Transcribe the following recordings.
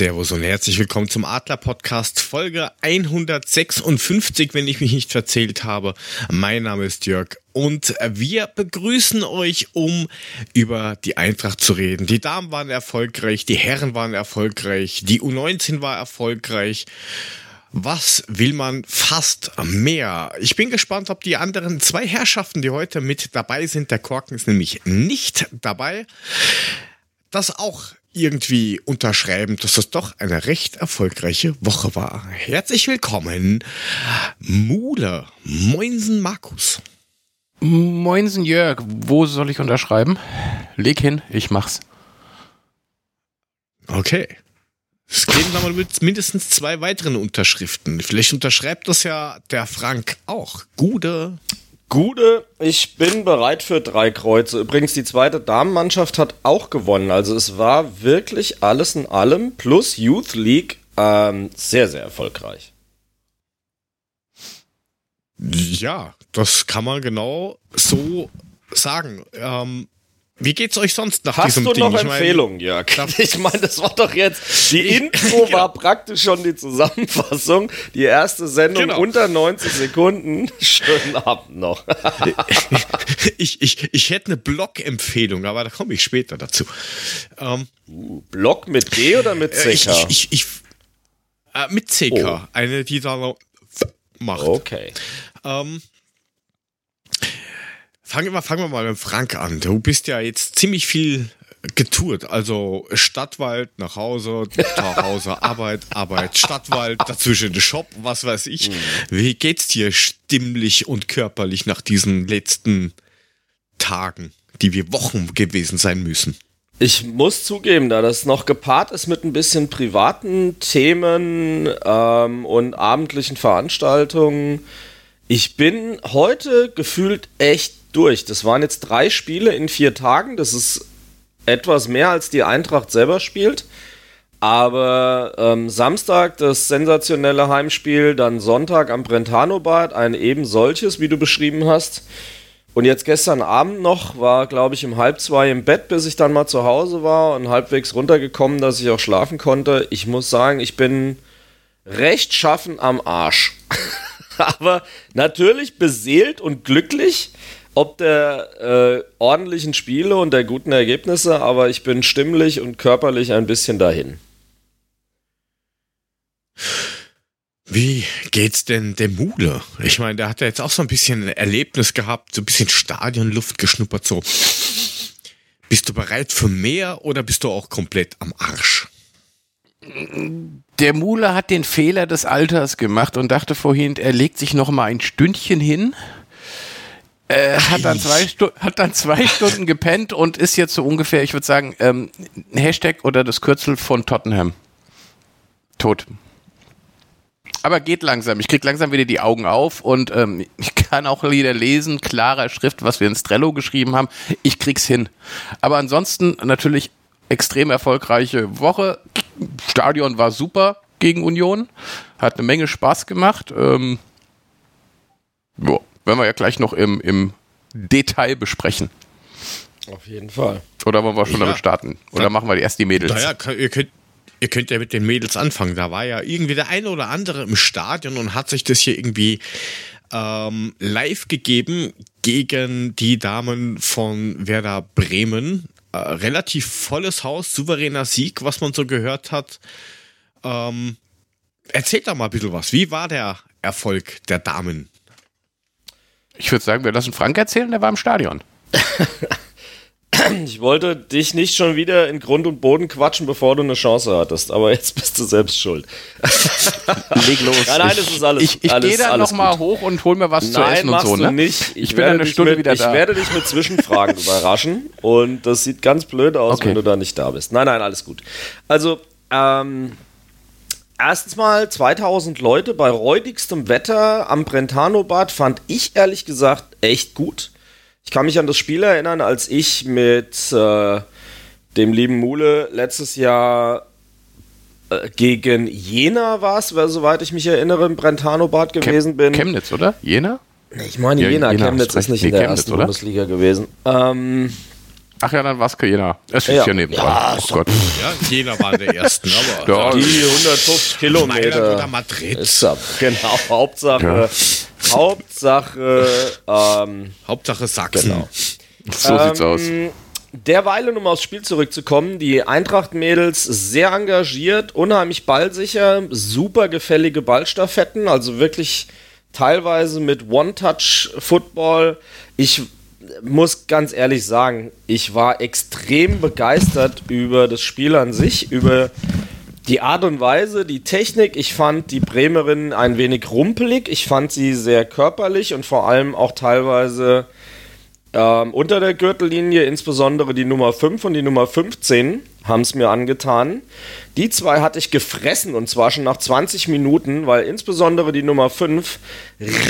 Servus und herzlich willkommen zum Adler Podcast Folge 156, wenn ich mich nicht verzählt habe. Mein Name ist Jörg und wir begrüßen euch, um über die Eintracht zu reden. Die Damen waren erfolgreich, die Herren waren erfolgreich, die U19 war erfolgreich. Was will man fast mehr? Ich bin gespannt, ob die anderen zwei Herrschaften, die heute mit dabei sind, der Korken ist nämlich nicht dabei, das auch irgendwie unterschreiben, dass das doch eine recht erfolgreiche Woche war. Herzlich willkommen, Mule, Moinsen Markus. Moinsen Jörg, wo soll ich unterschreiben? Leg hin, ich mach's. Okay. Es gehen aber mit mindestens zwei weiteren Unterschriften. Vielleicht unterschreibt das ja der Frank auch. Gute. Gude, ich bin bereit für drei Kreuze. Übrigens, die zweite Damenmannschaft hat auch gewonnen. Also es war wirklich alles in allem plus Youth League ähm, sehr, sehr erfolgreich. Ja, das kann man genau so sagen. Ähm, wie geht's euch sonst nach Hast diesem du Ding? noch Ich mein, Empfehlungen, Jörg? Ich meine, das war doch jetzt, die Intro war praktisch schon die Zusammenfassung. Die erste Sendung Genau. unter 90 Sekunden. Schönen Abend noch. ich, ich, ich hätte eine Blog-Empfehlung, aber da komme ich später dazu. Ähm, Block mit G oder mit äh, ich, CK? ich, ich, ich, äh, mit CK, Oh. eine, die da noch macht. Okay. Ähm, fangen, wir, fangen wir mal mit Frank an. Du bist ja jetzt ziemlich viel getourt. Also Stadtwald, nach Hause, nach Hause, Arbeit, Arbeit, Stadtwald, dazwischen Shop, was weiß ich. Wie geht's dir stimmlich und körperlich nach diesen letzten Tagen, die wir Wochen gewesen sein müssen? Ich muss zugeben, da das noch gepaart ist mit ein bisschen privaten Themen ähm, und abendlichen Veranstaltungen, ich bin heute gefühlt echt durch. Das waren jetzt drei Spiele in vier Tagen. Das ist etwas mehr als die Eintracht selber spielt. Aber ähm, Samstag das sensationelle Heimspiel, dann Sonntag am Brentano-Bad, ein eben solches, wie du beschrieben hast. Und jetzt gestern Abend noch war, glaube ich, um halb zwei im Bett, bis ich dann mal zu Hause war und halbwegs runtergekommen, dass ich auch schlafen konnte. Ich muss sagen, ich bin recht schaffen am Arsch. Aber natürlich beseelt und glücklich, ob der äh, ordentlichen Spiele und der guten Ergebnisse, aber ich bin stimmlich und körperlich ein bisschen dahin. Wie geht's denn dem Mule? Ich meine, der hat ja jetzt auch so ein bisschen ein Erlebnis gehabt, so ein bisschen Stadionluft geschnuppert, so. Bist du bereit für mehr oder bist du auch komplett am Arsch? Der Mule hat den Fehler des Alters gemacht und dachte vorhin, er legt sich noch mal ein Stündchen hin. Äh, hat, dann zwei Stu- hat dann zwei Stunden gepennt und ist jetzt so ungefähr, ich würde sagen, ähm, Hashtag oder das Kürzel von Tottenham. Tot. Aber geht langsam. Ich krieg langsam wieder die Augen auf und ähm, ich kann auch wieder lesen, klarer Schrift, was wir ins Trello geschrieben haben. Ich krieg's hin. Aber ansonsten natürlich extrem erfolgreiche Woche. Stadion war super gegen Union. Hat eine Menge Spaß gemacht. Ähm, ja, werden wir ja gleich noch im, im Detail besprechen. Auf jeden Fall. Oder wollen wir schon Ja. damit starten? Oder machen wir erst die Mädels? Naja, ihr könnt, ihr könnt ja mit den Mädels anfangen. Da war ja irgendwie der eine oder andere im Stadion und hat sich das hier irgendwie ähm, live gegeben gegen die Damen von Werder Bremen. Äh, relativ volles Haus, souveräner Sieg, was man so gehört hat. Ähm, erzählt doch mal ein bisschen was. Wie war der Erfolg der Damen? Ich würde sagen, wir lassen Frank erzählen, der war im Stadion. Ich wollte dich nicht schon wieder in Grund und Boden quatschen, bevor du eine Chance hattest, aber jetzt bist du selbst schuld. Leg los. Nein, nein, ich, das ist alles- Ich, ich gehe dann nochmal hoch und hol mir was zu Nein, essen und machst so, du ne? nicht. Ich, bin werde dann eine Stunde mit, wieder ich da. werde dich mit Zwischenfragen überraschen und das sieht ganz blöd aus, Okay. wenn du da nicht da bist. Nein, nein, alles gut. Also, ähm, erstens mal 2000 Leute bei räudigstem Wetter am Brentano-Bad fand ich ehrlich gesagt echt gut. Ich kann mich an das Spiel erinnern, als ich mit äh, dem lieben Mule letztes Jahr äh, gegen Jena war es, soweit ich mich erinnere, im Brentano-Bad gewesen bin. Chemnitz, oder? Jena? Ich meine, Jena, Jena Chemnitz ist nicht in der Chemnitz, ersten oder? Bundesliga gewesen. Ähm, Ach ja, dann war es Jena. Es ist ja, ja nebendran. Ja, oh Gott. Ja, Jena war der ersten, aber. Ja, die 150 Kilometer. Oder Madrid. Ist, genau, Hauptsache. Ja. Hauptsache. Ähm, Hauptsache Sachsen. Genau. So ähm, sieht's aus. Derweil, um aufs Spiel zurückzukommen, die Eintracht-Mädels sehr engagiert, unheimlich ballsicher, super gefällige Ballstaffetten, also wirklich teilweise mit One-Touch-Football. Ich muss ganz ehrlich sagen, ich war extrem begeistert über das Spiel an sich, über die Art und Weise, die Technik. Ich fand die Bremerin ein wenig rumpelig. Ich fand sie sehr körperlich und vor allem auch teilweise ähm, unter der Gürtellinie, insbesondere die Nummer 5 und die Nummer 15 haben es mir angetan. Die zwei hatte ich gefressen und zwar schon nach 20 Minuten, weil insbesondere die Nummer 5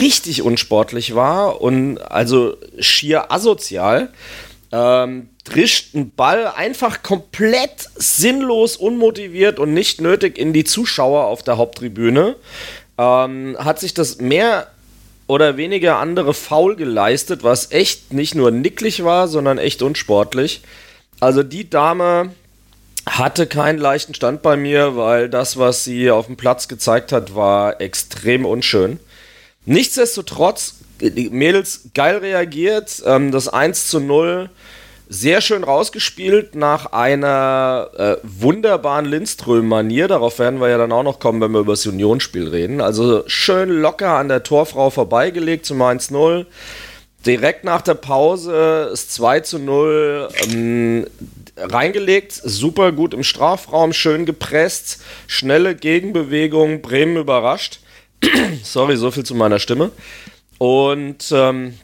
richtig unsportlich war und also schier asozial. Ähm, drischt einen Ball einfach komplett sinnlos, unmotiviert und nicht nötig in die Zuschauer auf der Haupttribüne. Ähm, hat sich das mehr oder weniger andere faul geleistet, was echt nicht nur nicklig war, sondern echt unsportlich. Also die Dame hatte keinen leichten Stand bei mir, weil das, was sie auf dem Platz gezeigt hat, war extrem unschön. Nichtsdestotrotz, die Mädels geil reagiert, ähm, das 1 zu 0 sehr schön rausgespielt nach einer äh, wunderbaren Lindström-Manier. Darauf werden wir ja dann auch noch kommen, wenn wir über das Unionsspiel reden. Also schön locker an der Torfrau vorbeigelegt zum 1-0. Direkt nach der Pause ist 2 zu 0 ähm, reingelegt, super gut im Strafraum, schön gepresst, schnelle Gegenbewegung, Bremen überrascht. Sorry, so viel zu meiner Stimme. Und ähm,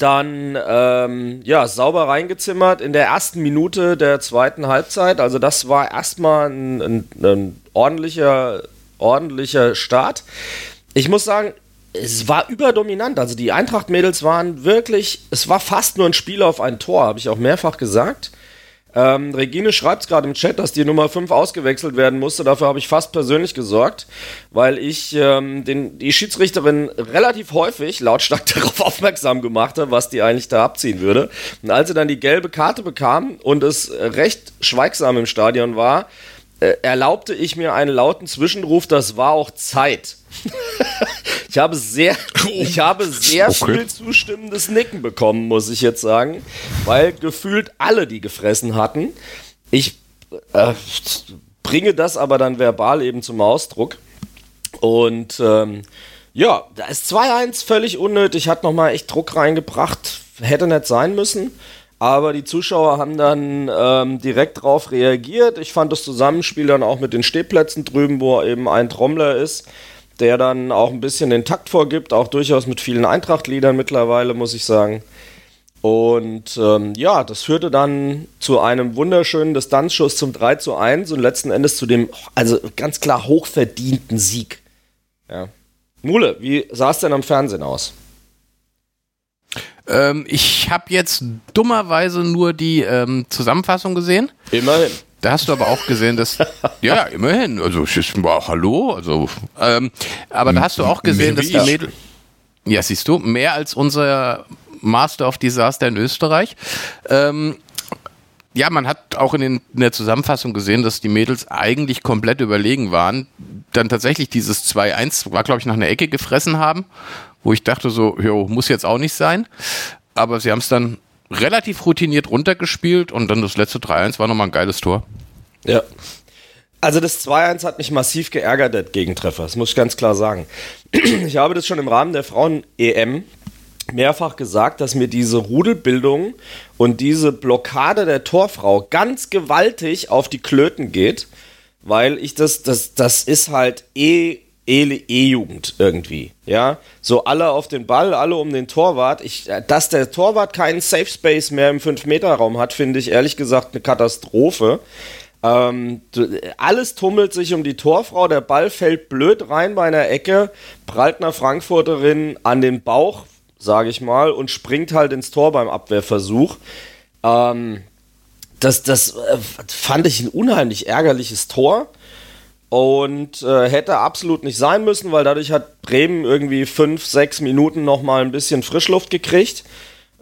dann ähm, ja sauber reingezimmert in der ersten Minute der zweiten Halbzeit. Also das war erstmal ein, ein, ein ordentlicher ordentlicher Start. Ich muss sagen, es war überdominant. Also die Eintracht-Mädels waren wirklich, es war fast nur ein Spiel auf ein Tor, habe ich auch mehrfach gesagt. Ähm, Regine schreibt gerade im Chat, dass die Nummer 5 ausgewechselt werden musste. Dafür habe ich fast persönlich gesorgt, weil ich ähm, den, die Schiedsrichterin relativ häufig lautstark darauf aufmerksam gemacht habe, was die eigentlich da abziehen würde. Und als sie dann die gelbe Karte bekam und es recht schweigsam im Stadion war, äh, erlaubte ich mir einen lauten Zwischenruf, das war auch Zeit. ich habe sehr, ich habe sehr okay. viel zustimmendes Nicken bekommen, muss ich jetzt sagen, weil gefühlt alle die gefressen hatten. Ich äh, bringe das aber dann verbal eben zum Ausdruck. Und ähm, ja, da ist 2-1 völlig unnötig, hat nochmal echt Druck reingebracht, hätte nicht sein müssen. Aber die Zuschauer haben dann ähm, direkt darauf reagiert. Ich fand das Zusammenspiel dann auch mit den Stehplätzen drüben, wo eben ein Trommler ist, der dann auch ein bisschen den Takt vorgibt, auch durchaus mit vielen Eintrachtliedern mittlerweile, muss ich sagen. Und ähm, ja, das führte dann zu einem wunderschönen Distanzschuss zum 3 zu 1 und letzten Endes zu dem, also ganz klar hochverdienten Sieg. Ja. Mule, wie sah es denn am Fernsehen aus? Ähm, ich habe jetzt dummerweise nur die ähm, Zusammenfassung gesehen. Immerhin. Da hast du aber auch gesehen, dass ja immerhin, also war hallo, also ähm, aber da hast du auch gesehen, dass die Mädels ja siehst du mehr als unser Master of Disaster in Österreich. Ähm, ja, man hat auch in, den, in, der Zusammenfassung gesehen, dass die Mädels eigentlich komplett überlegen waren. Dann tatsächlich dieses 2-1 war, glaube ich, nach einer Ecke gefressen haben wo ich dachte so, jo, muss jetzt auch nicht sein. Aber sie haben es dann relativ routiniert runtergespielt und dann das letzte 3-1 war nochmal ein geiles Tor. Ja. Also das 2-1 hat mich massiv geärgert, der Gegentreffer. Das muss ich ganz klar sagen. Ich habe das schon im Rahmen der Frauen-EM mehrfach gesagt, dass mir diese Rudelbildung und diese Blockade der Torfrau ganz gewaltig auf die Klöten geht, weil ich das, das, das ist halt eh E-Jugend irgendwie, ja. So alle auf den Ball, alle um den Torwart. Ich, äh, dass der Torwart keinen Safe Space mehr im 5-Meter-Raum hat, finde ich ehrlich gesagt eine Katastrophe. Ähm, alles tummelt sich um die Torfrau, der Ball fällt blöd rein bei einer Ecke, prallt einer Frankfurterin an den Bauch, sage ich mal, und springt halt ins Tor beim Abwehrversuch. Ähm, das, das äh, fand ich ein unheimlich ärgerliches Tor und äh, hätte absolut nicht sein müssen, weil dadurch hat Bremen irgendwie fünf, sechs Minuten nochmal ein bisschen Frischluft gekriegt.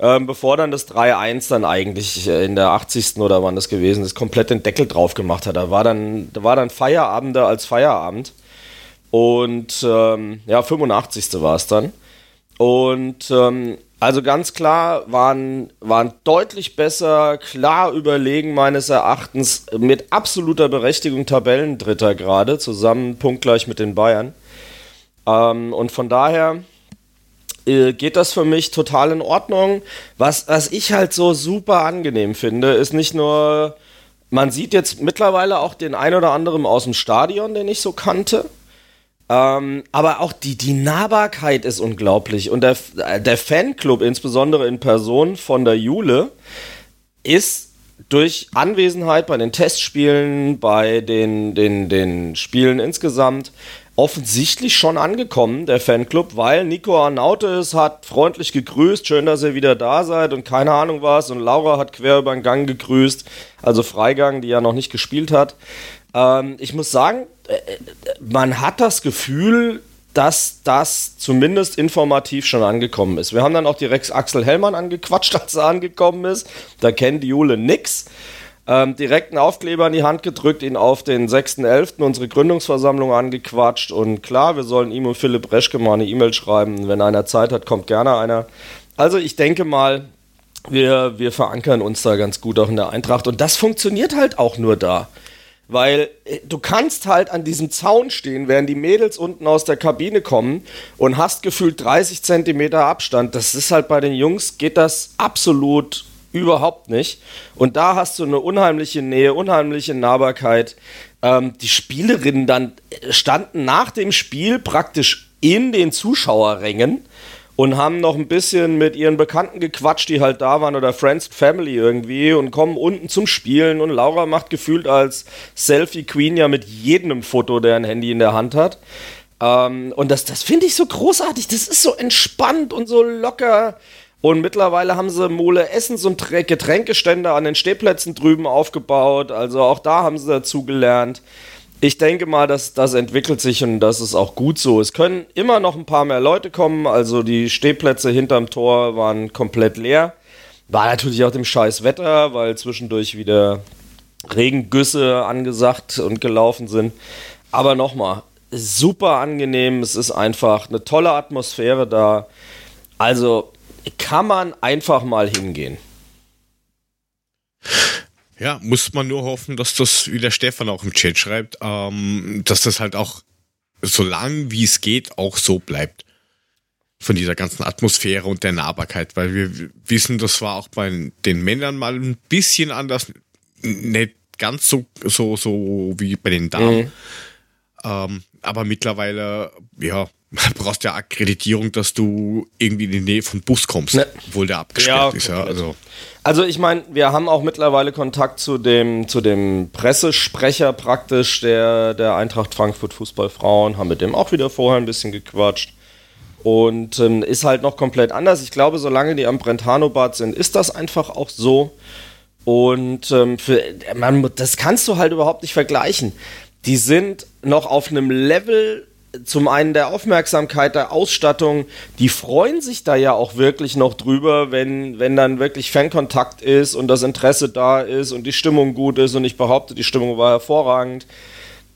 ähm, bevor dann das 3-1 dann eigentlich in der 80. oder wann das gewesen ist, komplett den Deckel drauf gemacht hat. Da war dann, da war dann Feierabende als Feierabend. Und ähm, ja, 85. war es dann. Und ähm, also ganz klar waren, waren deutlich besser, klar überlegen meines Erachtens, mit absoluter Berechtigung Tabellendritter gerade, zusammen punktgleich mit den Bayern. Ähm, und von daher äh, geht das für mich total in Ordnung. Was, was ich halt so super angenehm finde, ist nicht nur, man sieht jetzt mittlerweile auch den ein oder anderen aus dem Stadion, den ich so kannte. Ähm, aber auch die, die Nahbarkeit ist unglaublich. Und der, der Fanclub, insbesondere in Person von der Jule, ist durch Anwesenheit bei den Testspielen, bei den, den, den Spielen insgesamt offensichtlich schon angekommen, der Fanclub, weil Nico Arnautes hat freundlich gegrüßt, schön, dass ihr wieder da seid und keine Ahnung was und Laura hat quer über den Gang gegrüßt, also Freigang, die ja noch nicht gespielt hat. Ähm, ich muss sagen, äh, äh, man hat das Gefühl, dass das zumindest informativ schon angekommen ist. Wir haben dann auch direkt Axel Hellmann angequatscht, als er angekommen ist. Da kennt die Jule nix. Ähm, direkt einen Aufkleber in die Hand gedrückt, ihn auf den 6.11. unsere Gründungsversammlung angequatscht und klar, wir sollen ihm und Philipp Reschke mal eine E-Mail schreiben. Wenn einer Zeit hat, kommt gerne einer. Also ich denke mal, wir, wir verankern uns da ganz gut auch in der Eintracht und das funktioniert halt auch nur da. Weil äh, du kannst halt an diesem Zaun stehen, während die Mädels unten aus der Kabine kommen und hast gefühlt 30 Zentimeter Abstand. Das ist halt bei den Jungs, geht das absolut überhaupt nicht. Und da hast du eine unheimliche Nähe, unheimliche Nahbarkeit. Ähm, die Spielerinnen dann standen nach dem Spiel praktisch in den Zuschauerrängen und haben noch ein bisschen mit ihren Bekannten gequatscht, die halt da waren oder Friends, Family irgendwie und kommen unten zum Spielen und Laura macht gefühlt als Selfie Queen ja mit jedem Foto, der ein Handy in der Hand hat. Ähm, und das, das finde ich so großartig. Das ist so entspannt und so locker. Und mittlerweile haben sie Mole Essens- und Getränkestände an den Stehplätzen drüben aufgebaut. Also auch da haben sie dazu gelernt ich denke mal, dass das entwickelt sich und das ist auch gut so. Es können immer noch ein paar mehr Leute kommen. Also die Stehplätze hinterm Tor waren komplett leer. War natürlich auch dem scheiß Wetter, weil zwischendurch wieder Regengüsse angesagt und gelaufen sind. Aber nochmal, super angenehm. Es ist einfach eine tolle Atmosphäre da. Also kann man einfach mal hingehen. Ja, muss man nur hoffen, dass das, wie der Stefan auch im Chat schreibt, ähm, dass das halt auch so lang wie es geht auch so bleibt. Von dieser ganzen Atmosphäre und der Nahbarkeit, weil wir wissen, das war auch bei den Männern mal ein bisschen anders, nicht ganz so, so, so wie bei den Damen. Mhm. Ähm, aber mittlerweile, ja, brauchst ja Akkreditierung, dass du irgendwie in die Nähe vom Bus kommst, ne. obwohl der abgesperrt ja, ist. Ja, also. also ich meine, wir haben auch mittlerweile Kontakt zu dem, zu dem Pressesprecher praktisch der, der Eintracht Frankfurt Fußballfrauen, haben mit dem auch wieder vorher ein bisschen gequatscht. Und ähm, ist halt noch komplett anders. Ich glaube, solange die am Brentano-Bad sind, ist das einfach auch so. Und ähm, für, man, das kannst du halt überhaupt nicht vergleichen. Die sind noch auf einem Level zum einen der Aufmerksamkeit, der Ausstattung, die freuen sich da ja auch wirklich noch drüber, wenn, wenn dann wirklich Fankontakt ist und das Interesse da ist und die Stimmung gut ist und ich behaupte, die Stimmung war hervorragend.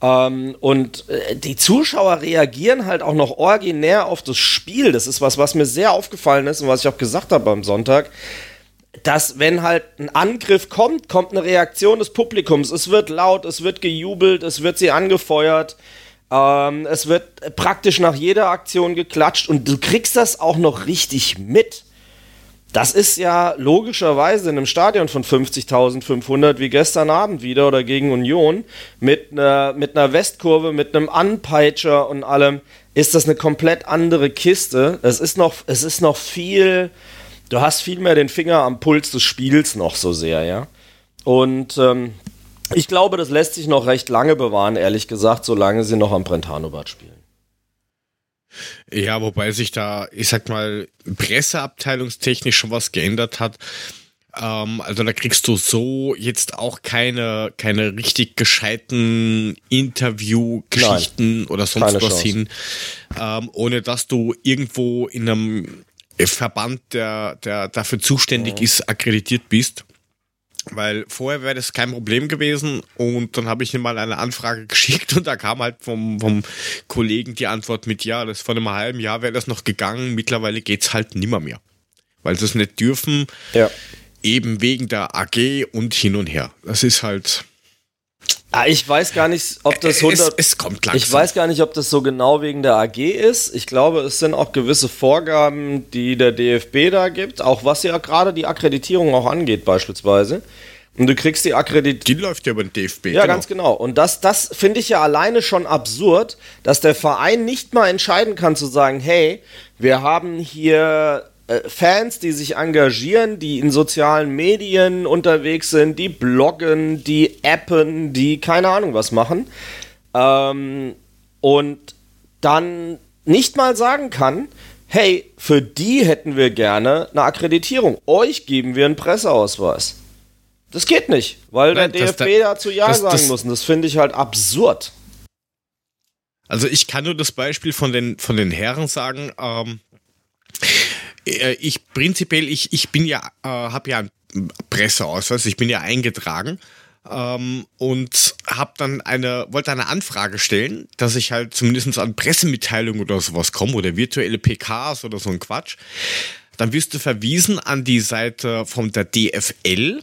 Ähm, und äh, die Zuschauer reagieren halt auch noch originär auf das Spiel. Das ist was, was mir sehr aufgefallen ist und was ich auch gesagt habe am Sonntag dass wenn halt ein Angriff kommt, kommt eine Reaktion des Publikums. Es wird laut, es wird gejubelt, es wird sie angefeuert. Ähm, es wird praktisch nach jeder Aktion geklatscht und du kriegst das auch noch richtig mit. Das ist ja logischerweise in einem Stadion von 50.500 wie gestern Abend wieder oder gegen Union mit einer, mit einer Westkurve, mit einem Anpeitscher und allem, ist das eine komplett andere Kiste. Es ist noch, es ist noch viel, du hast viel mehr den Finger am Puls des Spiels noch so sehr, ja. Und ähm, ich glaube, das lässt sich noch recht lange bewahren, ehrlich gesagt, solange sie noch am Brentano-Bad spielen. Ja, wobei sich da, ich sag mal, presseabteilungstechnisch schon was geändert hat. Ähm, also da kriegst du so jetzt auch keine, keine richtig gescheiten Interviewgeschichten oder sonst was Chance. hin, ähm, ohne dass du irgendwo in einem Verband, der, der dafür zuständig ja. ist, akkreditiert bist. Weil vorher wäre das kein Problem gewesen und dann habe ich ihm mal eine Anfrage geschickt und da kam halt vom, vom Kollegen die Antwort mit, ja, das vor einem halben Jahr wäre das noch gegangen, mittlerweile geht's halt nimmer mehr. Weil sie es nicht dürfen, ja. eben wegen der AG und hin und her. Das ist halt, ich weiß gar nicht, ob das 100. Es, es kommt langsam. Ich weiß gar nicht, ob das so genau wegen der AG ist. Ich glaube, es sind auch gewisse Vorgaben, die der DFB da gibt, auch was ja gerade die Akkreditierung auch angeht, beispielsweise. Und du kriegst die Akkreditierung. Die läuft ja über den DFB. Ja, genau. ganz genau. Und das, das finde ich ja alleine schon absurd, dass der Verein nicht mal entscheiden kann zu sagen, hey, wir haben hier äh, Fans, die sich engagieren, die in sozialen Medien unterwegs sind, die bloggen, die appen, die keine Ahnung was machen. Ähm, und dann nicht mal sagen kann, hey, für die hätten wir gerne eine Akkreditierung. Euch geben wir einen Presseausweis. Das geht nicht, weil Nein, der DFB da, dazu Ja das, sagen das, muss. Und das finde ich halt absurd. Also ich kann nur das Beispiel von den, von den Herren sagen. Ähm, äh, ich prinzipiell, ich, ich bin ja, äh, habe ja einen Presseausweis, ich bin ja eingetragen ähm, und habe dann eine, wollte eine Anfrage stellen, dass ich halt zumindest an Pressemitteilungen oder sowas komme oder virtuelle PKs oder so ein Quatsch. Dann wirst du verwiesen an die Seite von der DFL.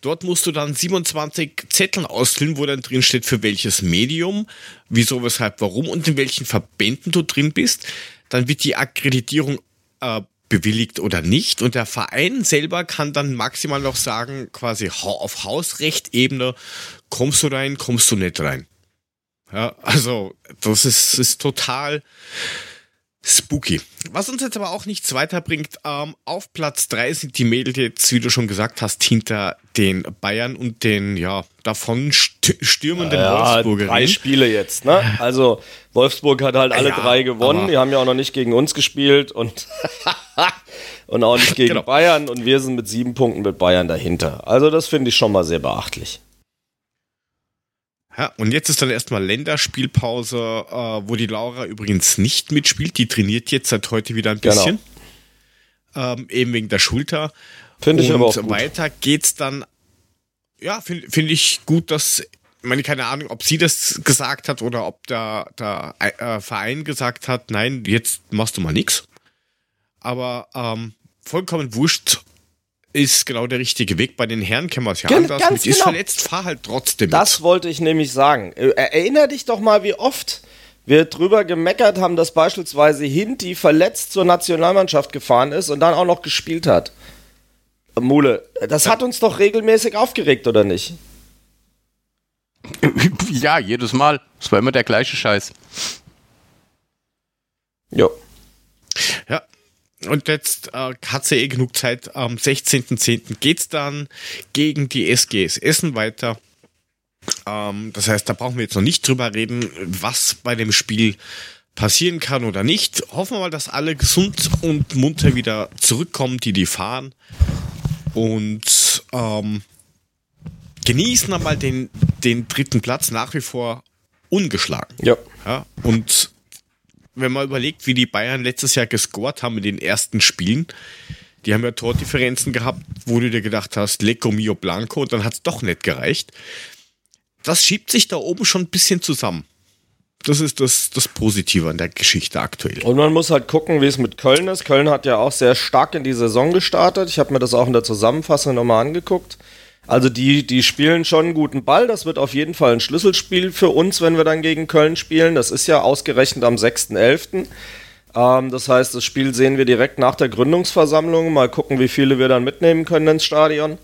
Dort musst du dann 27 Zetteln ausfüllen, wo dann drin steht, für welches Medium, wieso, weshalb, warum und in welchen Verbänden du drin bist. Dann wird die Akkreditierung äh, bewilligt oder nicht. Und der Verein selber kann dann maximal noch sagen, quasi auf Hausrechtebene, kommst du rein, kommst du nicht rein. Ja, also das ist, ist total spooky. Was uns jetzt aber auch nichts weiterbringt, ähm, auf Platz drei sind die Mädels jetzt, wie du schon gesagt hast, hinter den Bayern und den, ja, davon stürmenden ja, Wolfsburgerinnen. Drei Spiele jetzt, ne? Also Wolfsburg hat halt alle ja, drei gewonnen. Die haben ja auch noch nicht gegen uns gespielt und, und auch nicht gegen genau. Bayern und wir sind mit sieben Punkten mit Bayern dahinter. Also das finde ich schon mal sehr beachtlich. Ja, und jetzt ist dann erstmal Länderspielpause, äh, wo die Laura übrigens nicht mitspielt. Die trainiert jetzt seit heute wieder ein genau. bisschen. Genau. Ähm, eben wegen der Schulter. Finde ich aber auch gut. weiter geht's dann, ja, finde find ich gut, dass, ich meine, keine Ahnung, ob sie das gesagt hat oder ob der, der äh, Verein gesagt hat, nein, jetzt machst du mal nix. Aber ähm, vollkommen wurscht, ist genau der richtige Weg. Bei den Herren kennen wir es ja Gen anders. Ganz mit genau. ist verletzt, fahr halt trotzdem. Das mit. wollte ich nämlich sagen. Äh, erinner dich doch mal, wie oft wir drüber gemeckert haben, dass beispielsweise Hinti verletzt zur Nationalmannschaft gefahren ist und dann auch noch gespielt hat. Mule, das hat uns doch regelmäßig aufgeregt, oder nicht? Ja, jedes Mal. Es war immer der gleiche Scheiß. Jo. Ja, und jetzt äh, hat sie eh genug Zeit. Am 16.10. geht's dann gegen die SGS Essen weiter. Ähm, das heißt, da brauchen wir jetzt noch nicht drüber reden, was bei dem Spiel passieren kann oder nicht. Hoffen wir mal, dass alle gesund und munter wieder zurückkommen, die die fahren. Und ähm, genießen einmal den, den dritten Platz nach wie vor ungeschlagen. Ja. ja. Und wenn man überlegt, wie die Bayern letztes Jahr gescored haben in den ersten Spielen, die haben ja Tordifferenzen gehabt, wo du dir gedacht hast, Lecco Mio Blanco, und dann hat es doch nicht gereicht. Das schiebt sich da oben schon ein bisschen zusammen. Das ist das, das Positive an der Geschichte aktuell. Und man muss halt gucken, wie es mit Köln ist. Köln hat ja auch sehr stark in die Saison gestartet. Ich habe mir das auch in der Zusammenfassung nochmal angeguckt. Also die, die spielen schon einen guten Ball. Das wird auf jeden Fall ein Schlüsselspiel für uns, wenn wir dann gegen Köln spielen. Das ist ja ausgerechnet am 6.11. Ähm, das heißt, das Spiel sehen wir direkt nach der Gründungsversammlung. Mal gucken, wie viele wir dann mitnehmen können ins Stadion.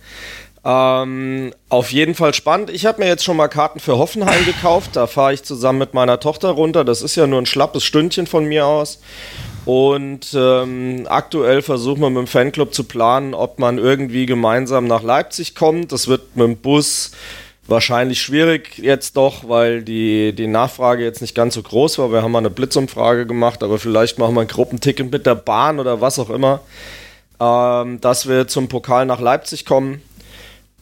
Ähm, auf jeden Fall spannend. Ich habe mir jetzt schon mal Karten für Hoffenheim gekauft. Da fahre ich zusammen mit meiner Tochter runter. Das ist ja nur ein schlappes Stündchen von mir aus. Und ähm, aktuell versuchen wir mit dem Fanclub zu planen, ob man irgendwie gemeinsam nach Leipzig kommt. Das wird mit dem Bus wahrscheinlich schwierig jetzt doch, weil die, die Nachfrage jetzt nicht ganz so groß war. Wir haben mal eine Blitzumfrage gemacht, aber vielleicht machen wir ein Gruppenticket mit der Bahn oder was auch immer, ähm, dass wir zum Pokal nach Leipzig kommen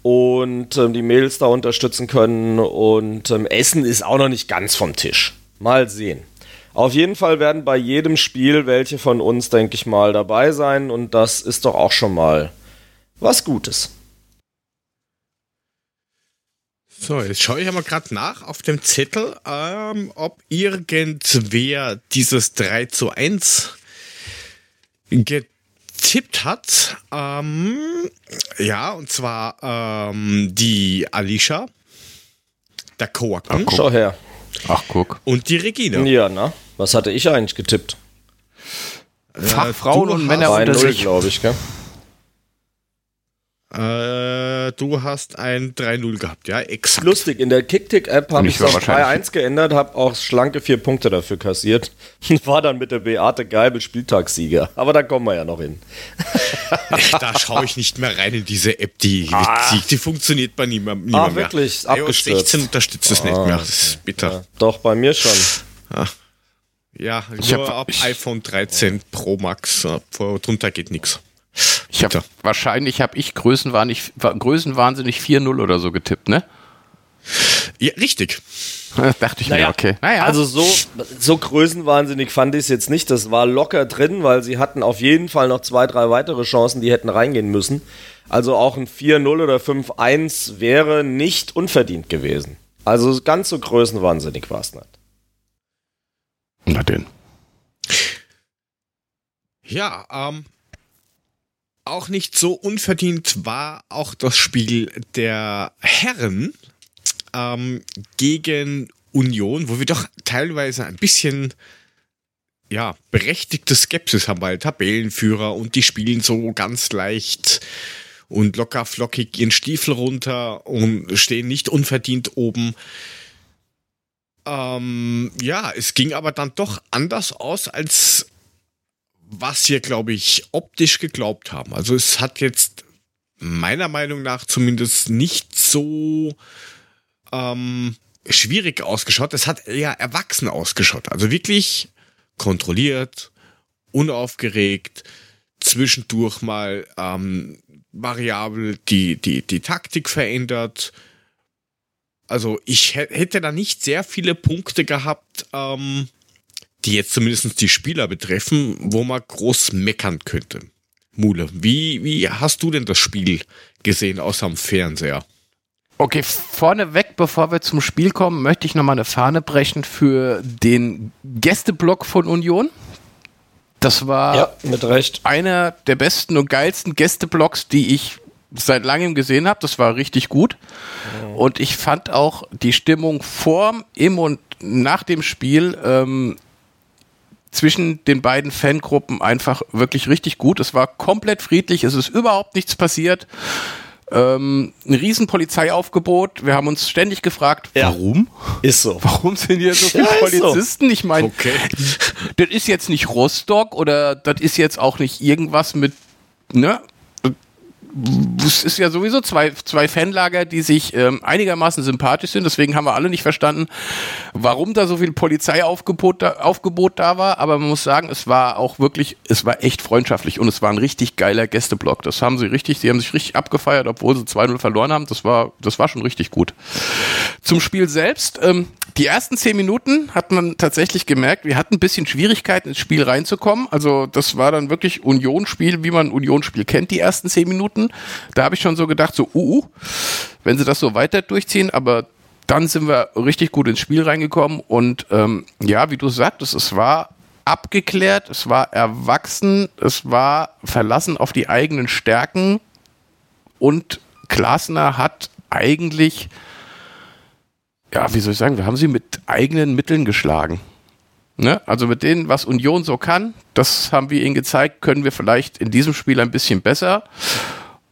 und ähm, die Mädels da unterstützen können. Und ähm, Essen ist auch noch nicht ganz vom Tisch. Mal sehen. Auf jeden Fall werden bei jedem Spiel welche von uns, denke ich mal, dabei sein und das ist doch auch schon mal was Gutes. So, jetzt schaue ich aber gerade nach auf dem Zettel, ähm, ob irgendwer dieses 3 zu 1 getippt hat. Ähm, ja, und zwar ähm, die Alicia, der Koaken Schau her. Ach, guck. und die Regina. Ja, na? Was hatte ich eigentlich getippt? Fachfrauen du und Männer hast- unter 3-0, sich. glaube ich, gell? Äh, du hast ein 3-0 gehabt, ja, exakt. Lustig, in der Kicktick-App habe ich es auf wahrscheinlich- 3-1 geändert, habe auch schlanke vier Punkte dafür kassiert und war dann mit der Beate Geibel Spieltagssieger. Aber da kommen wir ja noch hin. da schaue ich nicht mehr rein in diese App, die, Ah. die, die funktioniert bei niemand, niemand mehr. wirklich? IOS abgestürzt. 16 unterstützt es nicht mehr, das ist bitter. Ja, doch, bei mir schon. Ja, Ich nur hab- ab ich- iPhone 13 Pro Max, äh, vor- drunter geht nichts. Ich hab, wahrscheinlich habe ich größenwahnsinnig, größenwahnsinnig 4-0 oder so getippt, ne? Ja, richtig. Das dachte ich mir, okay. Naja, Also so, so größenwahnsinnig fand ich es jetzt nicht. Das war locker drin, weil sie hatten auf jeden Fall noch zwei, drei weitere Chancen, die hätten reingehen müssen. Also auch ein 4-0 oder 5-1 wäre nicht unverdient gewesen. Also ganz so größenwahnsinnig war es nicht. Na denn. Ja, ähm, auch nicht so unverdient war auch das Spiel der Herren ähm, gegen Union, wo wir doch teilweise ein bisschen ja, berechtigte Skepsis haben, weil Tabellenführer und die spielen so ganz leicht und locker flockig ihren Stiefel runter und stehen nicht unverdient oben. Ähm, ja, es ging aber dann doch anders aus, als was wir, glaube ich, optisch geglaubt haben. Also es hat jetzt meiner Meinung nach zumindest nicht so ähm, schwierig ausgeschaut. Es hat eher erwachsen ausgeschaut. Also wirklich kontrolliert, unaufgeregt, zwischendurch mal ähm, variabel die, die, die Taktik verändert. Also ich hä- hätte da nicht sehr viele Punkte gehabt, ähm, die jetzt zumindest die Spieler betreffen, wo man groß meckern könnte. Mule, wie, wie hast du denn das Spiel gesehen aus am Fernseher? Okay, vorneweg, bevor wir zum Spiel kommen, möchte ich nochmal eine Fahne brechen für den Gästeblock von Union. Das war Ja, mit Recht. einer der besten und geilsten Gästeblocks, die ich seit langem gesehen habe. Das war richtig gut. Und ich fand auch die Stimmung vor, im und nach dem Spiel ähm, zwischen den beiden Fangruppen einfach wirklich richtig gut. Es war komplett friedlich, es ist überhaupt nichts passiert. Ähm, ein riesen Polizeiaufgebot. Wir haben uns ständig gefragt, Ja. warum? Ist so. Warum sind hier so viele Ja, ist so. Polizisten? Ich meine, Okay. das ist jetzt nicht Rostock oder das ist jetzt auch nicht irgendwas mit, ne? Es ist ja sowieso zwei, zwei Fanlager, die sich ähm, einigermaßen sympathisch sind. Deswegen haben wir alle nicht verstanden, warum da so viel Polizeiaufgebot da, Aufgebot da war. Aber man muss sagen, es war auch wirklich, es war echt freundschaftlich und es war ein richtig geiler Gästeblock. Das haben sie richtig, sie haben sich richtig abgefeiert, obwohl sie 2-0 verloren haben. Das war, das war schon richtig gut. Zum Spiel selbst. Ähm, die ersten zehn Minuten hat man tatsächlich gemerkt, wir hatten ein bisschen Schwierigkeiten ins Spiel reinzukommen. Also das war dann wirklich Unionsspiel, wie man Unionsspiel kennt, die ersten zehn Minuten. Da habe ich schon so gedacht, so, uh, uh, wenn sie das so weiter durchziehen, aber dann sind wir richtig gut ins Spiel reingekommen und ähm, ja, wie du sagtest, es war abgeklärt, es war erwachsen, es war verlassen auf die eigenen Stärken und Glasner hat eigentlich ja, wie soll ich sagen, wir haben sie mit eigenen Mitteln geschlagen. Ne? Also mit denen, was Union so kann, das haben wir ihnen gezeigt, können wir vielleicht in diesem Spiel ein bisschen besser.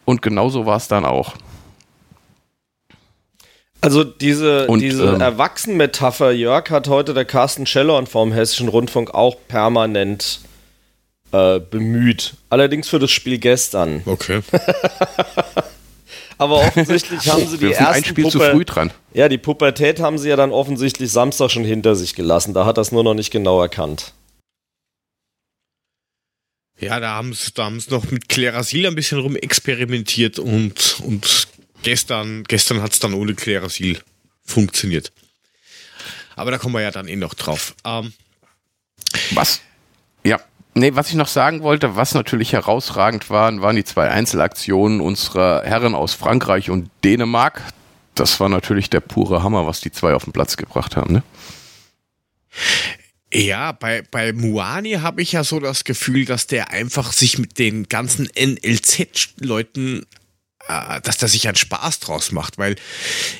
Und genauso war es dann auch. Also diese, Und, diese ähm, Erwachsenen-Metapher, Jörg, hat heute der Carsten Schellorn vom Hessischen Rundfunk auch permanent äh, bemüht. Allerdings für das Spiel gestern. Okay. Aber offensichtlich haben sie die wir ersten ein Spiel zu Puppe- früh dran. Ja, die Pubertät haben sie ja dann offensichtlich Samstag schon hinter sich gelassen. Da hat das nur noch nicht genau erkannt. Ja, da haben sie da noch mit Klerasil ein bisschen rumexperimentiert und, und gestern, gestern hat es dann ohne Klerasil funktioniert. Aber da kommen wir ja dann eh noch drauf. Ähm, Was? Ja. Nee, was ich noch sagen wollte, was natürlich herausragend waren, waren die zwei Einzelaktionen unserer Herren aus Frankreich und Dänemark. Das war natürlich der pure Hammer, was die zwei auf den Platz gebracht haben, ne? Ja, bei, bei Muani habe ich ja so das Gefühl, dass der einfach sich mit den ganzen NLZ-Leuten, äh, dass der sich einen Spaß draus macht, weil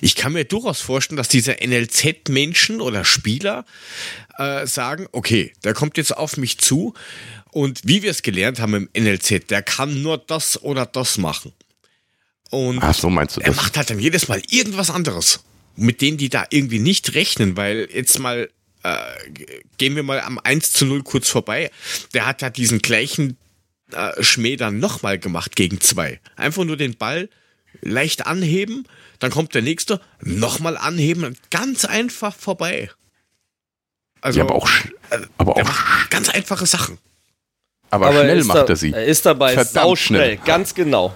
ich kann mir durchaus vorstellen, dass diese NLZ-Menschen oder Spieler äh, sagen, okay, der kommt jetzt auf mich zu und wie wir es gelernt haben im NLZ, der kann nur das oder das machen. Und Ach so meinst du er macht halt dann jedes Mal irgendwas anderes, mit denen die da irgendwie nicht rechnen, weil jetzt mal äh, gehen wir mal am 1 zu 0 kurz vorbei. Der hat halt diesen gleichen äh, Schmäh dann nochmal gemacht gegen zwei. Einfach nur den Ball leicht anheben, dann kommt der nächste, nochmal anheben, ganz einfach vorbei. Also, ja, aber auch, äh, aber auch ganz einfache Sachen. Aber, aber schnell macht da, er sie. Er ist dabei Verdammt sauschnell, schnell. ganz genau.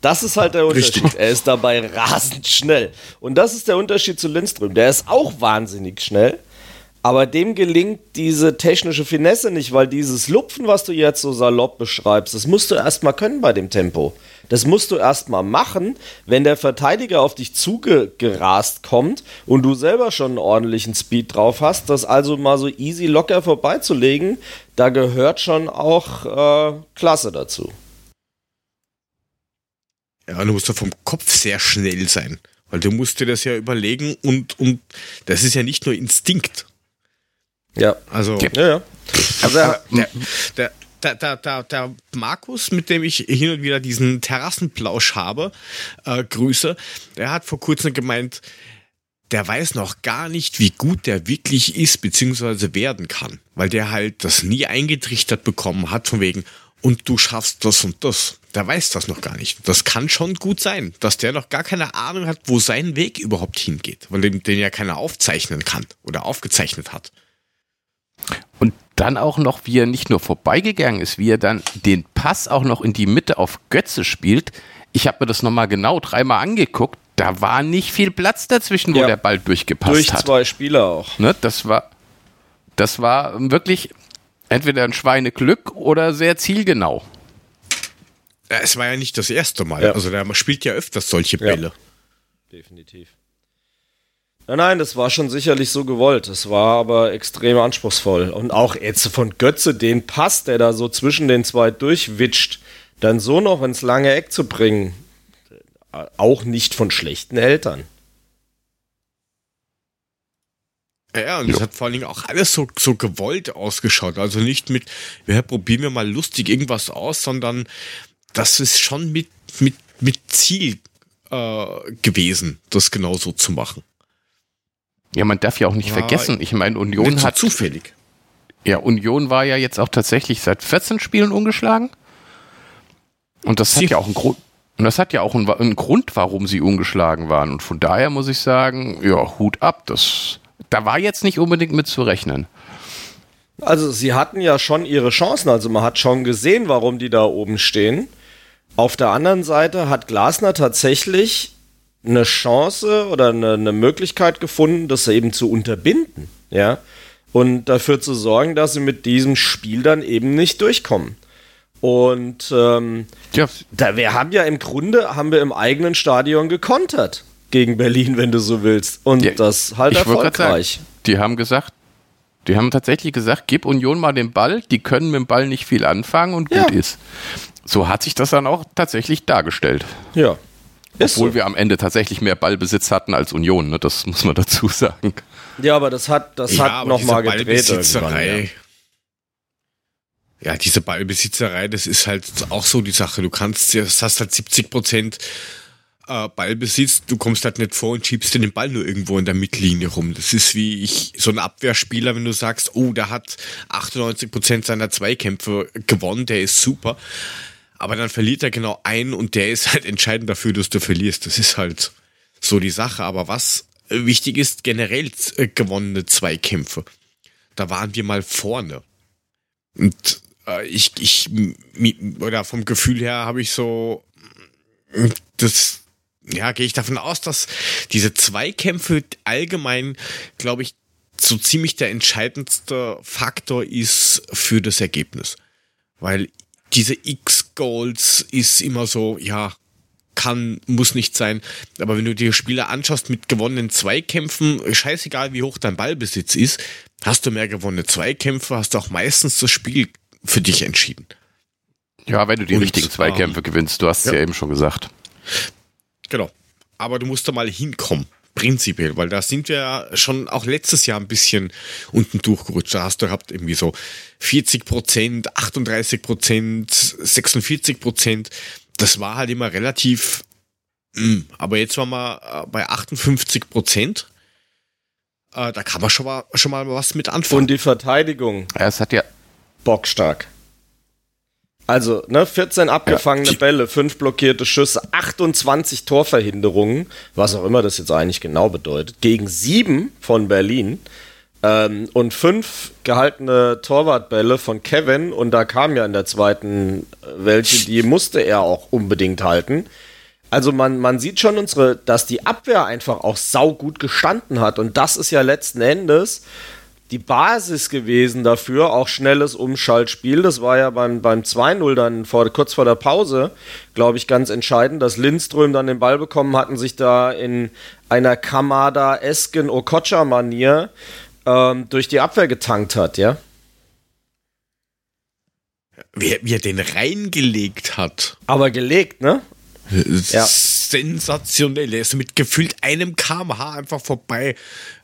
Das ist halt der Unterschied. Richtig. Er ist dabei rasend schnell. Und das ist der Unterschied zu Lindström. Der ist auch wahnsinnig schnell. Aber dem gelingt diese technische Finesse nicht, weil dieses Lupfen, was du jetzt so salopp beschreibst, das musst du erstmal können bei dem Tempo. Das musst du erstmal machen, wenn der Verteidiger auf dich zugerast kommt und du selber schon einen ordentlichen Speed drauf hast, das also mal so easy locker vorbeizulegen, da gehört schon auch äh, Klasse dazu. Ja, du musst doch vom Kopf sehr schnell sein. Weil du musst dir das ja überlegen und, und das ist ja nicht nur Instinkt. Ja. Also, ja, ja. Also der, der, der, der, der, der Markus, mit dem ich hin und wieder diesen Terrassenplausch habe, äh, Grüße, der hat vor kurzem gemeint, der weiß noch gar nicht, wie gut der wirklich ist, beziehungsweise werden kann. Weil der halt das nie eingetrichtert bekommen hat, von wegen, und du schaffst das und das. Der weiß das noch gar nicht. Das kann schon gut sein, dass der noch gar keine Ahnung hat, wo sein Weg überhaupt hingeht, weil den, den ja keiner aufzeichnen kann oder aufgezeichnet hat. Und dann auch noch, wie er nicht nur vorbeigegangen ist, wie er dann den Pass auch noch in die Mitte auf Götze spielt. Ich habe mir das nochmal genau dreimal angeguckt. Da war nicht viel Platz dazwischen, wo ja. der Ball durchgepasst Durch hat. Durch zwei Spieler auch. Ne, das war, das war wirklich entweder ein Schweineglück oder sehr zielgenau. Es war ja nicht das erste Mal. Ja. Also der spielt ja öfters solche Bälle. Ja. Definitiv. Nein, nein, das war schon sicherlich so gewollt. Es war aber extrem anspruchsvoll. Und auch jetzt von Götze den Pass, der da so zwischen den zwei durchwitscht, dann so noch ins lange Eck zu bringen, auch nicht von schlechten Eltern. Ja, und es hat vor allen Dingen auch alles so, so gewollt ausgeschaut. Also nicht mit, ja, probieren wir mal lustig irgendwas aus, sondern das ist schon mit, mit, mit Ziel äh, gewesen, das genauso zu machen. Ja, man darf ja auch nicht war vergessen, ich meine, Union hat. So zufällig. Ja, Union war ja jetzt auch tatsächlich seit 14 Spielen ungeschlagen. Und das sie hat ja auch einen Grund. Und das hat ja auch einen, einen, Grund, warum sie ungeschlagen waren. Und von daher muss ich sagen, ja, Hut ab. Das, da war jetzt nicht unbedingt mit zu rechnen. Also sie hatten ja schon ihre Chancen. Also man hat schon gesehen, warum die da oben stehen. Auf der anderen Seite hat Glasner tatsächlich eine Chance oder eine, eine Möglichkeit gefunden, das eben zu unterbinden, ja, und dafür zu sorgen, dass sie mit diesem Spiel dann eben nicht durchkommen. Und ähm, ja. da, wir haben ja im Grunde haben wir im eigenen Stadion gekontert gegen Berlin, wenn du so willst. Und ja, das halt erfolgreich. Sagen, die haben gesagt, die haben tatsächlich gesagt, gib Union mal den Ball, die können mit dem Ball nicht viel anfangen und gut ja. ist. So hat sich das dann auch tatsächlich dargestellt. Ja. Ist Obwohl so. wir am Ende tatsächlich mehr Ballbesitz hatten als Union, ne? das muss man dazu sagen. Ja, aber das hat, das ja, hat nochmal gedreht. Ja. ja, diese Ballbesitzerei, das ist halt auch so die Sache. Du kannst, du hast halt 70 Prozent äh, Ballbesitz, du kommst halt nicht vor und schiebst den Ball nur irgendwo in der Mittellinie rum. Das ist wie ich, so ein Abwehrspieler, wenn du sagst, oh, der hat 98 Prozent seiner Zweikämpfe gewonnen, der ist super aber dann verliert er genau einen und der ist halt entscheidend dafür, dass du verlierst. Das ist halt so die Sache. Aber was wichtig ist, generell äh, gewonnene Zweikämpfe. Da waren wir mal vorne. Und äh, ich, ich, oder vom Gefühl her habe ich so, das, ja, gehe ich davon aus, dass diese Zweikämpfe allgemein, glaube ich, so ziemlich der entscheidendste Faktor ist für das Ergebnis. Weil diese X-Goals ist immer so, ja, kann, muss nicht sein. Aber wenn du dir Spieler anschaust mit gewonnenen Zweikämpfen, scheißegal wie hoch dein Ballbesitz ist, hast du mehr gewonnene Zweikämpfe, hast du auch meistens das Spiel für dich entschieden. Ja, wenn du die Und, richtigen Zweikämpfe ähm, gewinnst, du hast es ja. ja eben schon gesagt. Genau. Aber du musst da mal hinkommen prinzipiell, weil da sind wir ja schon auch letztes Jahr ein bisschen unten durchgerutscht. Da hast du gehabt irgendwie so 40 Prozent, 38 Prozent, 46 Prozent das war halt immer relativ, mh. Hm, aber jetzt waren wir äh, bei 58 Prozent. Äh, da kann man schon mal, schon mal was mit anfangen. Und die Verteidigung. Ja, es hat ja bockstark. Also, ne, 14 abgefangene ja, Bälle, 5 blockierte Schüsse, 28 Torverhinderungen, was auch immer das jetzt eigentlich genau bedeutet, gegen 7 von Berlin. Ähm, und fünf gehaltene Torwartbälle von Kevin und da kam ja in der zweiten äh, welche, die musste er auch unbedingt halten. Also man, man sieht schon unsere, dass die Abwehr einfach auch saugut gestanden hat und das ist ja letzten Endes die Basis gewesen dafür, auch schnelles Umschaltspiel. Das war ja beim, beim 2-0 dann vor, kurz vor der Pause, glaube ich, ganz entscheidend, dass Lindström dann den Ball bekommen hat und sich da in einer Kamada-esken Okocha-Manier ähm, durch die Abwehr getankt hat, ja? Wie, wie er den reingelegt hat. Aber gelegt, ne? Ja. Sensationell. Ist mit gefühlt einem kmh einfach vorbei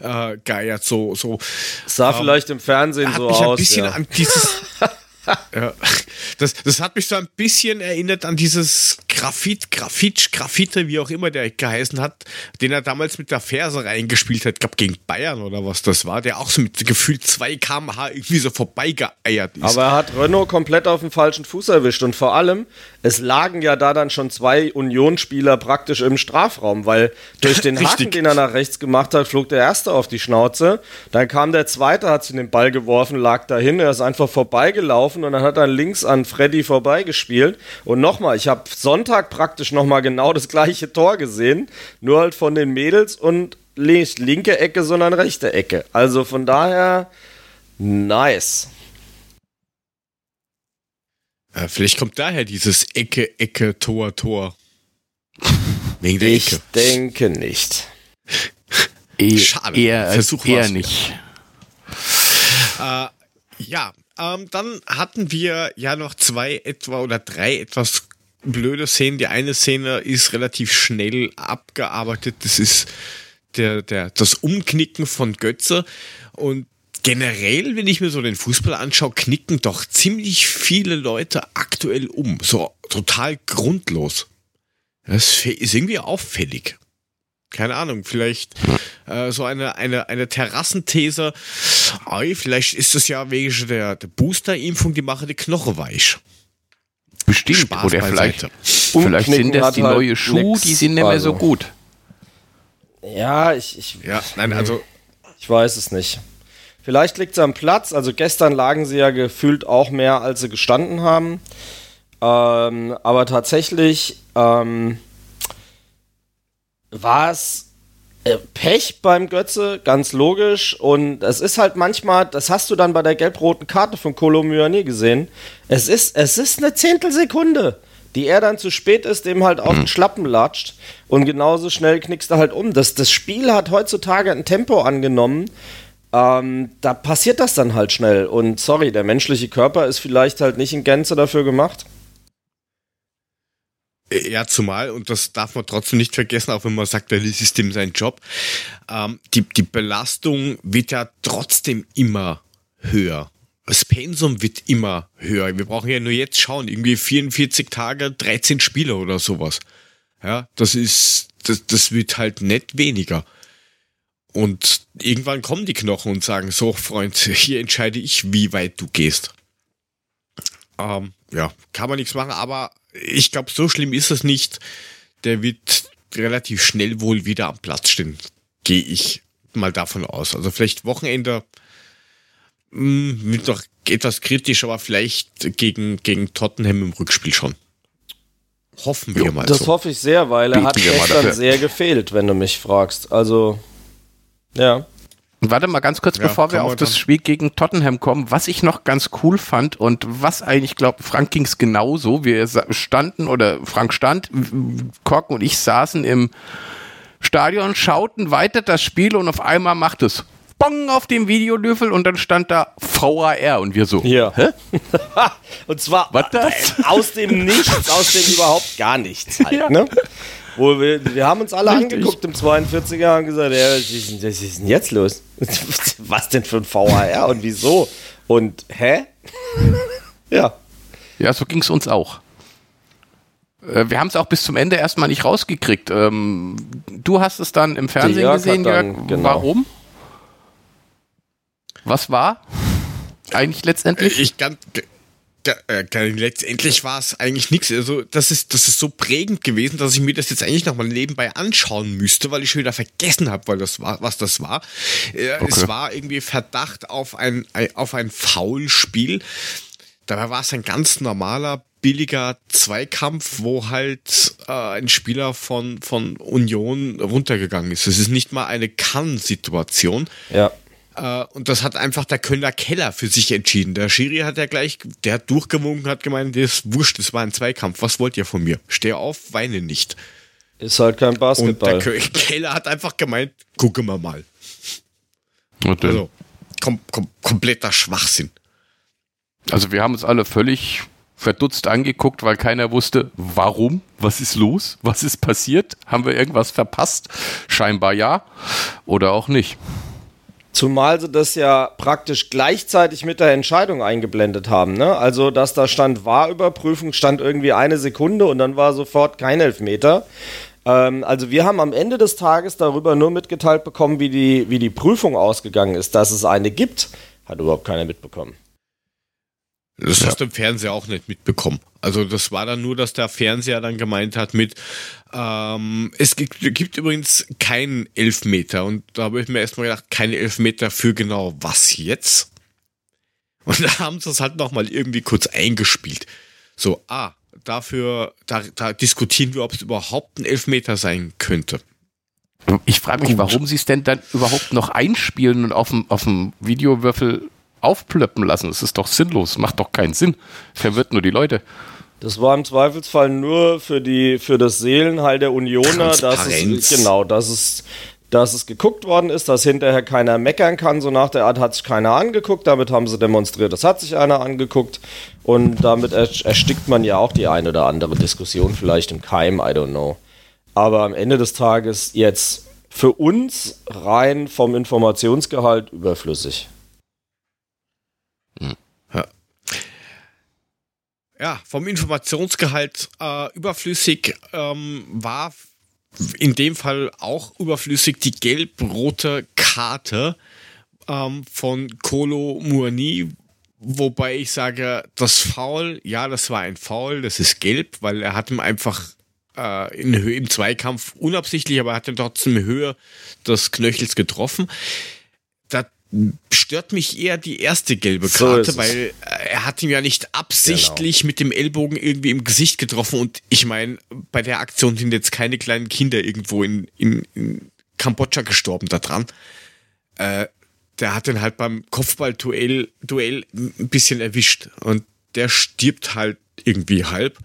äh, geiert. So, so, Sah ähm, vielleicht im Fernsehen so aus. Ein bisschen ja. an dieses ja. Das, das hat mich so ein bisschen erinnert an dieses Grafit, Grafitsch, Graffite, wie auch immer der geheißen hat, den er damals mit der Ferse reingespielt hat, gab gegen Bayern oder was das war, der auch so mit gefühlt 2 kmh irgendwie so vorbeigeeiert ist. Aber er hat Renault komplett auf dem falschen Fuß erwischt und vor allem, es lagen ja da dann schon zwei Unionsspieler praktisch im Strafraum, weil durch den Haken, den er nach rechts gemacht hat, flog der erste auf die Schnauze, dann kam der zweite, hat sich den Ball geworfen, lag dahin, er ist einfach vorbeigelaufen und dann hat er links an Freddy vorbeigespielt und nochmal, ich habe Sonntag praktisch nochmal genau das gleiche Tor gesehen, nur halt von den Mädels und nicht linke Ecke, sondern rechte Ecke. Also von daher, nice. Ja, vielleicht kommt daher dieses Ecke, Ecke, Tor, Tor. Wegen der ich Ecke. denke nicht. E Schade. Eher, Versuch eher nicht. Äh, ja, ähm, dann hatten wir ja noch zwei etwa oder drei etwas blöde Szenen. Die eine Szene ist relativ schnell abgearbeitet. Das ist der, der, das Umknicken von Götze. Und generell, wenn ich mir so den Fußball anschaue, knicken doch ziemlich viele Leute aktuell um. So total grundlos. Das ist irgendwie auffällig. Keine Ahnung, vielleicht äh, so eine, eine, eine Terrassenthese. Oi, vielleicht ist es ja wegen der, der Booster-Impfung, die machen die Knochen weich. Bestimmt. Spaß Oder vielleicht, vielleicht sind das die halt neue Schuhe, die sind nicht mehr so gut. Ja, ich, ich. Ja, nein, also. Ich weiß es nicht. Vielleicht liegt es am Platz. Also gestern lagen sie ja gefühlt auch mehr, als sie gestanden haben. Ähm, aber tatsächlich ähm, war es äh, Pech beim Götze, ganz logisch. Und es ist halt manchmal, das hast du dann bei der gelb-roten Karte von Kolo Myani gesehen. Es ist, es ist eine Zehntelsekunde, die er dann zu spät ist, dem halt auf den Schlappen latscht. Und genauso schnell knickst du halt um. Das, das Spiel hat heutzutage ein Tempo angenommen. Ähm, da passiert das dann halt schnell. Und sorry, der menschliche Körper ist vielleicht halt nicht in Gänze dafür gemacht. Ja, zumal, und das darf man trotzdem nicht vergessen, auch wenn man sagt, das ist dem sein Job, ähm, die, die Belastung wird ja trotzdem immer höher. Das Pensum wird immer höher. Wir brauchen ja nur jetzt schauen, irgendwie 44 Tage, 13 Spieler oder sowas. Ja, das ist, das, das wird halt nicht weniger. Und irgendwann kommen die Knochen und sagen, so Freund, hier entscheide ich, wie weit du gehst. Ähm, ja, kann man nichts machen, aber ich glaube, so schlimm ist es nicht. Der wird relativ schnell wohl wieder am Platz stehen. Gehe ich mal davon aus. Also vielleicht Wochenende mh, hm, wird doch etwas kritisch, aber vielleicht gegen, gegen Tottenham im Rückspiel schon. Hoffen wir jo, mal. Das so. hoffe ich sehr, weil er Beten hat gestern sehr gefehlt, wenn du mich fragst. Also, ja. Warte mal ganz kurz, ja, bevor wir auf das dann. Spiel gegen Tottenham kommen, was ich noch ganz cool fand und was eigentlich, glaube Frank ging es genauso. Wir standen oder Frank stand, Kork und ich saßen im Stadion, schauten weiter das Spiel und auf einmal macht es Bong auf dem Videolöffel und dann stand da VAR und wir so. Ja. Hä? und zwar Was das? aus dem Nichts, aus dem überhaupt gar nichts halt, ja. ne? Wo wir, wir haben uns alle Richtig. angeguckt im 42er und gesagt, ja, was ist, was ist denn jetzt los? Was denn für ein VAR und wieso? Und hä? ja. Ja, so ging es uns auch. Äh, wir haben es auch bis zum Ende erstmal nicht rausgekriegt. Ähm, du hast es dann im Fernsehen Jörg gesehen, dann, Jörg. Genau. Warum? Was war eigentlich letztendlich? Ich kann, äh, letztendlich war es eigentlich nichts. Also das ist, das ist so prägend gewesen, dass ich mir das jetzt eigentlich nochmal nebenbei anschauen müsste, weil ich schon wieder vergessen habe, weil das war, was das war. Äh, okay. Es war irgendwie Verdacht auf ein, auf ein Foulspiel. Dabei war es ein ganz normaler billiger Zweikampf, wo halt äh, ein Spieler von, von Union runtergegangen ist. Es ist nicht mal eine Kann-Situation. Ja. Äh, und das hat einfach der Kölner Keller für sich entschieden. Der Schiri hat ja gleich, der hat durchgewunken, hat gemeint, das ist wurscht, das war ein Zweikampf. Was wollt ihr von mir? Steh auf, weine nicht. Ist halt kein Basketball. Und der Keller hat einfach gemeint, gucken wir mal. Also, kom kom kompletter Schwachsinn. Also wir haben uns alle völlig verdutzt angeguckt, weil keiner wusste, warum, was ist los, was ist passiert, haben wir irgendwas verpasst? Scheinbar ja oder auch nicht. Zumal sie das ja praktisch gleichzeitig mit der Entscheidung eingeblendet haben. Ne? Also, dass da stand Wahrüberprüfung, stand irgendwie eine Sekunde und dann war sofort kein Elfmeter. Ähm, also, wir haben am Ende des Tages darüber nur mitgeteilt bekommen, wie die, wie die Prüfung ausgegangen ist. Dass es eine gibt, hat überhaupt keiner mitbekommen. Das hast du im Fernseher auch nicht mitbekommen. Also das war dann nur, dass der Fernseher dann gemeint hat mit, ähm, es gibt, gibt übrigens keinen Elfmeter. Und da habe ich mir erstmal gedacht, keine Elfmeter für genau was jetzt? Und da haben sie es halt nochmal irgendwie kurz eingespielt. So, ah, dafür, da, da diskutieren wir, ob es überhaupt ein Elfmeter sein könnte. Ich frage mich, Gut. warum sie es denn dann überhaupt noch einspielen und auf dem, auf dem Videowürfel aufplöppen lassen. Das ist doch sinnlos, macht doch keinen Sinn. Verwirrt nur die Leute. Das war im Zweifelsfall nur für die für das Seelenheil der Unioner, dass es genau, dass es dass es geguckt worden ist, dass hinterher keiner meckern kann, so nach der Art hat sich keiner angeguckt, damit haben sie demonstriert, das hat sich einer angeguckt und damit erstickt man ja auch die eine oder andere Diskussion vielleicht im Keim, I don't know. Aber am Ende des Tages jetzt für uns rein vom Informationsgehalt überflüssig. Ja, vom Informationsgehalt äh, überflüssig ähm, war in dem Fall auch überflüssig die gelb-rote Karte ähm, von Kolo Muani, wobei ich sage, das Foul, ja, das war ein Foul, das ist gelb, weil er hat ihm einfach äh, in Höhe, im Zweikampf unabsichtlich, aber er hat ihm trotzdem Höhe des Knöchels getroffen. Stört mich eher die erste gelbe Karte, so weil äh, er hat ihm ja nicht absichtlich genau. mit dem Ellbogen irgendwie im Gesicht getroffen und ich meine, bei der Aktion sind jetzt keine kleinen Kinder irgendwo in, in, in Kambodscha gestorben da dran. Äh, der hat den halt beim Kopfballduell Duell ein bisschen erwischt und der stirbt halt irgendwie halb.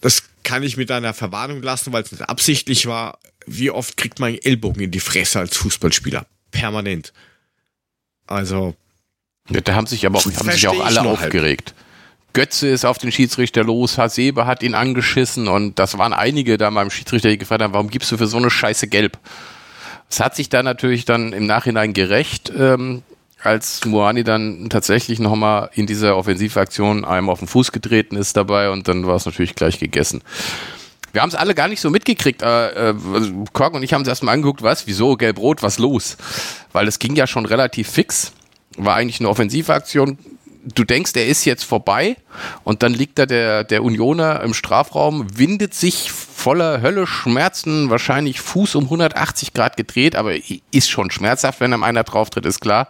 Das kann ich mit einer Verwarnung lassen, weil es nicht absichtlich war. Wie oft kriegt man Ellbogen in die Fresse als Fußballspieler? Permanent. Also. Da haben sich aber auch, haben sich auch alle aufgeregt. Halt. Götze ist auf den Schiedsrichter los, Hasebe hat ihn angeschissen und das waren einige da beim Schiedsrichter, die gefragt haben, warum gibst du für so eine Scheiße gelb? Es hat sich da natürlich dann im Nachhinein gerecht, ähm, als Moani dann tatsächlich nochmal in dieser Offensivaktion einem auf den Fuß getreten ist dabei und dann war es natürlich gleich gegessen. Wir haben es alle gar nicht so mitgekriegt. Äh, äh, Kork und ich haben es erstmal angeguckt, was, wieso, gelb-rot, was los? Weil es ging ja schon relativ fix. War eigentlich eine Offensivaktion. Du denkst, er ist jetzt vorbei und dann liegt da der, der Unioner im Strafraum, windet sich voller Hölle, Schmerzen, wahrscheinlich Fuß um 180 Grad gedreht, aber ist schon schmerzhaft, wenn einem einer drauf tritt, ist klar.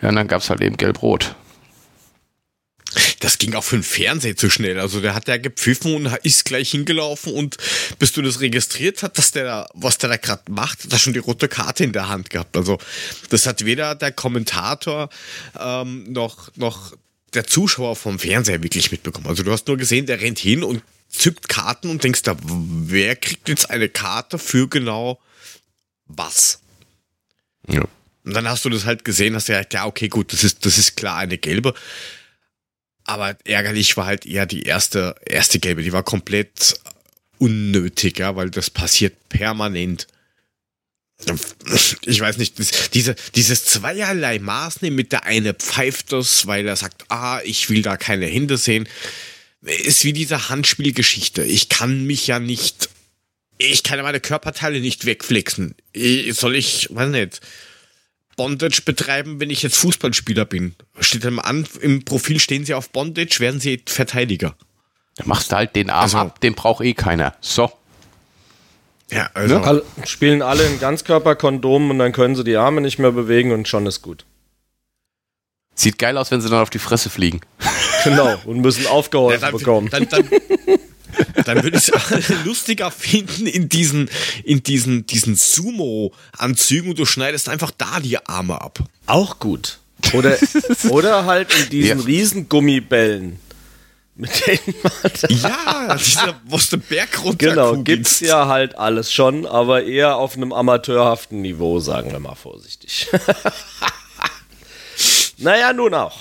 Ja, und dann gab es halt eben gelb-rot. Das ging auch für den Fernseher zu schnell. Also der hat ja gepfiffen und ist gleich hingelaufen und bis du das registriert hast, dass der, da, was der da gerade macht, hat er schon die rote Karte in der Hand gehabt. Also das hat weder der Kommentator ähm, noch, noch der Zuschauer vom Fernseher wirklich mitbekommen. Also du hast nur gesehen, der rennt hin und zückt Karten und denkst da, wer kriegt jetzt eine Karte für genau was? Ja. Und dann hast du das halt gesehen, hast du ja, ja, okay, gut, das ist, das ist klar eine gelbe. Aber ärgerlich war halt eher die erste, erste gelbe. Die war komplett unnötig, ja, weil das passiert permanent. Ich weiß nicht, das, diese, dieses zweierlei Maßnehmen mit der eine pfeift das, weil er sagt, ah, ich will da keine Hände sehen, ist wie diese Handspielgeschichte. Ich kann mich ja nicht, ich kann meine Körperteile nicht wegflexen. soll ich, weiß nicht, Bondage betreiben, wenn ich jetzt Fußballspieler bin? Steht dann an, im Profil stehen sie auf Bondage, werden sie Verteidiger. Dann machst du halt den Arm also, ab, den braucht eh keiner. So. Ja, also. Ja, spielen alle in Ganzkörperkondom und dann können sie die Arme nicht mehr bewegen und schon ist gut. Sieht geil aus, wenn sie dann auf die Fresse fliegen. Genau, und müssen aufgeholfen ja, dann, bekommen. Dann, dann, dann würde ich es lustiger finden in diesen, in diesen, diesen Sumo-Anzügen und du schneidest einfach da die Arme ab. Auch gut. Oder, oder halt in diesen ja. Riesengummibällen. Mit denen man Ja, dieser, wo du Berg runter Genau, gibt's ja halt alles schon, aber eher auf einem amateurhaften Niveau, sagen wir mal vorsichtig. naja, nun auch.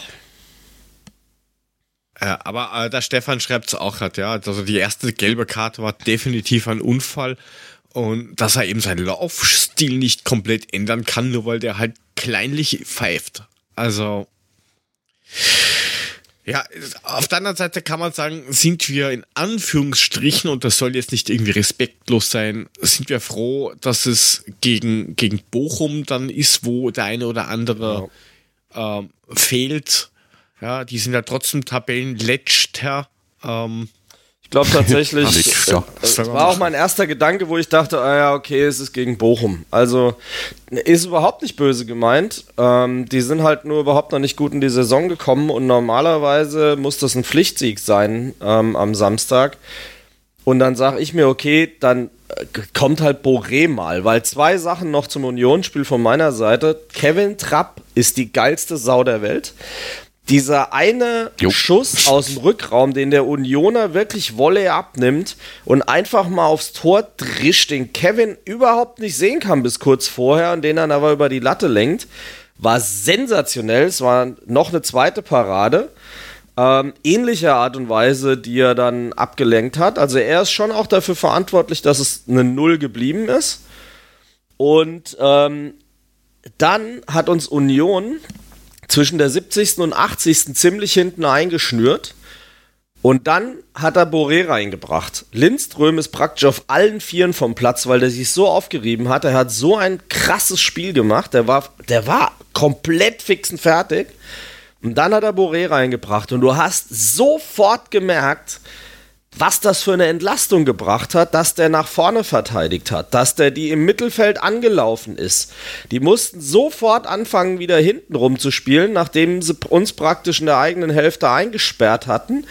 Ja, aber äh, der Stefan schreibt es auch hat, ja. Also die erste gelbe Karte war definitiv ein Unfall. Und dass er eben seinen Laufstil nicht komplett ändern kann, nur weil der halt kleinlich pfeift. Also. Ja, auf der anderen Seite kann man sagen, sind wir in Anführungsstrichen, und das soll jetzt nicht irgendwie respektlos sein, sind wir froh, dass es gegen, gegen Bochum dann ist, wo der eine oder andere ja. ähm, fehlt ja, die sind ja trotzdem Tabellenletzter. Ähm, ich glaube tatsächlich, ja, das war auch mein erster Gedanke, wo ich dachte, ah ja, okay, es ist gegen Bochum. Also ist überhaupt nicht böse gemeint. Ähm, die sind halt nur überhaupt noch nicht gut in die Saison gekommen und normalerweise muss das ein Pflichtsieg sein ähm, am Samstag. Und dann sage ich mir, okay, dann äh, kommt halt Boré mal, weil zwei Sachen noch zum Unionsspiel von meiner Seite. Kevin Trapp ist die geilste Sau der Welt dieser eine jo. Schuss aus dem Rückraum, den der Unioner wirklich Wolle abnimmt und einfach mal aufs Tor drischt, den Kevin überhaupt nicht sehen kann bis kurz vorher und den dann aber über die Latte lenkt, war sensationell. Es war noch eine zweite Parade. Ähm, ähnlicher Art und Weise, die er dann abgelenkt hat. Also er ist schon auch dafür verantwortlich, dass es eine Null geblieben ist. Und ähm, dann hat uns Union zwischen der 70. und 80. ziemlich hinten eingeschnürt. Und dann hat er Boré reingebracht. Lindström ist praktisch auf allen Vieren vom Platz, weil der sich so aufgerieben hat. Er hat so ein krasses Spiel gemacht. Der war, der war komplett fix und fertig. Und dann hat er Boré reingebracht. Und du hast sofort gemerkt, was das für eine Entlastung gebracht hat, dass der nach vorne verteidigt hat, dass der die im Mittelfeld angelaufen ist. Die mussten sofort anfangen, wieder hinten rumzuspielen, nachdem sie uns praktisch in der eigenen Hälfte eingesperrt hatten.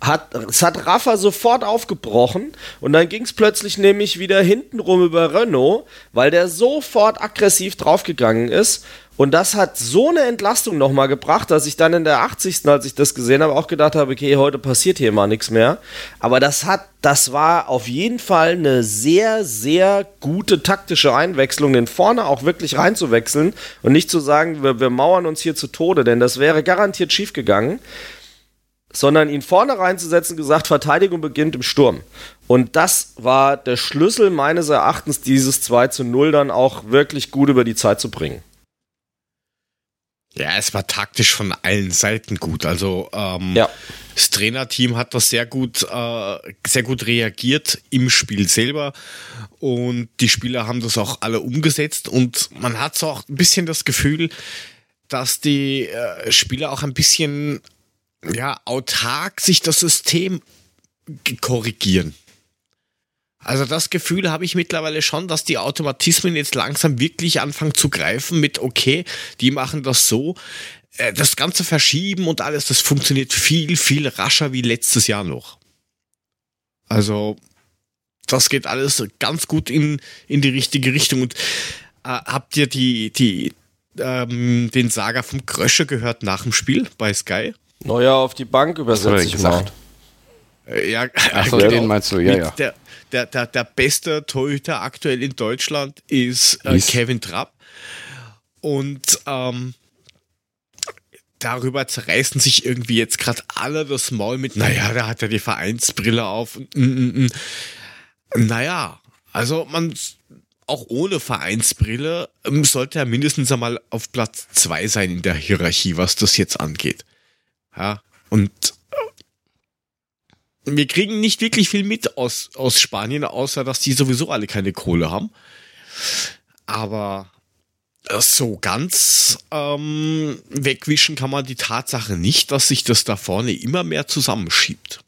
Hat, es hat Rafa sofort aufgebrochen und dann ging es plötzlich nämlich wieder hintenrum über Renault, weil der sofort aggressiv draufgegangen ist und das hat so eine Entlastung nochmal gebracht, dass ich dann in der 80. als ich das gesehen habe, auch gedacht habe, okay, heute passiert hier mal nichts mehr. Aber das hat, das war auf jeden Fall eine sehr, sehr gute taktische Einwechslung, den vorne auch wirklich reinzuwechseln und nicht zu sagen, wir, wir mauern uns hier zu Tode, denn das wäre garantiert schiefgegangen sondern ihn vorne reinzusetzen, gesagt, Verteidigung beginnt im Sturm. Und das war der Schlüssel meines Erachtens, dieses 2 zu 0 dann auch wirklich gut über die Zeit zu bringen. Ja, es war taktisch von allen Seiten gut. Also ähm, ja. das Trainerteam hat das sehr gut, äh, sehr gut reagiert im Spiel selber und die Spieler haben das auch alle umgesetzt und man hat so auch ein bisschen das Gefühl, dass die äh, Spieler auch ein bisschen ja autark sich das System korrigieren. Also das Gefühl habe ich mittlerweile schon, dass die Automatismen jetzt langsam wirklich anfangen zu greifen mit, okay, die machen das so. äh, das ganze Verschieben und alles, das funktioniert viel, viel rascher wie letztes Jahr noch. Also, das geht alles ganz gut in, in die richtige Richtung. Und äh, habt ihr die, die, ähm, den Saga vom Krösche gehört nach dem Spiel bei Sky? Neuer auf die Bank übersetzt gesagt. Äh, ja, Achso, genau. den meinst du, ja, Mit ja. Der, der, der, der beste Torhüter aktuell in Deutschland ist, äh. Kevin Trapp. Und ähm, darüber zerreißen sich irgendwie jetzt gerade alle das Maul mit, naja, da hat er die Vereinsbrille auf. und, mm, mm. Naja, also man auch ohne Vereinsbrille ähm, sollte er mindestens einmal auf Platz zwei sein in der Hierarchie, was das jetzt angeht. Ja, und wir kriegen nicht wirklich viel mit aus, aus Spanien, außer dass die sowieso alle keine Kohle haben. Aber so ganz ähm, wegwischen kann man die Tatsache nicht, dass sich das da vorne immer mehr zusammenschiebt.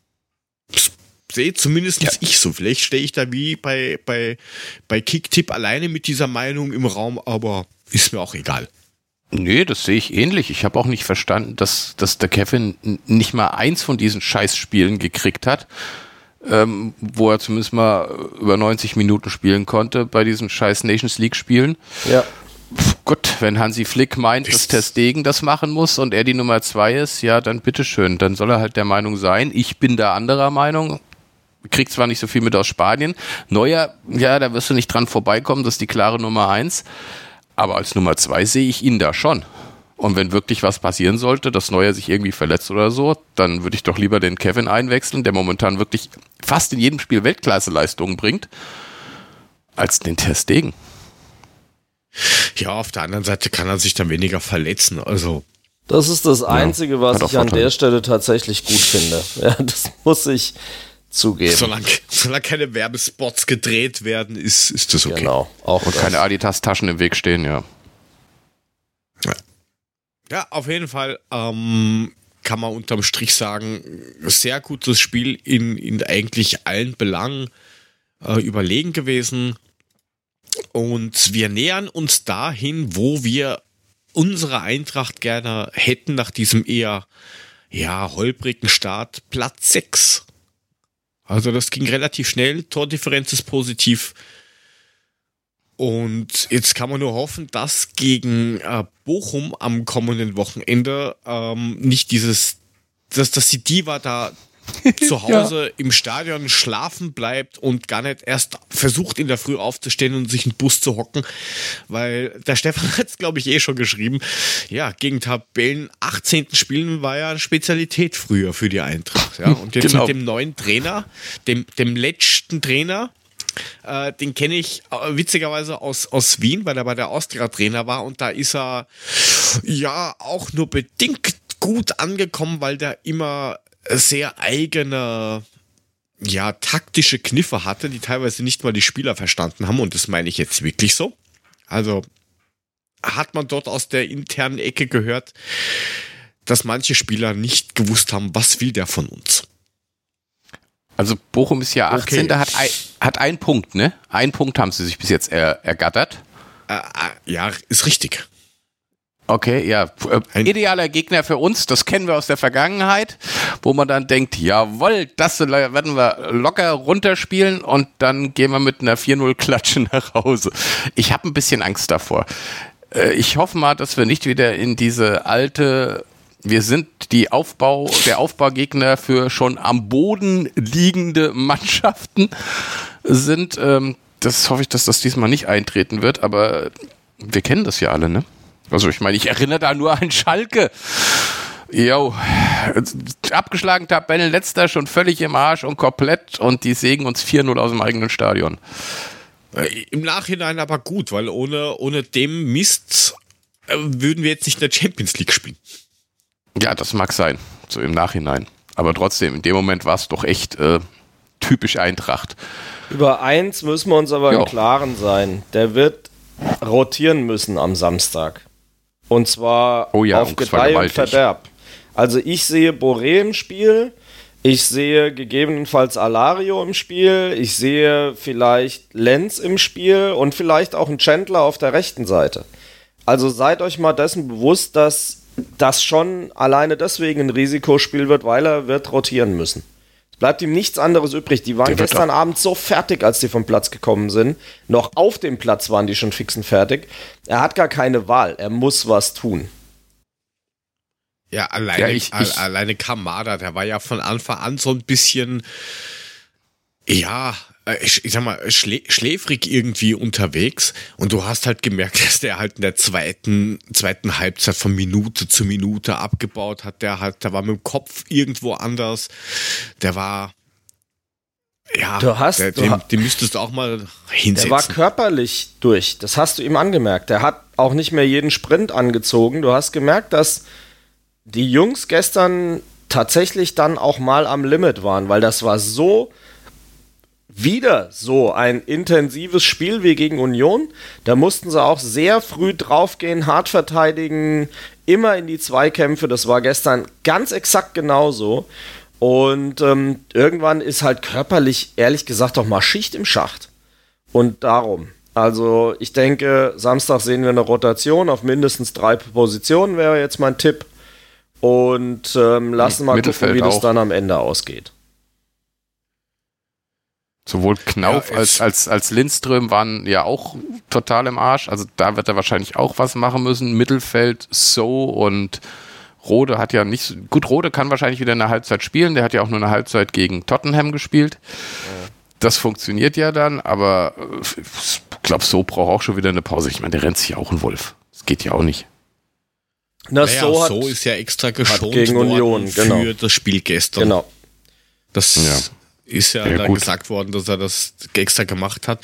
Sehe zumindest Ja. ich so. Vielleicht stehe ich da wie bei, bei, bei Kicktipp alleine mit dieser Meinung im Raum, aber ist mir auch egal. Nee, das sehe ich ähnlich. Ich habe auch nicht verstanden, dass, dass der Kevin nicht mal eins von diesen Scheißspielen gekriegt hat, ähm, wo er zumindest mal über 90 Minuten spielen konnte bei diesen scheiß Nations League Spielen. Ja. Pff, gut, wenn Hansi Flick meint, dass Ist- Testegen das machen muss und er die Nummer zwei ist, ja, dann bitteschön. Dann soll er halt der Meinung sein. Ich bin da anderer Meinung. Kriegt zwar nicht so viel mit aus Spanien. Neuer, ja, da wirst du nicht dran vorbeikommen, das ist die klare Nummer eins. Aber als Nummer zwei sehe ich ihn da schon. Und wenn wirklich was passieren sollte, dass Neuer sich irgendwie verletzt oder so, dann würde ich doch lieber den Kevin einwechseln, der momentan wirklich fast in jedem Spiel Weltklasse-Leistungen bringt, als den Testegen. Ja, auf der anderen Seite kann er sich dann weniger verletzen. Also, Das ist das Einzige, was ich an der Stelle tatsächlich gut finde. Ja, das muss ich zugeben. solange, solange keine Werbespots gedreht werden, ist, ist das okay. Genau, auch Und das. keine Adidas-Taschen im Weg stehen, ja. Ja, auf jeden Fall ähm, kann man unterm Strich sagen, sehr gutes Spiel in, in eigentlich allen Belangen äh, überlegen gewesen. Und wir nähern uns dahin, wo wir unsere Eintracht gerne hätten nach diesem eher ja, holprigen Start. Platz 6. Also das ging relativ schnell, Tordifferenz ist positiv. Und jetzt kann man nur hoffen, dass gegen äh, Bochum am kommenden Wochenende ähm, nicht dieses, dass, dass die Diva da zu Hause im Stadion schlafen bleibt und gar nicht erst versucht in der Früh aufzustehen und sich in den Bus zu hocken, weil der Stefan hat es glaube ich eh schon geschrieben, ja, gegen Tabellen 18. Spielen war ja eine Spezialität früher für die Eintracht, ja, und jetzt Genau. mit dem neuen Trainer, dem, dem letzten Trainer, äh, den kenne ich äh, witzigerweise aus, aus Wien, weil er bei der Austria Trainer war und da ist er ja auch nur bedingt gut angekommen, weil der immer sehr eigene ja, taktische Kniffe hatte, die teilweise nicht mal die Spieler verstanden haben und das meine ich jetzt wirklich so. Also hat man dort aus der internen Ecke gehört, dass manche Spieler nicht gewusst haben, was will der von uns. Also Bochum ist ja 18, Okay. da hat ein, hat ein Punkt, ne? Ein Punkt haben sie sich bis jetzt er, ergattert. Äh, äh, ja, ist richtig. Okay, ja. Ein- Idealer Gegner für uns, das kennen wir aus der Vergangenheit, wo man dann denkt, jawohl, das werden wir locker runterspielen und dann gehen wir mit einer 4-0-Klatsche nach Hause. Ich habe ein bisschen Angst davor. Äh, Ich hoffe mal, dass wir nicht wieder in diese alte, wir sind die Aufbau, der Aufbaugegner für schon am Boden liegende Mannschaften sind. Ähm, Das hoffe ich, dass das diesmal nicht eintreten wird, aber wir kennen das ja alle, ne? Also ich meine, ich erinnere da nur an Schalke. Jo, abgeschlagen Tabellenletzter, schon völlig im Arsch und komplett und die sägen uns 4-0 aus dem eigenen Stadion. Äh, Im Nachhinein aber gut, weil ohne, ohne dem Mist äh, würden wir jetzt nicht in der Champions League spielen. Ja, das mag sein, so im Nachhinein. Aber trotzdem, in dem Moment war es doch echt äh, typisch Eintracht. Über eins müssen wir uns aber Ja. im Klaren sein. Der wird rotieren müssen am Samstag. Und zwar Oh ja, auf Gedeih und. Verderb. Also ich sehe Boré im Spiel. Ich sehe gegebenenfalls Alario im Spiel. Ich sehe vielleicht Lenz im Spiel und vielleicht auch einen Chandler auf der rechten Seite. Also seid euch mal dessen bewusst, dass das schon alleine deswegen ein Risikospiel wird, weil er wird rotieren müssen. Bleibt ihm nichts anderes übrig. Die waren gestern Abend so fertig, als die vom Platz gekommen sind. Noch auf dem Platz waren die schon fixen fertig. Er hat gar keine Wahl. Er muss was tun. Ja, alleine, ja, ich, ich, alleine Kamada, der war ja von Anfang an so ein bisschen, ja, ich, ich sag mal, schlä schläfrig irgendwie unterwegs. Und du hast halt gemerkt, dass der halt in der zweiten, zweiten Halbzeit von Minute zu Minute abgebaut hat. Der hat, der war mit dem Kopf irgendwo anders. Der war, ja, du hast, der, den, den müsstest du auch mal hinsetzen. Der war körperlich durch. Das hast du ihm angemerkt. Der hat auch nicht mehr jeden Sprint angezogen. Du hast gemerkt, dass die Jungs gestern tatsächlich dann auch mal am Limit waren, weil das war so wieder so ein intensives Spiel wie gegen Union. Da mussten sie auch sehr früh draufgehen, hart verteidigen, immer in die Zweikämpfe. Das war gestern ganz exakt genauso. Und ähm, irgendwann ist halt körperlich, ehrlich gesagt, doch mal Schicht im Schacht. Und darum. Also ich denke, Samstag sehen wir eine Rotation auf mindestens drei Positionen, wäre jetzt mein Tipp und ähm, lassen mal gucken, wie das dann am Ende ausgeht. Sowohl Knauf ja, als, als, als Lindström waren ja auch total im Arsch. Also da wird er wahrscheinlich auch was machen müssen. Mittelfeld, So und Rode hat ja nicht. Gut, Rode kann wahrscheinlich wieder eine Halbzeit spielen. Der hat ja auch nur eine Halbzeit gegen Tottenham gespielt. Das funktioniert ja dann, aber äh, ich glaube, So braucht auch schon wieder eine Pause. Ich meine, der rennt sich ja auch ein Wolf. Das geht ja auch nicht. Na, naja, so, so ist ja extra geschont gegen Union, genau. für das Spiel gestern. Genau. Das ja. Ist ja, ja da gut. gesagt worden, dass er das extra gemacht hat.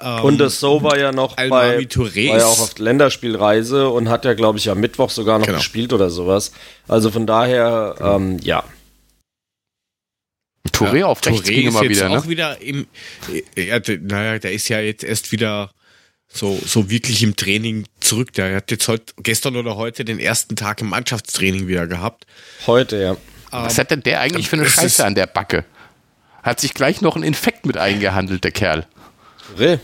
Ähm, und das So war ja noch bei, war ja auch auf Länderspielreise und hat ja, glaube ich, am Mittwoch sogar noch genau. gespielt oder sowas. Also von daher, ähm, ja. Touré auf rechts Touré ging immer wieder, ne? auch wieder im, ja, naja, der ist ja jetzt erst wieder so, so wirklich im Training zurück. Der hat jetzt heute, gestern oder heute den ersten Tag im Mannschaftstraining wieder gehabt. Heute, ja. Was hat denn der eigentlich für eine Scheiße an der Backe? Hat sich gleich noch ein Infekt mit eingehandelt, der Kerl. Re.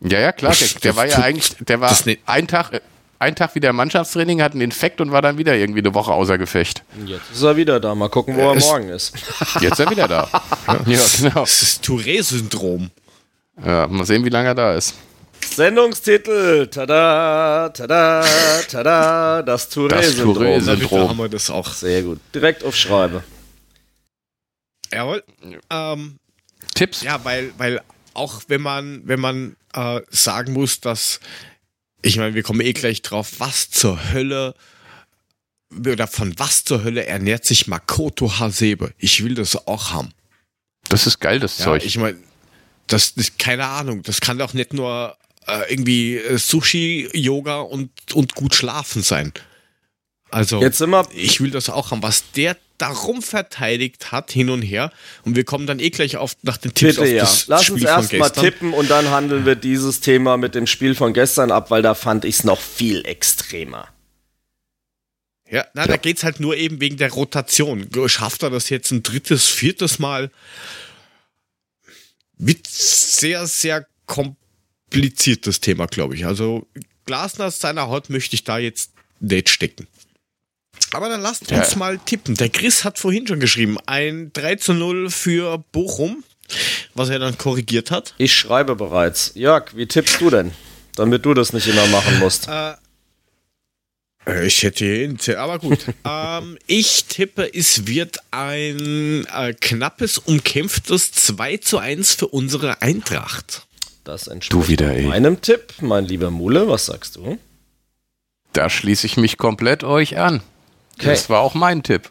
Ja, ja, klar. Der, der war ja eigentlich, der war ein Tag, ein Tag wieder Mannschaftstraining, hat einen Infekt und war dann wieder irgendwie eine Woche außer Gefecht. Jetzt ist er wieder da. Mal gucken, wo er, er morgen ist. Jetzt ist er wieder da. ja, genau. Das ist Touré-Syndrom. Ja, mal sehen, wie lange er da ist. Sendungstitel, tada, tada, tada, das Touré-Syndrom. Touré da haben wir das auch. Sehr gut. Direkt auf Schreibe. Jawohl. Ähm, Tipps? Ja, weil, weil auch wenn man, wenn man äh, sagen muss, dass, ich meine, wir kommen eh gleich drauf, was zur Hölle oder von was zur Hölle ernährt sich Makoto Hasebe? Ich will das auch haben. Das ist geil, das ja, Zeug. Ich meine, das ist keine Ahnung. Das kann doch nicht nur äh, irgendwie äh, Sushi, Yoga und, und gut schlafen sein. Also, Jetzt immer ich will das auch haben, was der darum verteidigt hat, hin und her. Und wir kommen dann eh gleich auf, nach den Tipps Bitte, auf das ja. Lass Spiel uns erst mal tippen und dann handeln wir dieses Thema mit dem Spiel von gestern ab, weil da fand ich es noch viel extremer. Ja, na, ja. da geht's halt nur eben wegen der Rotation. Schafft er das jetzt ein drittes, viertes Mal? Wird sehr, sehr kompliziertes Thema, glaube ich. Also Glasner seiner Haut möchte ich da jetzt nicht stecken. Aber dann lasst uns ja. mal tippen. Der Chris hat vorhin schon geschrieben, ein 3 zu 0 für Bochum, was er dann korrigiert hat. Ich schreibe bereits. Jörg, wie tippst du denn? Damit du das nicht immer machen musst. Äh, äh, ich hätte ihn, aber gut. ähm, ich tippe, es wird ein äh, knappes, umkämpftes 2 zu 1 für unsere Eintracht. Das entspricht du wieder, meinem Tipp, mein lieber Mule. Was sagst du? Da schließe ich mich komplett euch an. Okay. Das war auch mein Tipp.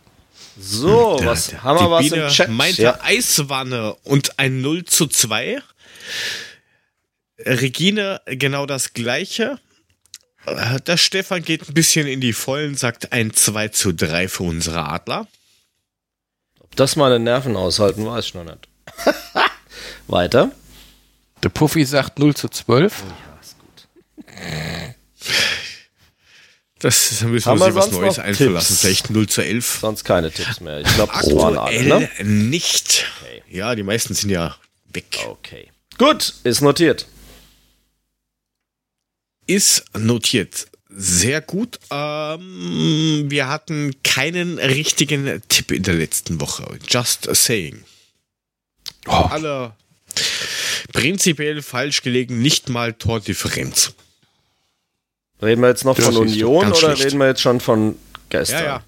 So, der, was der, haben wir was Biene im Chat? meinte ja. Eiswanne und ein 0 zu 2. Regine genau das gleiche. Äh, der Stefan geht ein bisschen in die Vollen, sagt ein 2 zu 3 für unsere Adler. Ob das meine Nerven aushalten, weiß ich noch nicht. Weiter. Der Puffy sagt 0 zu 12. Ja, ist gut. Das müssen Haben wir uns was Neues einfallen lassen. Vielleicht 0 zu 11. Sonst keine Tipps mehr. Ich glaube, das waren alle, ne? nicht. Okay. Ja, die meisten sind ja weg. Okay. Gut, ist notiert ist notiert. sehr gut. Ähm, wir hatten keinen richtigen Tipp in der letzten Woche. Just saying. Oh. Alle prinzipiell falsch gelegen, nicht mal Tordifferenz. Reden wir jetzt noch das von Union oder schlecht. reden wir jetzt schon von gestern? Ja, ja.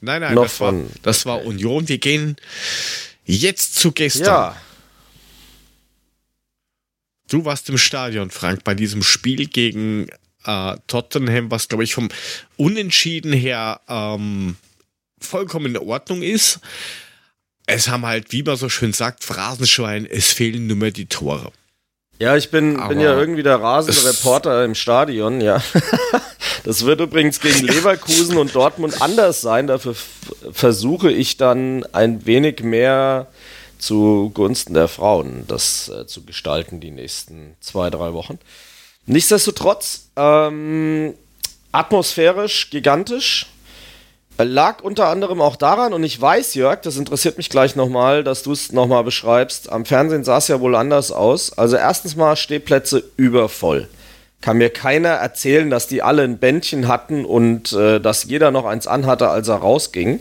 Nein, nein, noch das, von, war, das war Union. Wir gehen jetzt zu gestern. Ja. Du warst im Stadion, Frank, bei diesem Spiel gegen äh, Tottenham, was, glaube ich, vom Unentschieden her ähm, vollkommen in Ordnung ist. Es haben halt, wie man so schön sagt, Phrasenschwein, es fehlen nur mehr die Tore. Ja, ich bin, bin ja irgendwie der rasende Reporter im Stadion, ja. das wird übrigens gegen Leverkusen und Dortmund anders sein. Dafür versuche ich dann ein wenig mehr zugunsten der Frauen das äh, zu gestalten die nächsten zwei, drei Wochen. Nichtsdestotrotz, ähm, atmosphärisch gigantisch. Lag unter anderem auch daran, und ich weiß, Jörg, das interessiert mich gleich nochmal, dass du es nochmal beschreibst. Am Fernsehen sah es ja wohl anders aus. Also, erstens mal Stehplätze übervoll. Kann mir keiner erzählen, dass die alle ein Bändchen hatten und äh, dass jeder noch eins anhatte, als er rausging.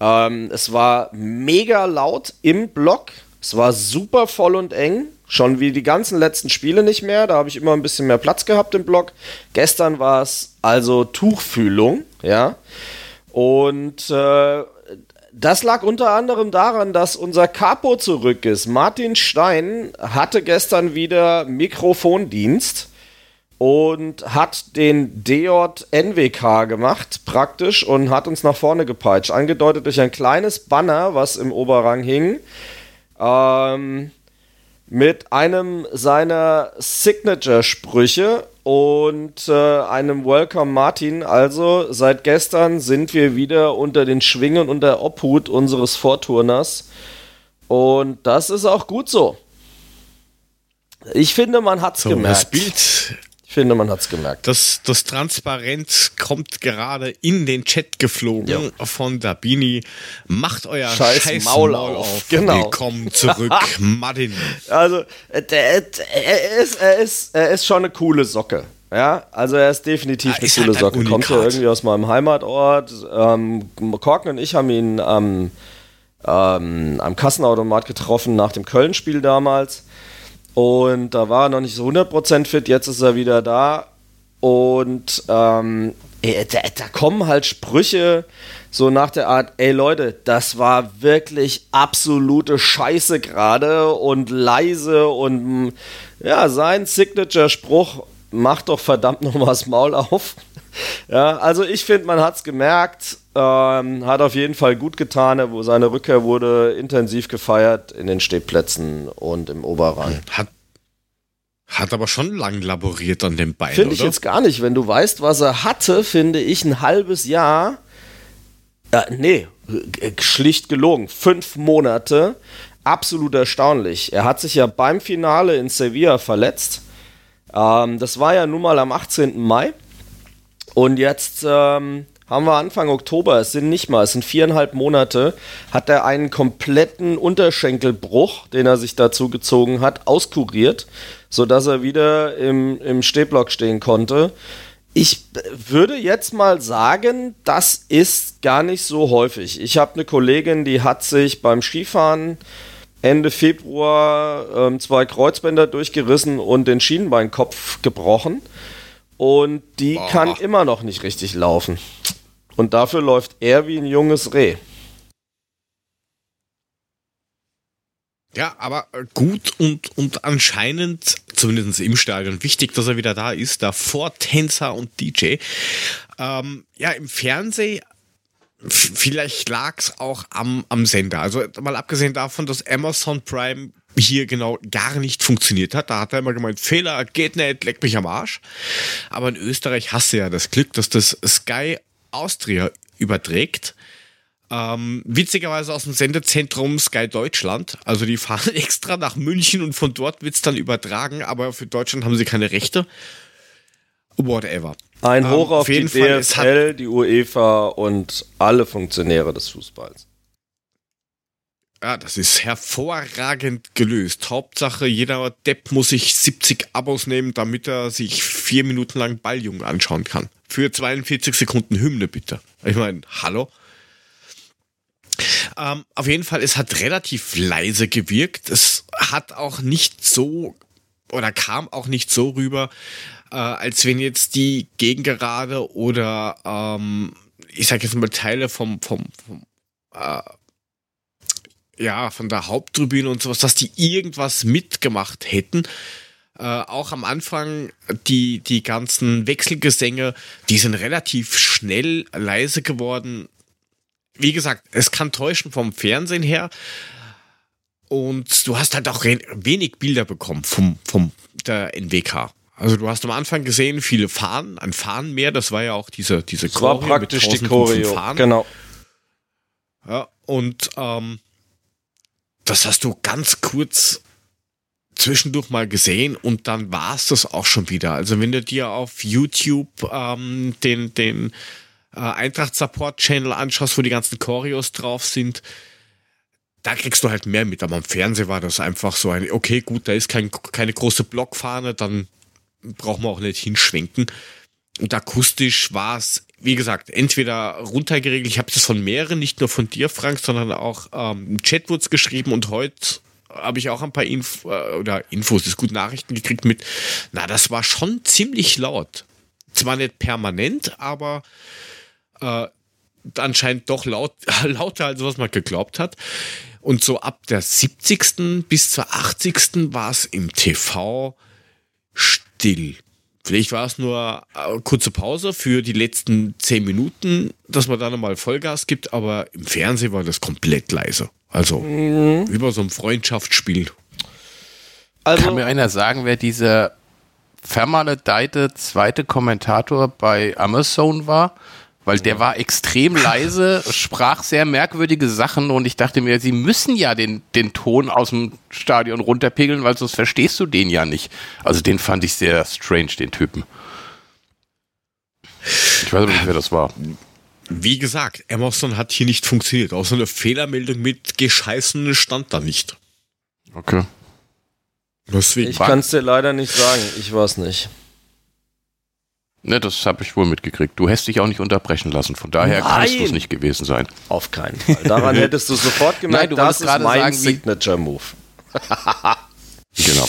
Ähm, es war mega laut im Block. Es war super voll und eng. Schon wie die ganzen letzten Spiele nicht mehr. Da habe ich immer ein bisschen mehr Platz gehabt im Block. Gestern war es also Tuchfühlung, ja. Und äh, das lag unter anderem daran, dass unser Capo zurück ist. Martin Stein hatte gestern wieder Mikrofondienst und hat den Deot NWK gemacht, praktisch, und hat uns nach vorne gepeitscht. Angedeutet durch ein kleines Banner, was im Oberrang hing. Ähm, mit einem seiner Signature-Sprüche und äh, einem Welcome Martin. Also seit gestern sind wir wieder unter den Schwingen und der Obhut unseres Vorturners. Und das ist auch gut so. Ich finde, man hat's so, gemerkt. Das Bild ich finde, man hat es gemerkt. Das, das Transparenz kommt gerade in den Chat geflogen ja. von Dabini. Macht euer scheiß, scheiß Maul, Maul, auf. auf. Genau. Willkommen zurück, Martin. Also, der, er, ist, er, ist, er ist schon eine coole Socke. Ja, also er ist definitiv ja, eine coole halt Socke. Kommt ja irgendwie aus meinem Heimatort. Ähm, Korken und ich haben ihn am, ähm, am Kassenautomat getroffen nach dem Köln-Spiel damals. Und da war er noch nicht so 100% fit, jetzt ist er wieder da. Und ähm, da, da, kommen halt Sprüche so nach der Art, ey Leute, das war wirklich absolute Scheiße gerade und leise und ja, sein Signature-Spruch, macht doch verdammt noch mal das Maul auf. ja, also ich finde, man hat es gemerkt, ähm, hat auf jeden Fall gut getan. Wo seine Rückkehr wurde intensiv gefeiert in den Stehplätzen und im Oberrang. Hat, hat aber schon lang laboriert an dem Bein. Finde ich jetzt gar nicht. Wenn du weißt, was er hatte, finde ich ein halbes Jahr. Äh, nee, schlicht gelogen. Fünf Monate. Absolut erstaunlich. Er hat sich ja beim Finale in Sevilla verletzt. Ähm, das war ja nun mal am 18. Mai. Und jetzt ähm, haben wir Anfang Oktober, es sind nicht mal, es sind viereinhalb Monate, hat er einen kompletten Unterschenkelbruch, den er sich dazu gezogen hat, auskuriert, sodass er wieder im, im Stehblock stehen konnte. Ich würde jetzt mal sagen, das ist gar nicht so häufig. Ich habe eine Kollegin, die hat sich beim Skifahren Ende Februar ähm, zwei Kreuzbänder durchgerissen und den Schienenbeinkopf gebrochen. Und die Boah. kann immer noch nicht richtig laufen. Und dafür läuft er wie ein junges Reh. Ja, aber gut und, und anscheinend, zumindest im Stadion, wichtig, dass er wieder da ist, davor Tänzer und DJ. Ähm, ja, im Fernsehen, vielleicht lag es auch am, am Sender. Also mal abgesehen davon, dass Amazon Prime hier genau gar nicht funktioniert hat. Da hat er immer gemeint, Fehler, geht nicht, leck mich am Arsch. Aber in Österreich hast du ja das Glück, dass das Sky Austria überträgt. Ähm, witzigerweise aus dem Sendezentrum Sky Deutschland. Also die fahren extra nach München und von dort wird es dann übertragen, aber für Deutschland haben sie keine Rechte. Whatever. Ein Hoch ähm, auf, auf die DFL, die UEFA und alle Funktionäre des Fußballs. Ja, das ist hervorragend gelöst. Hauptsache, jeder Depp muss sich 70 Abos nehmen, damit er sich vier Minuten lang Balljungen anschauen kann. für 42 Sekunden Hymne, bitte. Ich meine, hallo? Ähm, auf jeden Fall, es hat relativ leise gewirkt. Es hat auch nicht so oder kam auch nicht so rüber, äh, als wenn jetzt die Gegengerade oder ähm, ich sage jetzt mal Teile vom, vom, vom äh, ja, von der Haupttribüne und sowas, dass die irgendwas mitgemacht hätten. Äh, auch am Anfang die, die ganzen Wechselgesänge, die sind relativ schnell leise geworden. Wie gesagt, es kann täuschen vom Fernsehen her. Und du hast halt auch wenig Bilder bekommen vom, vom der NWK. Also du hast am Anfang gesehen, viele Fahnen, ein Fahnenmeer, das war ja auch diese, diese das Choreo war praktisch die Choreo, Fahnen. genau. Ja, und ähm, das hast du ganz kurz zwischendurch mal gesehen und dann war es das auch schon wieder. Also wenn du dir auf YouTube ähm, den, den äh, Eintracht Support Channel anschaust, wo die ganzen Choreos drauf sind, da kriegst du halt mehr mit. Aber am Fernsehen war das einfach so ein, okay, gut, da ist kein, keine große Blockfahne, dann brauchen wir auch nicht hinschwenken. Und akustisch war es, wie gesagt, entweder runtergeregelt, ich habe das von mehreren, nicht nur von dir, Frank, sondern auch ähm, im Chat wurde geschrieben und heute habe ich auch ein paar Info äh, oder Infos, ist gut Nachrichten gekriegt mit, na, das war schon ziemlich laut. Zwar nicht permanent, aber äh, anscheinend doch laut, lauter, als was man geglaubt hat. Und so ab der 70. bis zur 80. war es im TV still. Vielleicht war es nur eine kurze Pause für die letzten 10 Minuten, dass man da nochmal Vollgas gibt, aber im Fernsehen war das komplett leise. Also mhm. über so ein Freundschaftsspiel. Also, Kann mir einer sagen, wer dieser vermaledeite zweite Kommentator bei Amazon war? Weil der war extrem leise, sprach sehr merkwürdige Sachen und ich dachte mir, sie müssen ja den, den Ton aus dem Stadion runterpegeln, weil sonst verstehst du den ja nicht. Also den fand ich sehr strange, den Typen. Ich weiß nicht, wer das war. Wie gesagt, Amazon hat hier nicht funktioniert. Auch so eine Fehlermeldung mit gescheißen stand da nicht. Okay. Deswegen ich kann es dir leider nicht sagen. Ich weiß nicht. Ne, das habe ich wohl mitgekriegt. Du hättest dich auch nicht unterbrechen lassen. Von daher Nein. kannst du es nicht gewesen sein. Auf keinen Fall. Daran hättest du sofort gemerkt, Nein, du das ist mein sagen, Signature Move. genau.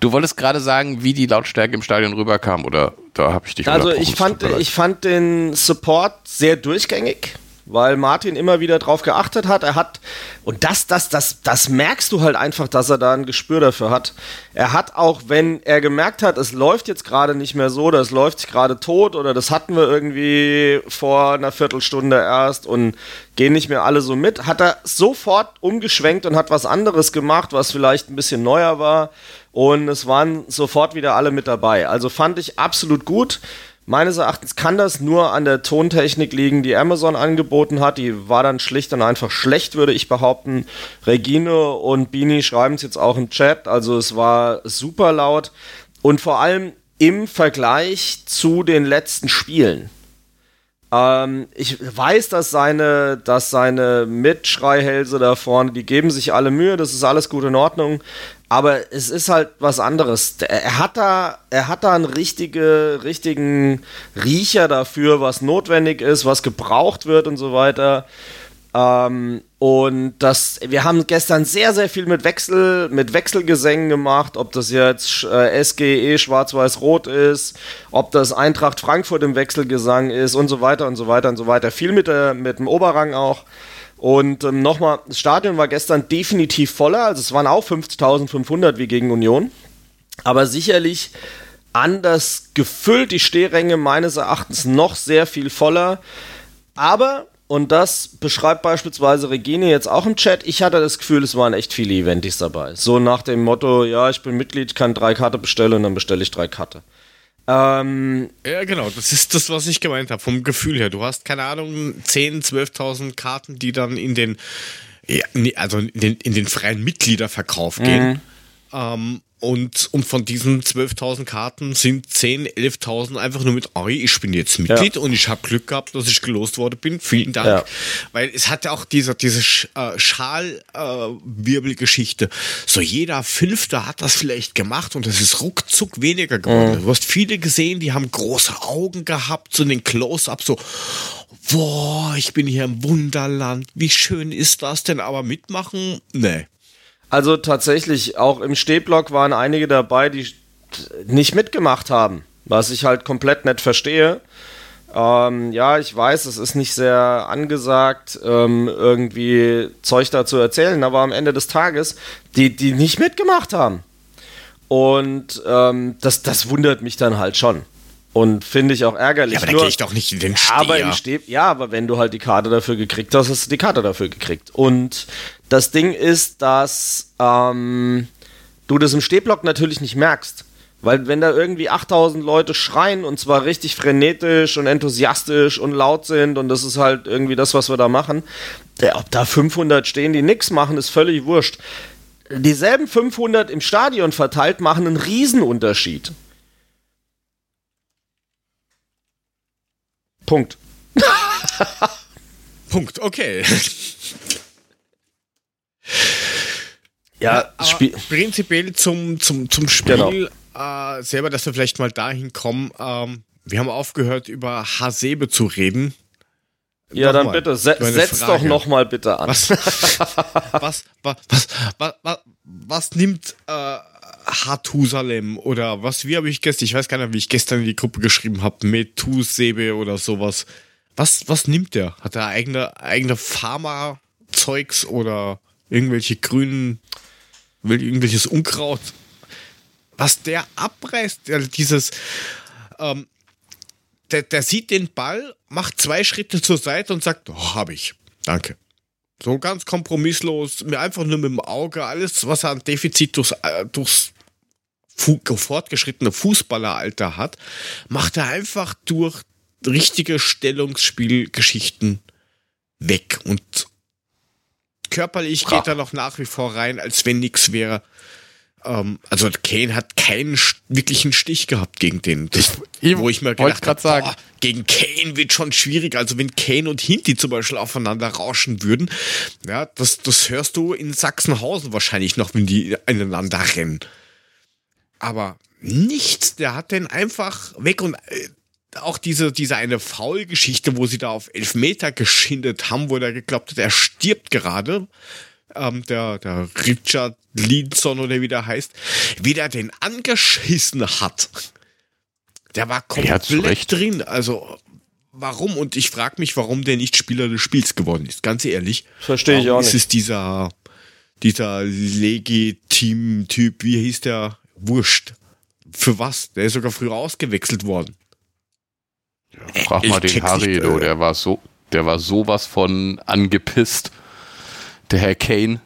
Du wolltest gerade sagen, wie die Lautstärke im Stadion rüberkam, oder da habe ich dich Also ich fand, ich fand den Support sehr durchgängig weil Martin immer wieder drauf geachtet hat. Er hat, und das, das, das, das merkst du halt einfach, dass er da ein Gespür dafür hat. Er hat auch, wenn er gemerkt hat, es läuft jetzt gerade nicht mehr so, oder es läuft gerade tot, oder das hatten wir irgendwie vor einer Viertelstunde erst und gehen nicht mehr alle so mit, hat er sofort umgeschwenkt und hat was anderes gemacht, was vielleicht ein bisschen neuer war. Und es waren sofort wieder alle mit dabei. Also fand ich absolut gut. Meines Erachtens kann das nur an der Tontechnik liegen, die Amazon angeboten hat. Die war dann schlicht und einfach schlecht, würde ich behaupten. Regine und Bini schreiben es jetzt auch im Chat. Also es war super laut. Und vor allem im Vergleich zu den letzten Spielen. Ähm, ich weiß, dass seine, dass seine Mitschreihälse da vorne, die geben sich alle Mühe, das ist alles gut in Ordnung. Aber es ist halt was anderes. Er hat da, er hat da einen richtige, richtigen Riecher dafür, was notwendig ist, was gebraucht wird und so weiter. Ähm, und das, wir haben gestern sehr, sehr viel mit Wechsel, mit Wechselgesängen gemacht, ob das jetzt äh, SGE Schwarz-Weiß-Rot ist, ob das Eintracht Frankfurt im Wechselgesang ist und so weiter und so weiter und so weiter. Viel mit, der, mit dem Oberrang auch. Und ähm, nochmal, das Stadion war gestern definitiv voller, also es waren auch 50.500 wie gegen Union, aber sicherlich anders gefüllt, die Stehränge meines Erachtens noch sehr viel voller. Aber, und das beschreibt beispielsweise Regine jetzt auch im Chat, ich hatte das Gefühl, es waren echt viele Eventis dabei. So nach dem Motto, ja, ich bin Mitglied, kann drei Karte bestellen und dann bestelle ich drei Karte. Ähm, ja, genau, das ist das, was ich gemeint habe, vom Gefühl her. Du hast, keine Ahnung, 10.000, 12.000 Karten, die dann in den, ja, also in den, in den freien Mitgliederverkauf gehen. Mhm. Ähm, und, und von diesen 12.000 Karten sind 10, 11.000 einfach nur mit, oi, ich bin jetzt Mitglied ja. und ich habe Glück gehabt, dass ich gelost worden bin. Vielen Dank. Ja. Weil es hat ja auch diese, diese äh, Schalwirbelgeschichte. Äh, so jeder Fünfte hat das vielleicht gemacht und es ist ruckzuck weniger geworden. Mhm. Du hast viele gesehen, die haben große Augen gehabt, so in den Close-Up, so, boah, ich bin hier im Wunderland. Wie schön ist das denn? Aber mitmachen? Nee. Also tatsächlich, auch im Stehblock waren einige dabei, die nicht mitgemacht haben, was ich halt komplett nicht verstehe. Ähm, ja, ich weiß, es ist nicht sehr angesagt, ähm, irgendwie Zeug dazu erzählen, aber am Ende des Tages, die, die nicht mitgemacht haben. Und ähm, das, das wundert mich dann halt schon. Und finde ich auch ärgerlich. Ja, aber da gehe ich doch nicht in den Steher. Aber im Ste ja, aber wenn du halt die Karte dafür gekriegt hast, hast du die Karte dafür gekriegt. Und das Ding ist, dass ähm, du das im Stehblock natürlich nicht merkst. Weil wenn da irgendwie 8000 Leute schreien und zwar richtig frenetisch und enthusiastisch und laut sind und das ist halt irgendwie das, was wir da machen, der, ob da 500 stehen, die nichts machen, ist völlig wurscht. Dieselben 500 im Stadion verteilt machen einen Riesenunterschied. Punkt. Punkt, okay. Ja, ja prinzipiell zum, zum, zum Spiel genau. äh, selber, dass wir vielleicht mal dahin kommen. Ähm, wir haben aufgehört, über Hasebe zu reden. Ja, dann bitte, se setz Frage. doch noch mal bitte an. Was, was, was, was, was, was nimmt äh, Hathusalem oder was, wie habe ich gestern, ich weiß gar nicht, wie ich gestern in die Gruppe geschrieben habe, Metusebe oder sowas. Was, was nimmt der? Hat er eigene, eigene Pharma-Zeugs oder irgendwelche grünen, irgendwelches Unkraut? Was der abreißt, dieses, ähm, der, der sieht den Ball, macht zwei Schritte zur Seite und sagt, oh, hab ich. Danke. So ganz kompromisslos, mir einfach nur mit dem Auge alles, was er an Defizit durchs, äh, durchs fu fortgeschrittene Fußballeralter hat, macht er einfach durch richtige Stellungsspielgeschichten weg und körperlich geht er noch nach wie vor rein, als wenn nichts wäre. Ähm, also Kane hat keinen wirklichen Stich gehabt gegen den. Das, ich, wo ich mir gedacht habe, sagen. gegen Kane wird schon schwierig. Also wenn Kane und Hinti zum Beispiel aufeinander rauschen würden, ja, das, das hörst du in Sachsenhausen wahrscheinlich noch, wenn die ineinander rennen. Aber nichts, der hat den einfach weg und äh, auch diese, diese eine Foul-Geschichte, wo sie da auf Elfmeter geschindet haben, wo der geglaubt hat, er stirbt gerade. Ähm, der, der Richard Linson oder wie der heißt, wie der den angeschissen hat. Der war komplett drin. Also, warum? Und ich frage mich, warum der nicht Spieler des Spiels geworden ist. Ganz ehrlich. Verstehe ich auch nicht. Ist es dieser, dieser Legitim-Typ, wie hieß der? Wurscht. Für was? Der ist sogar früher ausgewechselt worden. Ja, frag mal den Harry, du, der war so, der war sowas von angepisst, der Herr Kane.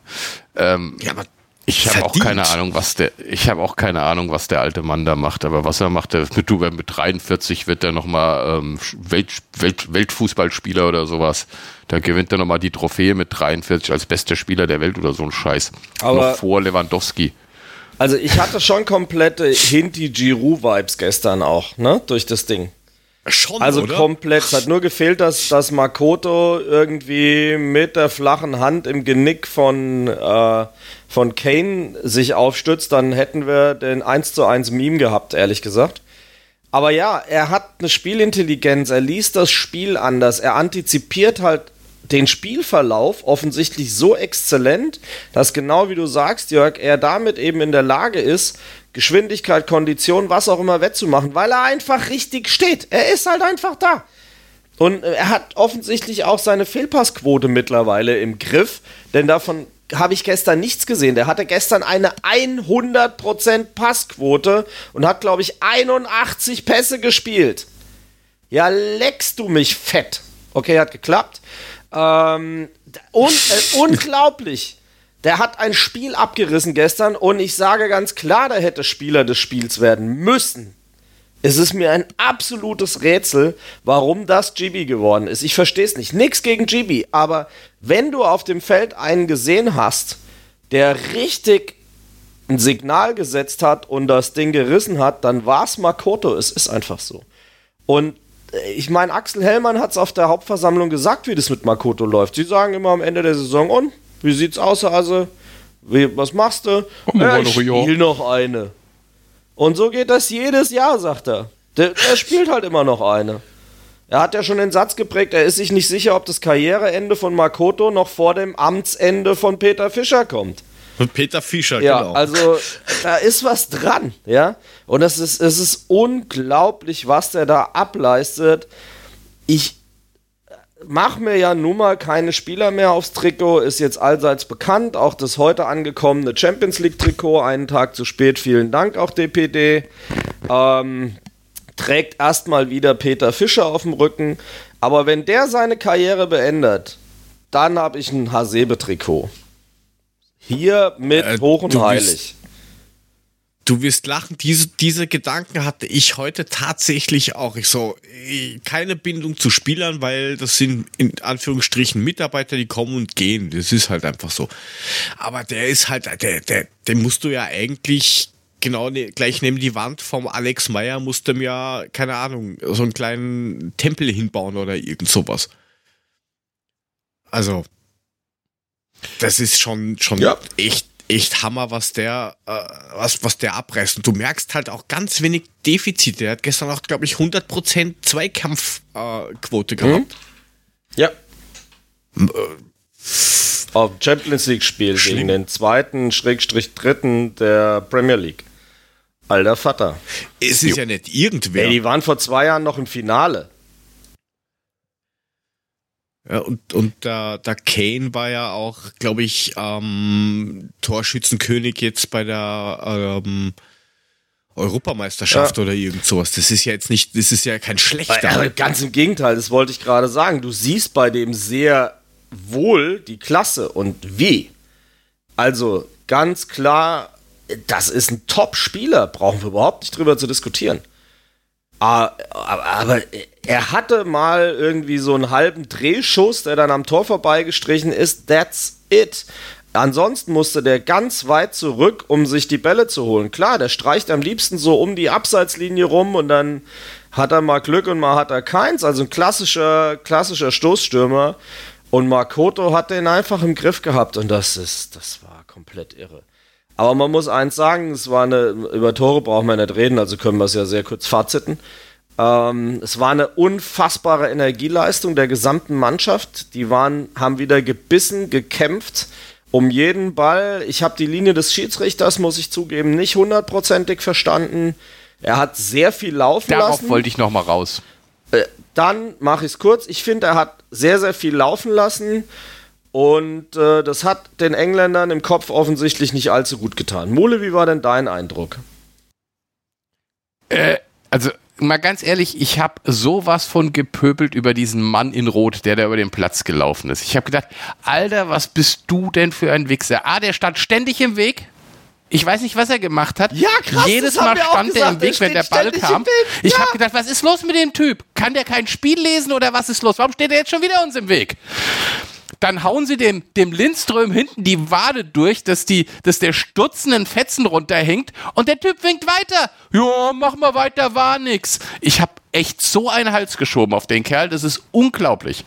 Ähm, ja, aber ich habe auch keine Ahnung, was der, ich habe auch keine Ahnung, was der alte Mann da macht. Aber was er macht, der, mit, du, mit 43 wird er nochmal ähm, Welt, Welt, Weltfußballspieler oder sowas. Da gewinnt er nochmal die Trophäe mit 43 als bester Spieler der Welt oder so ein Scheiß. Aber Noch vor Lewandowski. Also ich hatte schon komplette Hinti-Giroud-Vibes gestern auch, ne? Durch das Ding. Schon, also oder? komplett. Es hat nur gefehlt, dass, dass Makoto irgendwie mit der flachen Hand im Genick von, äh, von Kane sich aufstützt. Dann hätten wir den 1 zu 1 Meme gehabt, ehrlich gesagt. Aber ja, er hat eine Spielintelligenz, er liest das Spiel anders, er antizipiert halt den Spielverlauf offensichtlich so exzellent, dass genau wie du sagst, Jörg, er damit eben in der Lage ist, Geschwindigkeit, Kondition, was auch immer wettzumachen, weil er einfach richtig steht. Er ist halt einfach da. Und er hat offensichtlich auch seine Fehlpassquote mittlerweile im Griff, denn davon habe ich gestern nichts gesehen. Der hatte gestern eine 100% Passquote und hat, glaube ich, 81 Pässe gespielt. Ja, leckst du mich fett. Okay, hat geklappt. Ähm, un äh, unglaublich. Der hat ein Spiel abgerissen gestern und ich sage ganz klar, der hätte Spieler des Spiels werden müssen. Es ist mir ein absolutes Rätsel, warum das GB geworden ist. Ich verstehe es nicht. Nix gegen GB, aber wenn du auf dem Feld einen gesehen hast, der richtig ein Signal gesetzt hat und das Ding gerissen hat, dann war es Makoto. Es ist einfach so. Und äh, ich meine, Axel Hellmann hat es auf der Hauptversammlung gesagt, wie das mit Makoto läuft. Sie sagen immer am Ende der Saison, und wie sieht's aus, Hase? Wie, was machst du? Oh, ja, ich spiel noch eine. Und so geht das jedes Jahr, sagt er. Der, der spielt halt immer noch eine. Er hat ja schon den Satz geprägt, er ist sich nicht sicher, ob das Karriereende von Makoto noch vor dem Amtsende von Peter Fischer kommt. Peter Fischer, ja, genau. Also da ist was dran, ja. Und es ist, es ist unglaublich, was der da ableistet. Ich mache mir ja nun mal keine Spieler mehr aufs Trikot, ist jetzt allseits bekannt. Auch das heute angekommene Champions League-Trikot, einen Tag zu spät, vielen Dank auch DPD. Ähm, trägt erstmal wieder Peter Fischer auf dem Rücken. Aber wenn der seine Karriere beendet, dann habe ich ein Hasebe-Trikot. Hier mit Äh, hoch und heilig. Du wirst lachen, diese, diese Gedanken hatte ich heute tatsächlich auch. Ich so, eh, keine Bindung zu Spielern, weil das sind in Anführungsstrichen Mitarbeiter, die kommen und gehen. Das ist halt einfach so. Aber der ist halt, der, der, den musst du ja eigentlich genau ne, gleich neben die Wand vom Alex Meyer musst du ihm ja, keine Ahnung, so einen kleinen Tempel hinbauen oder irgend sowas. Also, das ist schon, schon Ja. echt, echt Hammer, was der, äh, was, was der abreißt. Und du merkst halt auch ganz wenig Defizite. Er hat gestern auch, glaube ich, 100% Zweikampfquote äh, Quote gehabt. Ja. Auf Champions League Spiel Schlimm. gegen den zweiten, Schrägstrich dritten der Premier League. Alter Vater. Es ist ja nicht irgendwer. Ey, die waren vor zwei Jahren noch im Finale. Ja, und und der, der Kane war ja auch, glaube ich, ähm, Torschützenkönig jetzt bei der ähm, Europameisterschaft Ja. oder irgend sowas. Das ist ja jetzt nicht, das ist ja kein schlechter. Aber ganz im Gegenteil, das wollte ich gerade sagen. Du siehst bei dem sehr wohl die Klasse und wie. Also ganz klar, das ist ein Top-Spieler, brauchen wir überhaupt nicht drüber zu diskutieren. Ah, Aber, aber er hatte mal irgendwie so einen halben Drehschuss, der dann am Tor vorbeigestrichen ist. That's it. Ansonsten musste der ganz weit zurück, um sich die Bälle zu holen. Klar, der streicht am liebsten so um die Abseitslinie rum und dann hat er mal Glück und mal hat er keins. Also ein klassischer, klassischer Stoßstürmer. Und Makoto hat den einfach im Griff gehabt und das ist, das war komplett irre. Aber man muss eins sagen, es war eine, über Tore brauchen wir nicht reden, also können wir es ja sehr kurz faziten. Ähm, es war eine unfassbare Energieleistung der gesamten Mannschaft. Die waren, haben wieder gebissen, gekämpft um jeden Ball. Ich habe die Linie des Schiedsrichters, muss ich zugeben, nicht hundertprozentig verstanden. Er hat sehr viel laufen Darauf lassen. wollte ich noch mal raus. Äh, dann mache ich es kurz. Ich finde, er hat sehr, sehr viel laufen lassen. Und äh, das hat den Engländern im Kopf offensichtlich nicht allzu gut getan. Mule, wie war denn dein Eindruck? Äh, also mal ganz ehrlich, ich habe sowas von gepöbelt über diesen Mann in Rot, der da über den Platz gelaufen ist. Ich habe gedacht, Alter, was bist du denn für ein Wichser? Ah, der stand ständig im Weg. Ich weiß nicht, was er gemacht hat. Ja, krass, Jedes Mal stand er im Weg, wenn der Ball kam. Ich Ja. habe gedacht, was ist los mit dem Typ? Kann der kein Spiel lesen oder was ist los? Warum steht er jetzt schon wieder uns im Weg? Dann hauen sie dem, dem Lindström hinten die Wade durch, dass, die, dass der stutzenden Fetzen runterhängt und der Typ winkt weiter. Ja, mach mal weiter, war nix. Ich habe echt so einen Hals geschoben auf den Kerl, das ist unglaublich.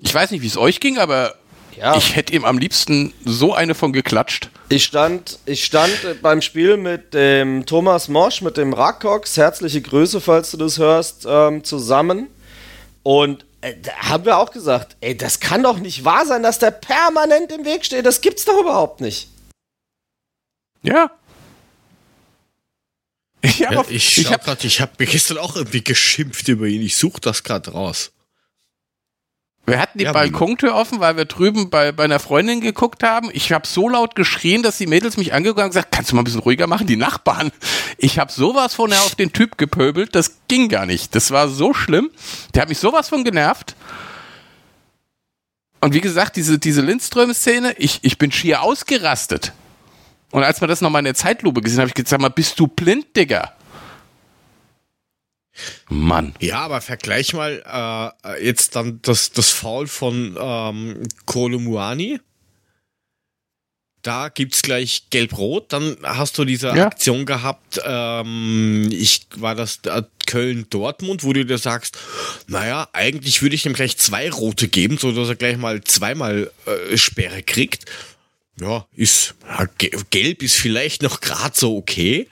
Ich weiß nicht, wie es euch ging, aber Ja. ich hätte ihm am liebsten so eine von geklatscht. Ich stand, ich stand beim Spiel mit dem Thomas Mosch, mit dem Rakox, herzliche Grüße, falls du das hörst, ähm, zusammen. Und äh, da haben wir auch gesagt, ey, das kann doch nicht wahr sein, dass der permanent im Weg steht. Das gibt's doch überhaupt nicht. Ja. Ich habe Ja, ich ich schau hab, habe mir gestern auch irgendwie geschimpft über ihn. Ich suche das gerade raus. Wir hatten die Ja, Balkontür offen, weil wir drüben bei, bei einer Freundin geguckt haben. Ich habe so laut geschrien, dass die Mädels mich angeguckt haben und gesagt, kannst du mal ein bisschen ruhiger machen, die Nachbarn. Ich habe sowas von auf den Typ gepöbelt, das ging gar nicht. Das war so schlimm. Der hat mich sowas von genervt. Und wie gesagt, diese, diese Lindström-Szene, ich, ich bin schier ausgerastet. Und als wir das nochmal in der Zeitlupe gesehen habe ich gesagt, mal, bist du blind, Digga? Mann. Ja, aber vergleich mal äh, jetzt dann das, das Foul von ähm, Kolo Muani. da gibt's gleich Gelb-Rot. Dann hast du diese Ja. Aktion gehabt, ähm, ich war das äh, Köln-Dortmund, wo du dir sagst, naja, eigentlich würde ich ihm gleich zwei Rote geben, so dass er gleich mal zweimal äh, Sperre kriegt. Ja, ist ja, ge- gelb ist vielleicht noch grad so okay.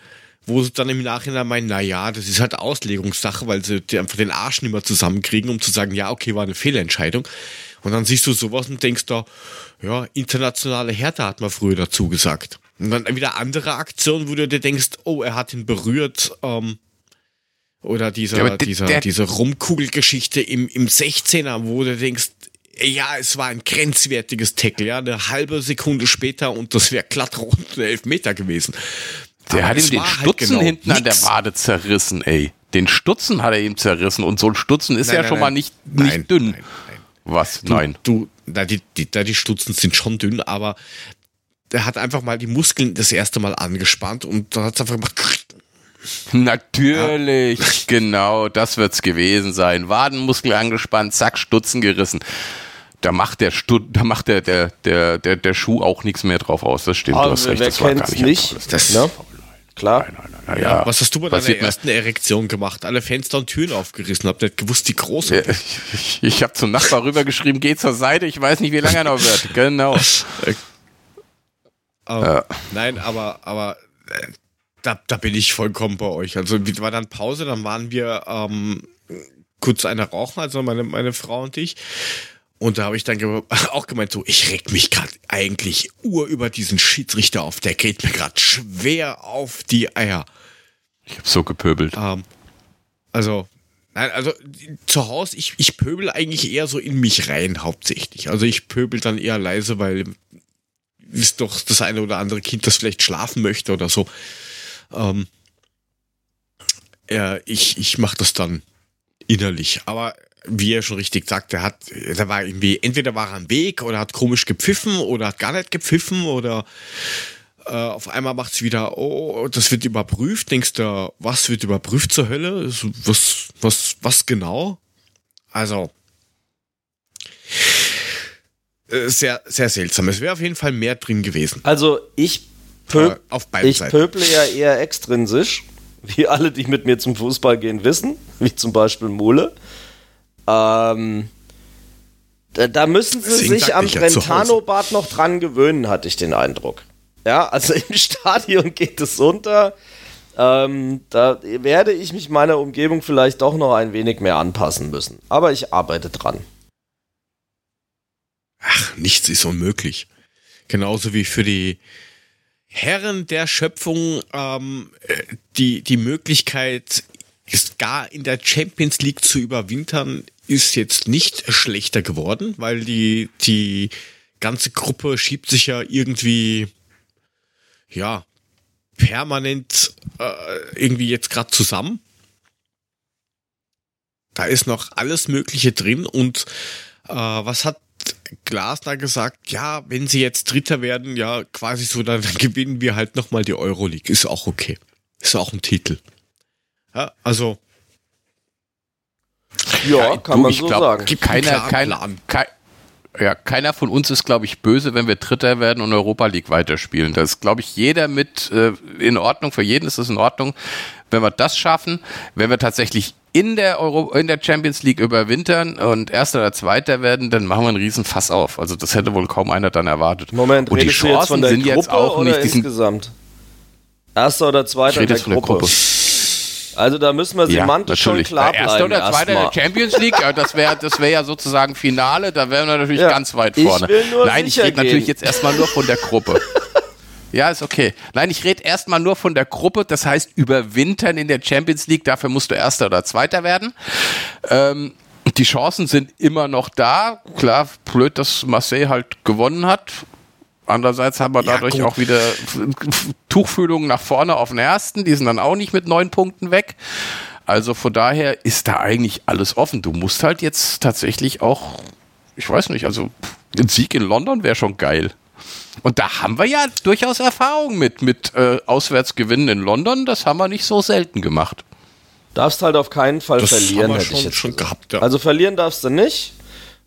Wo sie dann im Nachhinein meinen, na ja, das ist halt Auslegungssache, weil sie einfach den Arsch nicht mehr zusammenkriegen, um zu sagen, ja, okay, war eine Fehlentscheidung. Und dann siehst du sowas und denkst da, ja, internationale Härte hat man früher dazu gesagt. Und dann wieder andere Aktionen, wo du dir denkst, oh, er hat ihn berührt, ähm, oder dieser, Ja, dieser, der- diese Rumkugelgeschichte im, im 16er, wo du denkst, ja, es war ein grenzwertiges Tackle, ja, eine halbe Sekunde später und das wäre glatt rund Elfmeter gewesen. Der Aber hat ihm den halt Stutzen genau hinten an der nix. Wade zerrissen, ey. Den Stutzen hat er ihm zerrissen und so ein Stutzen ist Nein, ja nein, schon nein. mal nicht, nicht Nein, dünn. nein, nein. Was? Du, Nein. Du, na, die, die, da die Stutzen sind schon dünn, aber der hat einfach mal die Muskeln das erste Mal angespannt und dann hat es einfach gemacht. Natürlich, genau, das wird's gewesen sein. Wadenmuskel angespannt, zack, Stutzen gerissen. Da macht der Stu da macht der, der, der, der, der Schuh auch nichts mehr drauf aus. Das stimmt, du Aber hast recht. wer Das war gar nicht. nicht? Das, Ne? Klar. Na ja, ja, was hast du bei deiner ersten Erektion gemacht? Alle Fenster und Türen aufgerissen, hab nicht gewusst, wie groß Ja, Ich, ich, ich habe zum Nachbar rübergeschrieben, geh zur Seite, ich weiß nicht, wie lange er noch wird. Genau. Ähm, Ja. Nein, aber, aber äh, da, da bin ich vollkommen bei euch. Also wie- war dann Pause, dann waren wir ähm, kurz eine rauchen, also meine, meine Frau und ich. Und da habe ich dann auch gemeint, so, ich reg mich gerade eigentlich ur über diesen Schiedsrichter auf. Der geht mir gerade schwer auf die Eier. Ich habe so gepöbelt. Ähm, also, nein, also zu Hause, ich, ich pöbel eigentlich eher so in mich rein, hauptsächlich. Also ich pöbel dann eher leise, weil ist doch das eine oder andere Kind, das vielleicht schlafen möchte oder so. Ähm, ja, ich, ich mache das dann innerlich. Aber wie er schon richtig sagt, der hat, der war irgendwie, entweder war er am Weg oder hat komisch gepfiffen oder hat gar nicht gepfiffen oder äh, auf einmal macht's wieder, oh, das wird überprüft. Denkst du, was wird überprüft zur Hölle? Was, was, was genau? Also, äh, sehr, sehr seltsam. Es wäre auf jeden Fall mehr drin gewesen. Also ich, Äh, pöb auf beiden ich Seiten. pöble ja eher extrinsisch, wie alle, die mit mir zum Fußball gehen, wissen, wie zum Beispiel Mule. Ähm, da, da müssen sie Deswegen sich am. Brentano-Bad noch dran gewöhnen, hatte ich den Eindruck. Ja, also im Stadion geht es unter. Ähm, da werde ich mich meiner Umgebung vielleicht doch noch ein wenig mehr anpassen müssen. Aber ich arbeite dran. Ach, nichts ist unmöglich. Genauso wie für die Herren der Schöpfung ähm, äh, die, die Möglichkeit, ist gar in der Champions League zu überwintern, ist jetzt nicht schlechter geworden, weil die, die ganze Gruppe schiebt sich ja irgendwie, ja, permanent äh, irgendwie jetzt gerade zusammen. Da ist noch alles Mögliche drin und äh, was hat Glasner gesagt, ja, wenn sie jetzt Dritter werden, ja, quasi so, dann gewinnen wir halt nochmal die Euroleague. Ist auch okay. Ist auch ein Titel. Ja, also, Ja, kann du, man ich so glaub, sagen. Gibt Keiner, klaren kein, ja, keiner von uns ist, glaube ich, böse, wenn wir Dritter werden und Europa League weiterspielen. Das ist, glaube ich, jeder mit äh, in Ordnung. Für jeden ist es in Ordnung, wenn wir das schaffen. Wenn wir tatsächlich in der Euro, in der Champions League überwintern und Erster oder Zweiter werden, dann machen wir einen riesen Fass auf. Also das hätte wohl kaum einer dann erwartet. Moment, und die du jetzt Chancen von der sind Gruppe jetzt auch oder nicht insgesamt? Erster oder Ich zweiter rede in jetzt von der Gruppe. Also da müssen wir Ja, semantisch schon natürlich. klar Erster bleiben. oder Zweiter der Champions League, ja, das wäre das wär ja sozusagen Finale, da wären wir natürlich Ja, ganz weit ich vorne. will nur Nein, ich rede natürlich jetzt erstmal nur von der Gruppe. Ja, ist okay. Nein, ich rede erstmal nur von der Gruppe, das heißt überwintern in der Champions League, dafür musst du Erster oder Zweiter werden. Ähm, die Chancen sind immer noch da. Klar, blöd, dass Marseille halt gewonnen hat. Andererseits haben wir Ja, dadurch gut. auch wieder Tuchfühlungen nach vorne auf den ersten. Die sind dann auch nicht mit neun Punkten weg. Also von daher ist da eigentlich alles offen. Du musst halt jetzt tatsächlich auch, ich weiß nicht, also ein Sieg in London wäre schon geil. Und da haben wir ja durchaus Erfahrung mit, mit äh, Auswärtsgewinnen in London. Das haben wir nicht so selten gemacht. Darfst halt auf keinen Fall Das verlieren, haben wir hätte ich schon, jetzt schon gesagt. gehabt. Ja. Also verlieren darfst du nicht.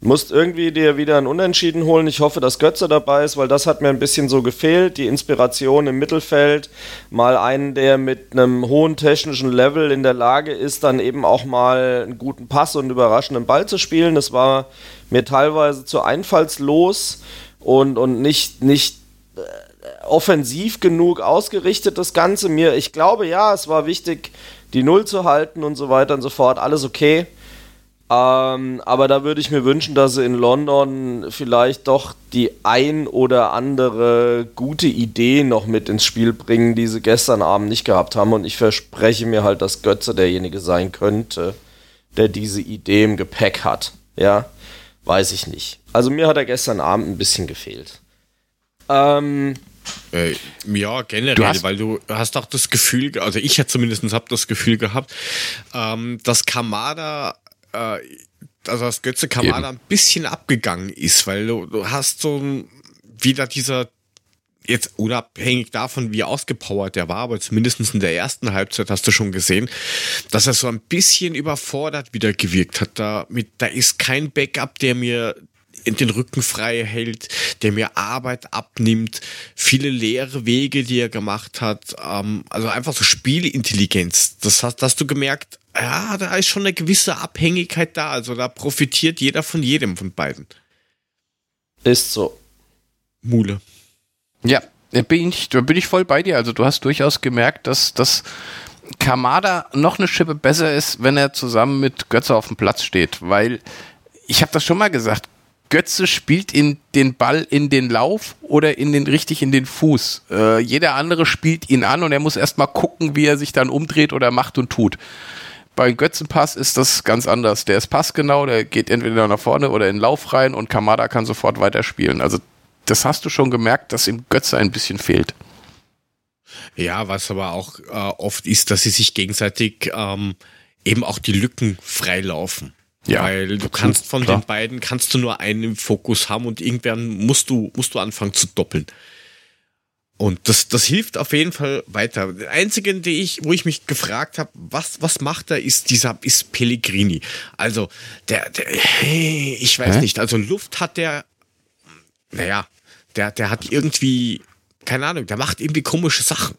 Musst irgendwie dir wieder ein Unentschieden holen. Ich hoffe, dass Götze dabei ist, weil das hat mir ein bisschen so gefehlt. Die Inspiration im Mittelfeld. Mal einen, der mit einem hohen technischen Level in der Lage ist, dann eben auch mal einen guten Pass und einen überraschenden Ball zu spielen. Das war mir teilweise zu einfallslos und, und nicht, nicht äh, offensiv genug ausgerichtet, das Ganze. Mir, ich glaube, ja, es war wichtig, die Null zu halten und so weiter und so fort. Alles okay. Ähm, aber da würde ich mir wünschen, dass sie in London vielleicht doch die ein oder andere gute Idee noch mit ins Spiel bringen, die sie gestern Abend nicht gehabt haben. Und ich verspreche mir halt, dass Götze derjenige sein könnte, der diese Idee im Gepäck hat. Ja, weiß ich nicht. Also mir hat er gestern Abend ein bisschen gefehlt. Ähm, äh, ja, generell, du weil du hast auch das Gefühl, also ich ja zumindest habe das Gefühl gehabt, ähm, dass Kamada äh, also dass Götze Kamada ein bisschen abgegangen ist, weil du, du hast so ein, wieder dieser jetzt unabhängig davon, wie ausgepowert der war, aber zumindest in der ersten Halbzeit hast du schon gesehen, dass er so ein bisschen überfordert wieder gewirkt hat. Da, mit, da ist kein Backup, der mir den Rücken frei hält, der mir Arbeit abnimmt, viele leere Wege, die er gemacht hat, ähm, also einfach so Spielintelligenz. Das hast, hast du gemerkt, ja, da ist schon eine gewisse Abhängigkeit da. Also da profitiert jeder von jedem von beiden. Ist so. Mule. Ja, da bin ich, da bin ich voll bei dir. Also du hast durchaus gemerkt, dass, dass Kamada noch eine Schippe besser ist, wenn er zusammen mit Götze auf dem Platz steht. Weil, ich habe das schon mal gesagt, Götze spielt in den Ball in den Lauf oder in den richtig in den Fuß. Äh, jeder andere spielt ihn an und er muss erstmal gucken, wie er sich dann umdreht oder macht und tut. Bei Götzenpass ist das ganz anders. Der ist passgenau, der geht entweder nach vorne oder in den Lauf rein und Kamada kann sofort weiterspielen. Also das hast du schon gemerkt, dass ihm Götze ein bisschen fehlt. Ja, was aber auch äh, oft ist, dass sie sich gegenseitig ähm, eben auch die Lücken freilaufen. Ja, Weil du kannst von klar. den beiden kannst du nur einen im Fokus haben und irgendwann musst du, musst du anfangen zu doppeln. Und das, das hilft auf jeden Fall weiter. Der einzige, die ich, wo ich mich gefragt habe, was, was macht er, ist dieser, ist Pellegrini. Also, der, der ich weiß Hä? nicht, also Luft hat der, naja, der, der hat irgendwie, keine Ahnung, der macht irgendwie komische Sachen.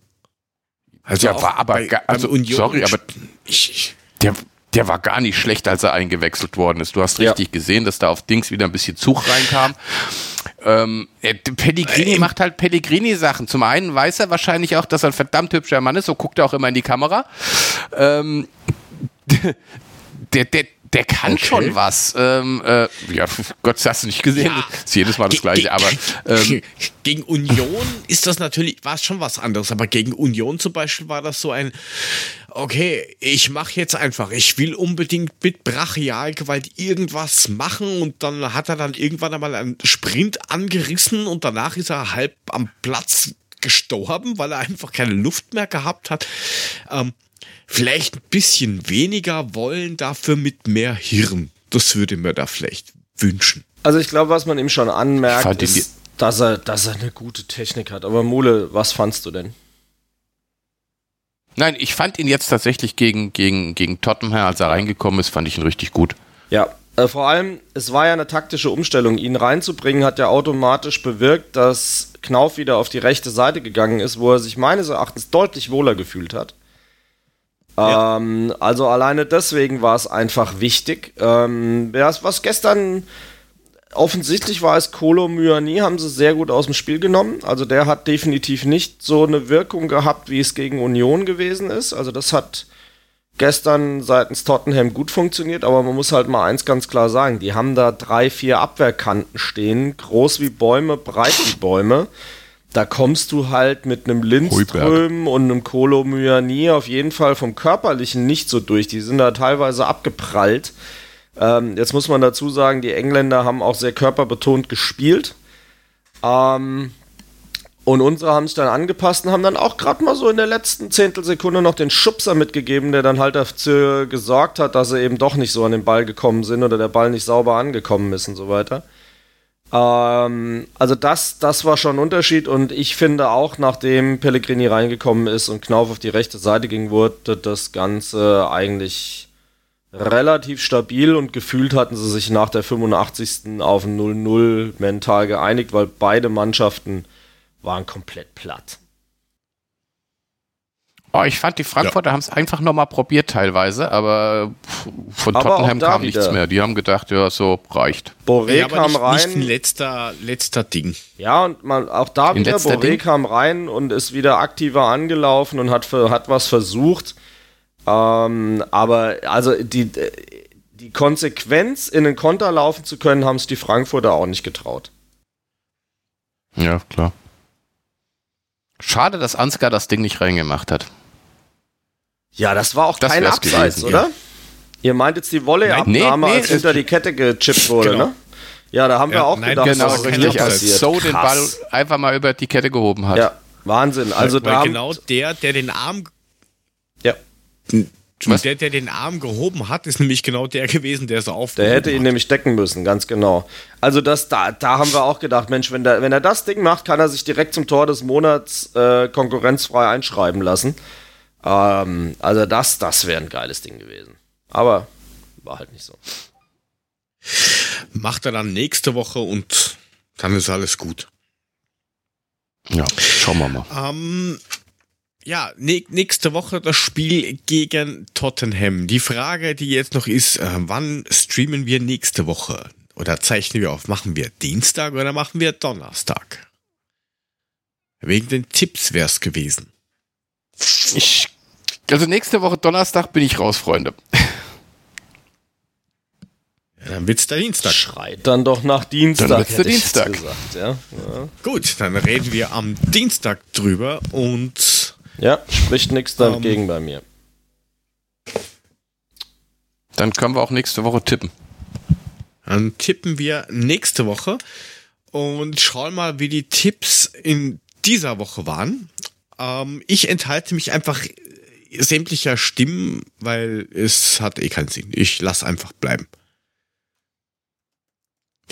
Also, ja, war aber, bei, also, sorry, aber ich, ich, der, der war gar nicht schlecht, als er eingewechselt worden ist. Du hast richtig ja. gesehen, dass da auf Dings wieder ein bisschen Zug reinkam. Ähm, Pellegrini äh, macht halt Pellegrini-Sachen. Zum einen weiß er wahrscheinlich auch, dass er ein verdammt hübscher Mann ist, so guckt er auch immer in die Kamera. Ähm, der, der, der kann okay. schon was. Ähm, äh, ja, Gott, das hast du nicht gesehen. Ja. Ist jedes Mal das Ge Gleiche. Aber ähm, gegen Union ist das natürlich, war es schon was anderes. Aber gegen Union zum Beispiel war das so ein, okay, ich mache jetzt einfach, ich will unbedingt mit Brachialgewalt irgendwas machen und dann hat er dann irgendwann einmal einen Sprint angerissen und danach ist er halb am Platz gestorben, weil er einfach keine Luft mehr gehabt hat. Ähm, vielleicht ein bisschen weniger wollen, dafür mit mehr Hirn. Das würde mir da vielleicht wünschen. Also ich glaube, was man ihm schon anmerkt, ist, dass er, dass er eine gute Technik hat. Aber Mule, was fandst du denn? Nein, ich fand ihn jetzt tatsächlich gegen, gegen, gegen Tottenham, als er reingekommen ist, fand ich ihn richtig gut. Ja, äh, vor allem, es war ja eine taktische Umstellung. Ihn reinzubringen hat ja automatisch bewirkt, dass Knauf wieder auf die rechte Seite gegangen ist, wo er sich meines Erachtens deutlich wohler gefühlt hat. Ja. Ähm, also alleine deswegen war es einfach wichtig. Ähm, was gestern offensichtlich war es Kolo Myani, haben sie sehr gut aus dem Spiel genommen. Also der hat definitiv nicht so eine Wirkung gehabt, wie es gegen Union gewesen ist. Also das hat gestern seitens Tottenham gut funktioniert, aber man muss halt mal eins ganz klar sagen, die haben da drei, vier Abwehrkanten stehen, groß wie Bäume, breit wie Bäume. Da kommst du halt mit einem Lindström und einem Kolo Myani auf jeden Fall vom Körperlichen nicht so durch. Die sind da teilweise abgeprallt. Ähm, jetzt muss man dazu sagen, die Engländer haben auch sehr körperbetont gespielt. Ähm, und unsere haben sich dann angepasst und haben dann auch gerade mal so in der letzten Zehntelsekunde noch den Schubser mitgegeben, der dann halt dafür gesorgt hat, dass sie eben doch nicht so an den Ball gekommen sind oder der Ball nicht sauber angekommen ist und so weiter. Ähm, also das, das war schon ein Unterschied und ich finde auch, nachdem Pellegrini reingekommen ist und Knauf auf die rechte Seite ging, wurde das Ganze eigentlich relativ stabil und gefühlt hatten sie sich nach der 85. auf ein 0-0 mental geeinigt, weil beide Mannschaften waren komplett platt. Oh, ich fand, die Frankfurter ja. haben es einfach nochmal probiert teilweise, aber von aber Tottenham kam wieder. nichts mehr. Die haben gedacht, ja, so reicht. Boré ja, kam nicht, rein. Nicht ein letzter, letzter Ding. Ja, und man, auch da ein wieder, Boré Ding? kam rein und ist wieder aktiver angelaufen und hat, hat was versucht. Ähm, aber also die, die Konsequenz, in den Konter laufen zu können, haben es die Frankfurter auch nicht getraut. Ja, klar. Schade, dass Ansgar das Ding nicht reingemacht hat. Ja, das war auch das kein Abseits, gewesen, oder? Ja. Ihr meint jetzt die Volley-Abnahme, nee, nee, als hinter die Kette gechippt wurde, genau. ne? Ja, da haben ja, wir auch nein, gedacht, genau, was richtig, als So den Ball einfach mal über die Kette gehoben hat. Ja, Wahnsinn. Also weil, da genau der, der den Arm. Was? Der, der den Arm gehoben hat, ist nämlich genau der gewesen, der so auf. Der hätte ihn hat. nämlich decken müssen, ganz genau. Also das, da, da haben wir auch gedacht, Mensch, wenn, der, wenn er das Ding macht, kann er sich direkt zum Tor des Monats äh, konkurrenzfrei einschreiben lassen. Ähm, also das, das wäre ein geiles Ding gewesen. Aber war halt nicht so. Macht er dann nächste Woche und dann ist alles gut. Ja, schauen wir mal. Ähm, ja, nächste Woche das Spiel gegen Tottenham. Die Frage, die jetzt noch ist, äh, wann streamen wir nächste Woche? Oder zeichnen wir auf? Machen wir Dienstag oder machen wir Donnerstag? Wegen den Tipps wäre es gewesen. Ich, also nächste Woche Donnerstag bin ich raus, Freunde. Ja, dann wird's der Dienstag. Schreit dann doch nach Dienstag. Dann wird's der Dienstag. Gesagt, ja? Ja. Gut, dann reden wir am Dienstag drüber und ja, spricht nichts dagegen um, bei mir. Dann können wir auch nächste Woche tippen. Dann tippen wir nächste Woche und schauen mal, wie die Tipps in dieser Woche waren. Ähm, ich enthalte mich einfach sämtlicher Stimmen, weil es hat eh keinen Sinn. Ich lasse einfach bleiben.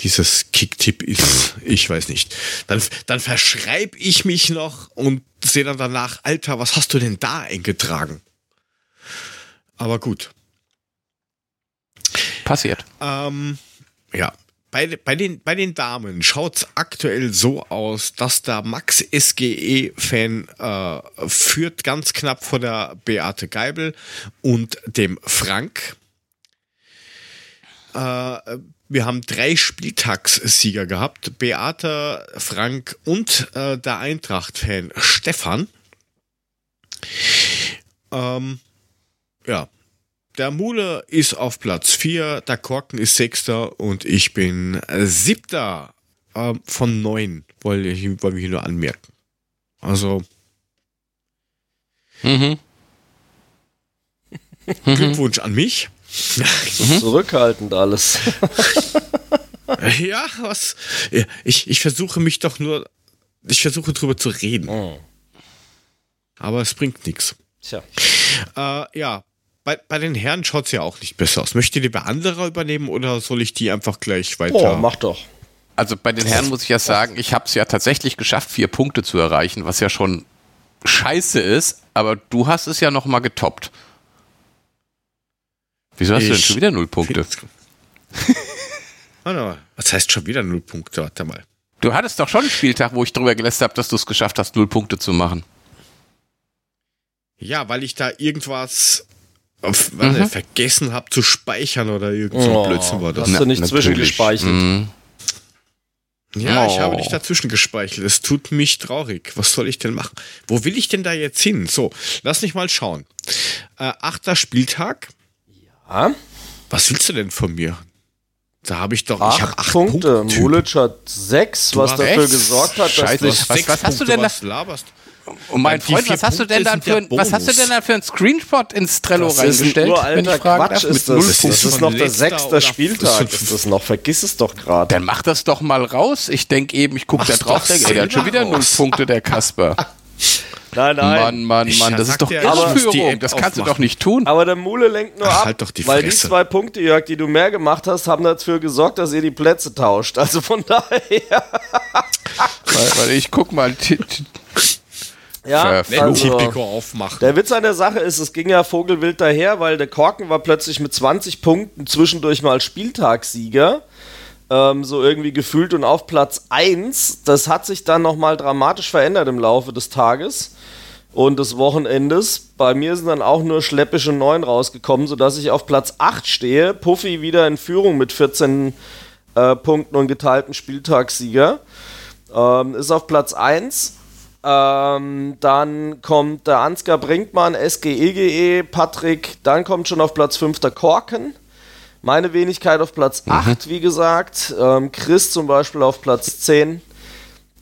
Dieses Kicktipp ist, ich weiß nicht. Dann, dann verschreibe ich mich noch und sehe dann danach, Alter, was hast du denn da eingetragen? Aber gut. Passiert. Ähm, ja. Bei, bei, den, bei den Damen schaut es aktuell so aus, dass der Max SGE-Fan äh, führt ganz knapp vor der Beate Geibel und dem Frank. Äh, wir haben drei Spieltagssieger gehabt. Beate, Frank und äh, der Eintracht-Fan Stefan. Ähm, ja. Der Mule ist auf Platz 4, der Korken ist Sechster und ich bin Siebter äh, von neun, wollte ich, wollte ich nur anmerken. Also. Mhm. Glückwunsch an mich. So mhm. zurückhaltend alles. ja, was? Ich, ich versuche mich doch nur, ich versuche drüber zu reden. Oh. Aber es bringt nichts. Tja. Äh, ja, bei, bei den Herren schaut es ja auch nicht besser aus. Möchtet ihr bei anderer übernehmen oder soll ich die einfach gleich weiter? Oh, mach doch. Also bei den Herren muss ich ja sagen, ich habe es ja tatsächlich geschafft, vier Punkte zu erreichen, was ja schon scheiße ist, aber du hast es ja noch mal getoppt. Wieso hast ich du denn schon wieder null Punkte? Warte was heißt schon wieder null Punkte? Warte mal. Du hattest doch schon einen Spieltag, wo ich drüber gelässt habe, dass du es geschafft hast, null Punkte zu machen. Ja, weil ich da irgendwas auf, mhm. vergessen habe zu speichern oder irgend so oh, Blödsinn war das. Hast du nicht zwischengespeichert? Mhm. Ja, oh. ich habe nicht dazwischen gespeichert. Es tut mich traurig. Was soll ich denn machen? Wo will ich denn da jetzt hin? So, lass mich mal schauen. Äh, achter Spieltag. Ja. Was willst du denn von mir? Da habe ich doch, acht ich habe acht Punkte. Punkte Mulic hat sechs, was dafür rechts. gesorgt hat, dass Scheiße, was, was, was hast du denn da? laberst? Und mein Freund, was hast du denn dann für, was hast du denn dann für ein Screenshot ins Trello das reingestellt? Nur alter Quatsch ist das. Das, das ist noch der sechste Spieltag. Ist das noch? Vergiss es doch gerade. Dann mach das doch mal raus. Ich denke eben, ich gucke da drauf, denke, ey, der hat schon wieder null Punkte, der Kasper. Nein, nein. Mann, Mann, ich Mann, das ist doch Irrführung. Das kannst du doch nicht tun. Aber der Mule lenkt nur Ach, ab, halt doch die weil die zwei Punkte, Jörg, die du mehr gemacht hast, haben dafür gesorgt, dass ihr die Plätze tauscht. Also von daher. weil, weil ich guck mal, ja, also, Tipico aufmachen. der Witz an der Sache ist, es ging ja vogelwild daher, weil der Korken war plötzlich mit 20 Punkten zwischendurch mal Spieltagssieger. Ähm, so irgendwie gefühlt und auf Platz 1. Das hat sich dann nochmal dramatisch verändert im Laufe des Tages und des Wochenendes. Bei mir sind dann auch nur schleppische 9 rausgekommen, sodass ich auf Platz 8 stehe. Puffy wieder in Führung mit 14 äh, Punkten und geteilten Spieltagssieger. Ähm, ist auf Platz 1. Ähm, dann kommt der Ansgar Brinkmann, SGEGE, Patrick. Dann kommt schon auf Platz 5 der Korken. Meine Wenigkeit auf Platz 8, wie gesagt. Ähm, Chris zum Beispiel auf Platz 10.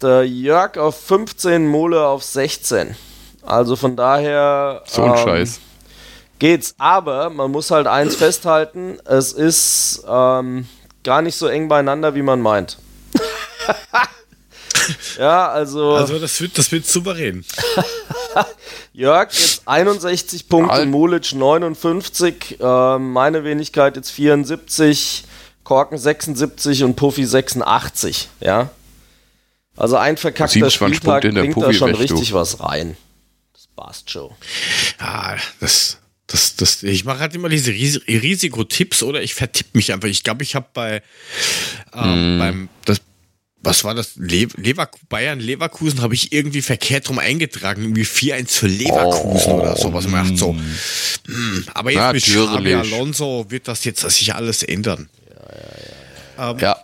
Der Jörg auf 15, Mole auf 16. Also von daher. So ein ähm, Scheiß. Geht's. Aber man muss halt eins festhalten: Es ist ähm, gar nicht so eng beieinander, wie man meint. ja, also, Also das wird, das wird souverän. Jörg jetzt 61 Punkte, Alt. Mulic 59, ähm, meine Wenigkeit jetzt 74, Korken 76 und Puffy 86, ja. Also ein verkackter 27 Spieltag Punkte in der bringt da schon weg, du. richtig was rein. Das passt schon. Ja, das, das, das, ich mache halt immer diese Ris Risikotipps oder ich vertippe mich einfach. Ich glaube, ich habe bei ähm, beim das, was war das? Le Lever Bayern Leverkusen habe ich irgendwie verkehrt rum eingetragen, irgendwie 4-1 für Leverkusen oder sowas. Man dachte so, hm, aber jetzt mit Xabi Natürlich. Alonso wird das jetzt sich alles ändern. Ja,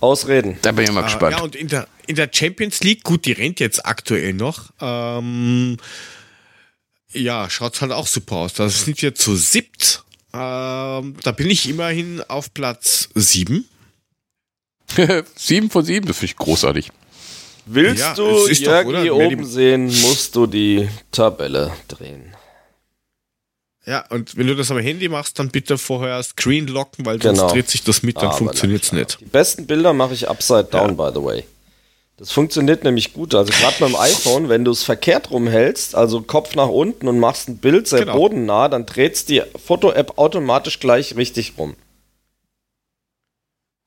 Ausreden. da bin ich mal Äh, gespannt. ja, und in der, in der Champions League, gut, die rennt jetzt aktuell noch. Ähm, ja, schaut halt auch super aus. Da sind wir zu siebt. Ähm, da bin ich immerhin auf Platz sieben. sieben von sieben, das finde ich großartig. Willst Ja, du es doch, oder? Wer oben sehen, musst du die Tabelle drehen. Ja, und wenn du das am Handy machst, dann bitte vorher Screen locken, weil Genau. sonst dreht sich das mit, dann Aber funktioniert's na klar. nicht. Die besten Bilder mache ich upside down, by the way. Das funktioniert nämlich gut. Also gerade beim iPhone, wenn du es verkehrt rumhältst, also Kopf nach unten und machst ein Bild sehr Genau. bodennah, dann dreht die Foto-App automatisch gleich richtig rum.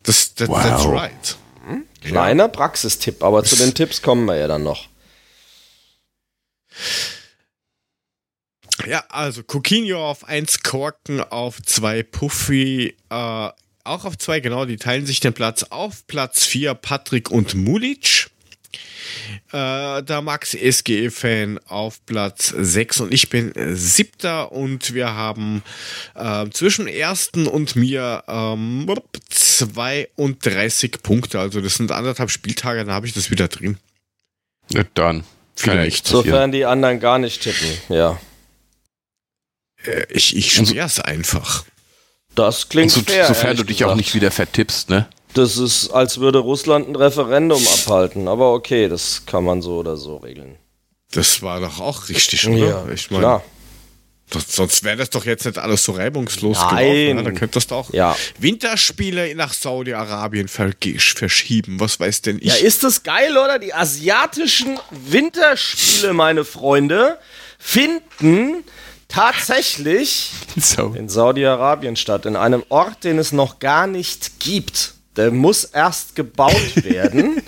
Das, das, Wow. That's right. Kleiner Praxistipp, aber zu den Tipps kommen wir ja dann noch. Ja, also Coquinho auf 1, Korken auf 2, Puffy äh, auch auf 2, genau, die teilen sich den Platz auf. Platz 4 Patrick und Mulic. Äh, der Max SGE-Fan auf Platz 6 und ich bin siebter und wir haben äh, zwischen ersten und mir ähm, 32 Punkte. Also das sind anderthalb Spieltage, dann habe ich das wieder drin. Ja, dann. Vielleicht. Sofern die anderen gar nicht tippen. Ja. Äh, ich ich schwör's einfach. Das klingt so, fair. sofern du dich auch gesagt. nicht wieder vertippst, ne? Das ist, als würde Russland ein Referendum abhalten. Aber okay, das kann man so oder so regeln. Das war doch auch richtig, oder? ich meine, klar. sonst wäre das doch jetzt nicht alles so reibungslos Nein. gelaufen. Ja? Dann könntest du auch Ja. Winterspiele nach Saudi-Arabien verschieben. Was weiß denn ich? Ja, ist das geil, oder? Die asiatischen Winterspiele, meine Freunde, finden tatsächlich So. in Saudi-Arabien statt. In einem Ort, den es noch gar nicht gibt. Der muss erst gebaut werden.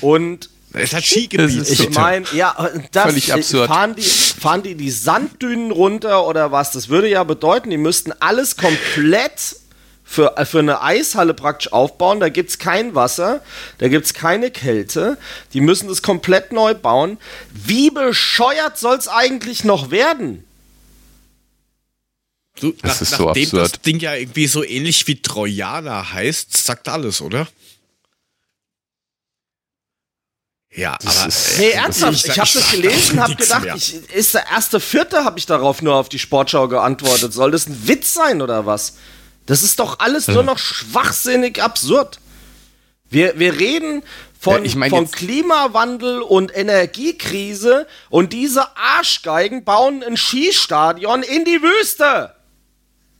Und es hat Skigebiet. Ich meine, ja, das Völlig absurd. Fahren die, fahren die die Sanddünen runter oder was? Das würde ja bedeuten, die müssten alles komplett für, äh, für eine Eishalle praktisch aufbauen. Da gibt es kein Wasser, da gibt es keine Kälte. Die müssen das komplett neu bauen. Wie bescheuert soll es eigentlich noch werden? Du, Das nach, ist so nachdem das absurd. Ding ja irgendwie so ähnlich wie Trojaner heißt, sagt alles, oder? Ja, Das aber ist- Nee, ernsthaft, ich- ich habe das gelesen, habe nix gedacht, ich, ist der erste Vierte, habe ich darauf nur auf die Sportschau geantwortet. Soll das ein Witz sein oder was? Das ist doch alles nur noch schwachsinnig absurd. Wir, wir reden von, Ja, ich mein von Klimawandel und Energiekrise und diese Arschgeigen bauen ein Skistadion in die Wüste.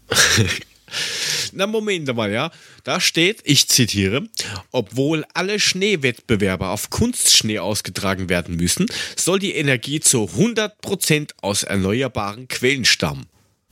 Na, Moment mal, ja. Da steht, ich zitiere, obwohl alle Schneewettbewerbe auf Kunstschnee ausgetragen werden müssen, soll die Energie zu 100% aus erneuerbaren Quellen stammen.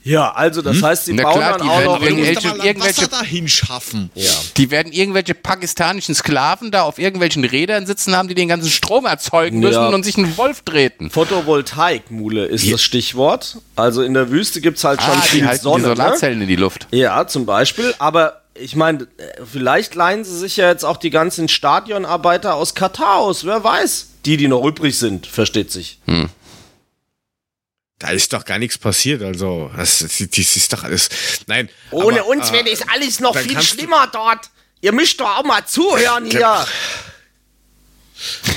Ja, also das heißt, sie Na bauen klar, dann die auch werden noch irgendwelche- irgendwelche- dahin schaffen. ja. Die werden irgendwelche pakistanischen Sklaven da auf irgendwelchen Rädern sitzen haben, die den ganzen Strom erzeugen müssen Ja. und sich einen Wolf treten. Photovoltaik-Mule ist das Stichwort. Also in der Wüste gibt es halt schon Ah, die viel die Sonne. Ne? Solarzellen in die Luft. Ja, zum Beispiel. Aber ich meine, vielleicht leihen sie sich ja jetzt auch die ganzen Stadionarbeiter aus Katar aus. Wer weiß. Die, die noch übrig sind, versteht sich. Da ist doch gar nichts passiert, also das, das ist doch alles. Nein. Ohne aber, uns äh, wäre das alles noch viel schlimmer dort. Ihr müsst doch auch mal zuhören hier.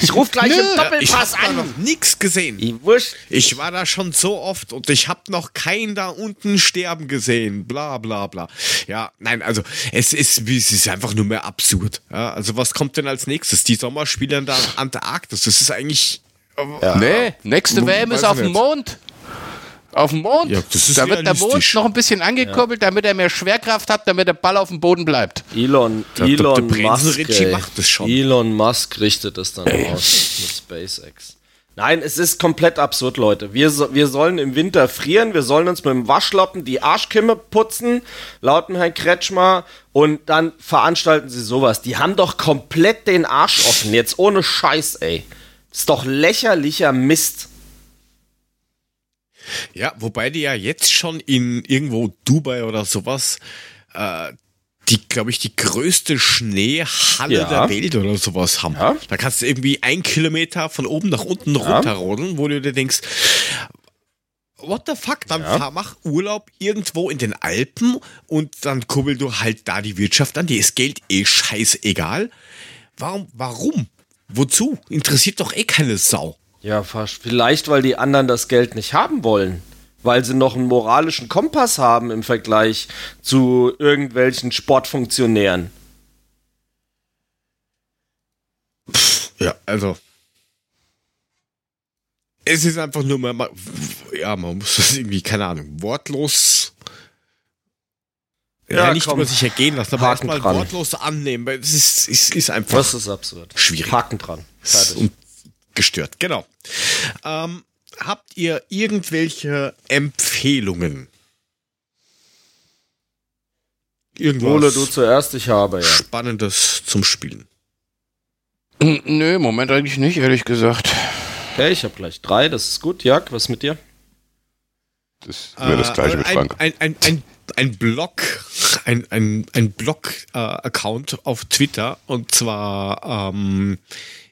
Ich ruf gleich im ich Doppelpass da an. noch nichts gesehen. Die Wurst. Ich war da schon so oft und ich habe noch keinen da unten sterben gesehen. Bla bla bla. Ja, nein, also es ist, es ist einfach nur mehr absurd. Ja, also was kommt denn als nächstes? Die Sommerspiele in der Antarktis. Das ist eigentlich. Nee, nächste WM ist auf ich dem. Mond. Auf dem Mond. Ja, das ist da wird der Mond noch ein bisschen angekurbelt, damit er mehr Schwerkraft hat, damit der Ball auf dem Boden bleibt. Elon, Der. Elon Musk. Ey. macht das schon. Elon Musk richtet es dann aus mit SpaceX. Nein, es ist komplett absurd, Leute. Wir, so, wir sollen im Winter frieren, wir sollen uns mit dem Waschlappen die Arschkimme putzen, laut dem Herrn Kretschmer, und dann veranstalten sie sowas. Die haben doch komplett den Arsch offen, jetzt ohne Scheiß, ey. Das ist doch lächerlicher Mist. Ja, wobei die ja jetzt schon in irgendwo Dubai oder sowas äh, die, glaube ich, die größte Schneehalle Ja. der Welt oder sowas haben. Ja. Da kannst du irgendwie ein Kilometer von oben nach unten runterrodeln, wo du dir denkst, what the fuck, dann Ja. fahr, mach Urlaub irgendwo in den Alpen und dann kurbel du halt da die Wirtschaft an, dir ist Geld eh scheißegal. Warum, warum? Wozu? Interessiert doch eh keine Sau. Ja, fast. Vielleicht, weil die anderen das Geld nicht haben wollen. Weil sie noch einen moralischen Kompass haben im Vergleich zu irgendwelchen Sportfunktionären. Ja, also. Es ist einfach nur mal, ja, man muss das irgendwie, keine Ahnung, wortlos. Ja, Ja, nicht komm. über sich ergehen lassen, aber Haken erstmal dran. wortlos annehmen, weil es ist, es ist einfach Das ist absurd. Schwierig. Haken dran. Und gestört. Genau. Ähm, habt ihr irgendwelche Empfehlungen? Irgendwas Ole, du zuerst, ich habe, ja. Spannendes zum Spielen? Nö, im Moment eigentlich nicht, ehrlich gesagt. Okay, ich habe gleich drei, das ist gut. Jörg, was mit dir? Das Äh, ein, ein, ein, ein, ein Blog, ein, ein, ein Blog-Account auf Twitter und zwar ähm,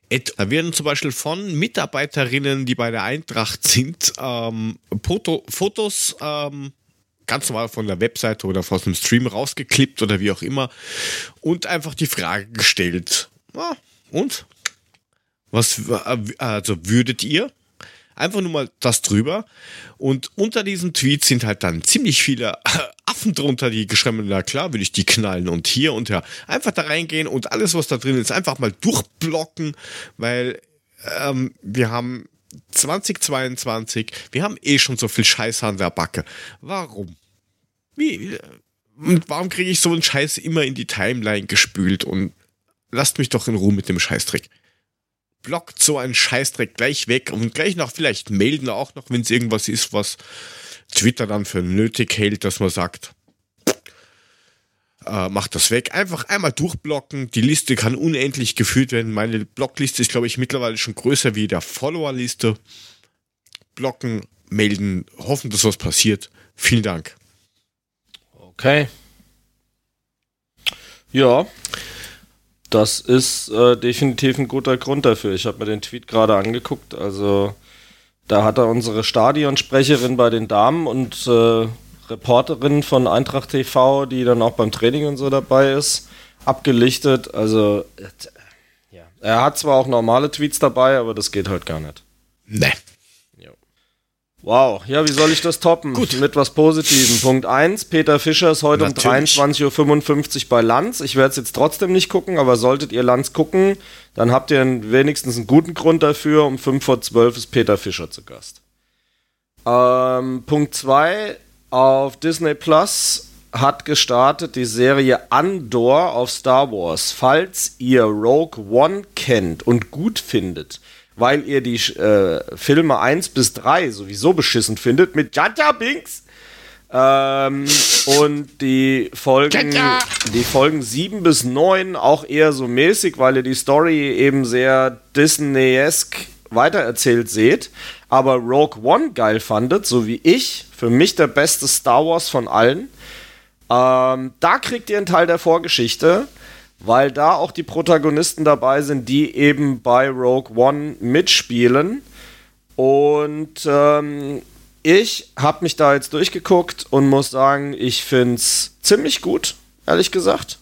da werden zum Beispiel von Mitarbeiterinnen, die bei der Eintracht sind, ähm, Foto, Fotos ähm, ganz normal von der Webseite oder aus dem Stream rausgeklippt oder wie auch immer und einfach die Frage gestellt. Ah, und? Was, äh, also würdet ihr? Einfach nur mal das drüber. Und unter diesem Tweet sind halt dann ziemlich viele Affen drunter, die geschrieben haben, na klar, will ich die knallen und hier und ja. Einfach da reingehen und alles, was da drin ist, einfach mal durchblocken, weil ähm, wir haben 2022, wir haben eh schon so viel Scheiß an der Backe. Warum? Wie? Und warum kriege ich so einen Scheiß immer in die Timeline gespült und lasst mich doch in Ruhe mit dem Scheißtrick blockt so einen Scheißdreck gleich weg und gleich noch vielleicht melden auch noch, wenn es irgendwas ist, was Twitter dann für nötig hält, dass man sagt, äh, macht das weg. Einfach einmal durchblocken. Die Liste kann unendlich geführt werden. Meine Blockliste ist, glaube ich, mittlerweile schon größer wie der Followerliste. Blocken, melden, hoffen, dass was passiert. Vielen Dank. Okay. Ja. Das ist äh, definitiv ein guter Grund dafür. Ich habe mir den Tweet gerade angeguckt. Also, da hat er unsere Stadionsprecherin bei den Damen und äh, Reporterin von Eintracht TV, die dann auch beim Training und so dabei ist, abgelichtet. Also, äh, ja. Er hat zwar auch normale Tweets dabei, aber das geht halt gar nicht. Ne. Wow, ja, wie soll ich das toppen? Gut. Mit was Positivem. Punkt 1, Peter Fischer ist heute Natürlich. um 23.55 Uhr bei Lanz. Ich werde es jetzt trotzdem nicht gucken, aber solltet ihr Lanz gucken, dann habt ihr wenigstens einen guten Grund dafür. Um 5 vor 12 ist Peter Fischer zu Gast. Ähm, Punkt 2, auf Disney Plus hat gestartet die Serie Andor auf Star Wars. Falls ihr Rogue One kennt und gut findet, weil ihr die äh, Filme 1 bis 3 sowieso beschissen findet mit Jar Binks, Ähm, und die Folgen, die Folgen 7 bis 9 auch eher so mäßig, weil ihr die Story eben sehr Disney-esque weitererzählt seht. Aber Rogue One geil fandet, so wie ich. Für mich der beste Star Wars von allen. Ähm, da kriegt ihr einen Teil der Vorgeschichte, weil da auch die Protagonisten dabei sind, die eben bei Rogue One mitspielen. Und ähm, ich habe mich da jetzt durchgeguckt und muss sagen, ich finde es ziemlich gut, ehrlich gesagt.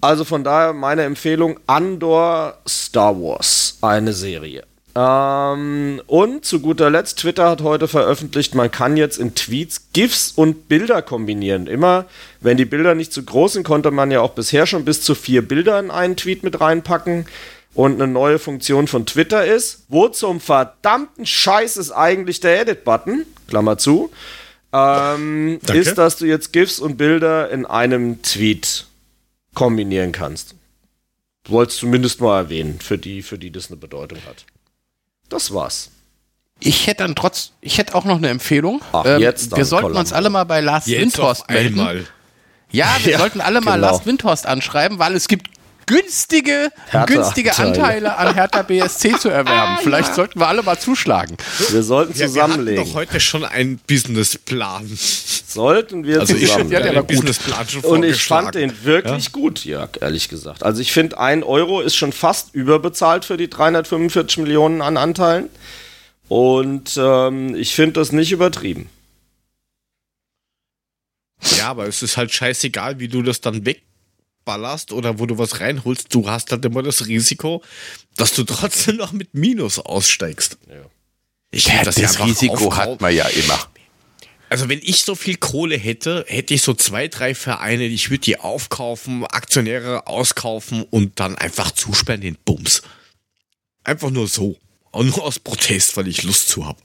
Also von daher meine Empfehlung Andor Star Wars, eine Serie. Ähm, und zu guter Letzt, Twitter hat heute veröffentlicht, man kann jetzt in Tweets GIFs und Bilder kombinieren. Immer, wenn die Bilder nicht zu groß sind, konnte man ja auch bisher schon bis zu vier Bilder in einen Tweet mit reinpacken und eine neue Funktion von Twitter ist. Wo zum verdammten Scheiß ist eigentlich der Edit-Button? Klammer zu. Ähm, ist, dass du jetzt GIFs und Bilder in einem Tweet kombinieren kannst. Wolltest du zumindest mal erwähnen, für die, für die das eine Bedeutung hat. Das war's. Ich hätte dann trotz, ich hätte auch noch eine Empfehlung. Ach, ähm, jetzt wir sollten uns alle mal bei Lars jetzt Windhorst melden. Einmal. Ja, wir ja, sollten alle mal genau. Lars Windhorst anschreiben, weil es gibt günstige, günstige Anteile an Hertha BSC zu erwerben. Ah, Vielleicht ja. sollten wir alle mal zuschlagen. Wir sollten zusammenlegen. Wir hatten doch heute schon einen Businessplan. Sollten wir also zusammen. Ich, ja, den Businessplan schon Und ich fand den wirklich ja? gut, Jörg, ehrlich gesagt. Also ich finde, ein Euro ist schon fast überbezahlt für die 345 Millionen an Anteilen. Und ähm, ich finde das nicht übertrieben. Ja, aber es ist halt scheißegal, wie du das dann weg ballerst oder wo du was reinholst, du hast halt immer das Risiko, dass du trotzdem noch mit Minus aussteigst. Ja. Ich ja, das, das Risiko hat man ja immer. Also wenn ich so viel Kohle hätte, hätte ich so zwei, drei Vereine, ich würde die aufkaufen, Aktionäre auskaufen und dann einfach zusperren den Bums. Einfach nur so. Und nur aus Protest, weil ich Lust zu habe.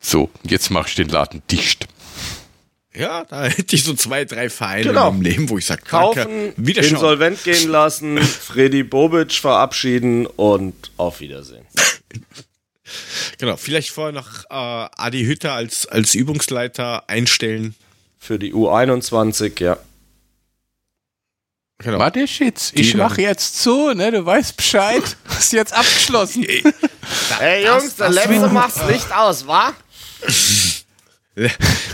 So, jetzt mach ich den Laden dicht. Ja, da hätte ich so zwei, drei Vereine genau. im Leben, wo ich sage, kaufen, wieder insolvent gehen lassen, Freddy Bobic verabschieden und auf Wiedersehen. genau, vielleicht vorher noch äh, Adi Hütter als, als Übungsleiter einstellen. Für die U21, ja. Genau. Warte, Schitz, ich mache jetzt zu, ne? Du weißt Bescheid. ist jetzt abgeschlossen. Ey, Jungs, der Letzte macht's Licht aus, wa?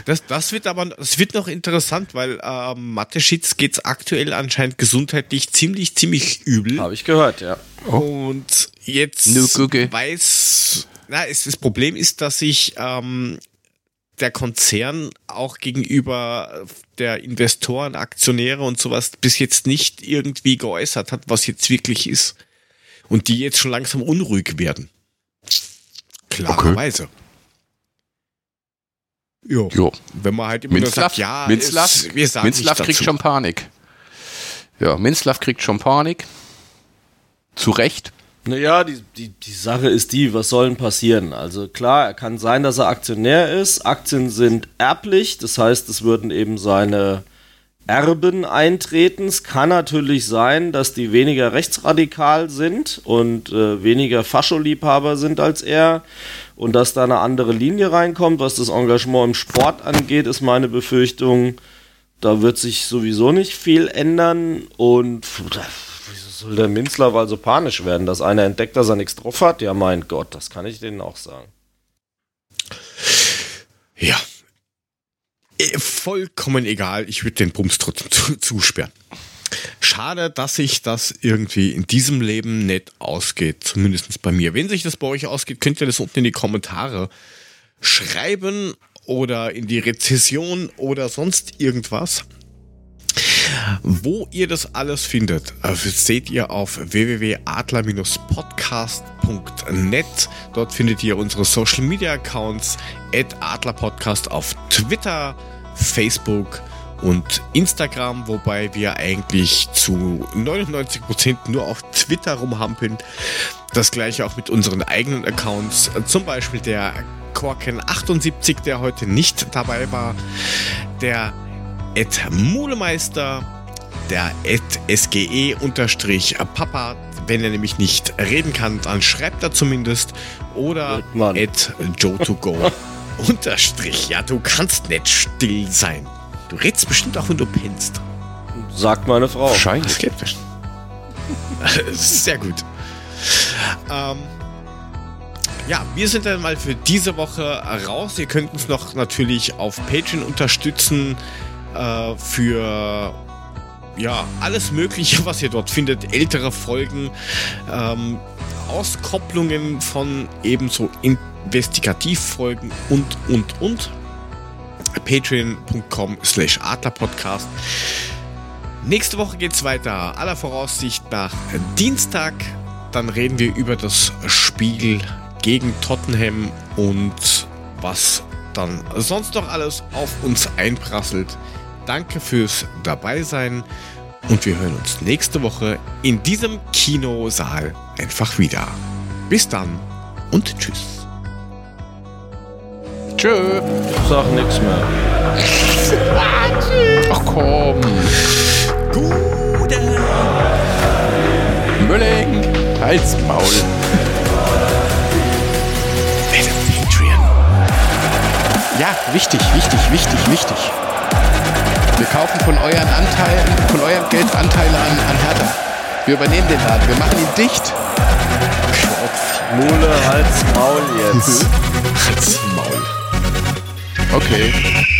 Das, das wird aber das wird noch interessant, weil äh, Mateschitz geht's aktuell anscheinend gesundheitlich ziemlich, ziemlich übel. Habe ich gehört, ja. Und jetzt weiß, na, es, das Problem ist, dass sich ähm, der Konzern auch gegenüber der Investoren, Aktionäre und sowas bis jetzt nicht irgendwie geäußert hat, was jetzt wirklich ist. Und die jetzt schon langsam unruhig werden. Klarerweise. Okay. Jo. jo. Wenn man halt immer Minzlaff, sagt, ja, Minzlaff, ist, wir sagen Minzlaff kriegt schon Panik. Ja, Minzlaff kriegt schon Panik. Zu Recht. Naja, die, die, die Sache ist die, was soll denn passieren? Also klar, kann sein, dass er Aktionär ist. Aktien sind erblich, das heißt, es würden eben seine Erben eintreten. Es kann natürlich sein, dass die weniger rechtsradikal sind und äh, weniger Fascholiebhaber sind als er und dass da eine andere Linie reinkommt. Was das Engagement im Sport angeht, ist meine Befürchtung, da wird sich sowieso nicht viel ändern und wieso soll der Minzler weil so panisch werden, dass einer entdeckt, dass er nichts drauf hat? Ja, mein Gott, das kann ich denen auch sagen. Ja, vollkommen egal, ich würde den Bums trotzdem zu, zusperren. Schade, dass sich das irgendwie in diesem Leben nicht ausgeht, zumindest bei mir. Wenn sich das bei euch ausgeht, könnt ihr das unten in die Kommentare schreiben oder in die Rezession oder sonst irgendwas. Wo ihr das alles findet, äh, seht ihr auf www.adler-podcast.net. Dort findet ihr unsere Social Media Accounts, adlerpodcast auf Twitter, Facebook und Instagram, wobei wir eigentlich zu 99% nur auf Twitter rumhampeln. Das gleiche auch mit unseren eigenen Accounts, zum Beispiel der Korken78, der heute nicht dabei war, der Ed Mulemeister, der Ed SGE-Papa, wenn er nämlich nicht reden kann, dann schreibt er zumindest, oder Ed Joe2Go. unterstrich. Ja, du kannst nicht still sein. Du redst bestimmt auch, wenn du pennst. Sagt meine Frau. Wahrscheinlich. Bestimmt. Sehr gut. Ähm, ja, wir sind dann mal für diese Woche raus. Ihr könnt uns noch natürlich auf Patreon unterstützen äh, für ja, alles Mögliche, was ihr dort findet. Ältere Folgen, ähm, Auskopplungen von ebenso Investigativfolgen und, und, und. Patreon.com slash Adlerpodcast. Nächste Woche geht's weiter. Aller Voraussicht nach Dienstag. Dann reden wir über das Spiel gegen Tottenham und was dann sonst noch alles auf uns einprasselt. Danke fürs Dabeisein und wir hören uns nächste Woche in diesem Kinosaal einfach wieder. Bis dann und tschüss. Tschö. Sag nix mehr. Ach komm. Gute. Mülling. Halt's Maul. Ja, wichtig, wichtig, wichtig, wichtig. Wir kaufen von euren Anteilen, von eurem Geld Anteile an, an Hertha. Wir übernehmen den Laden, wir machen ihn dicht. Mule, Hals, Maul jetzt. Halt's Maul. Okay.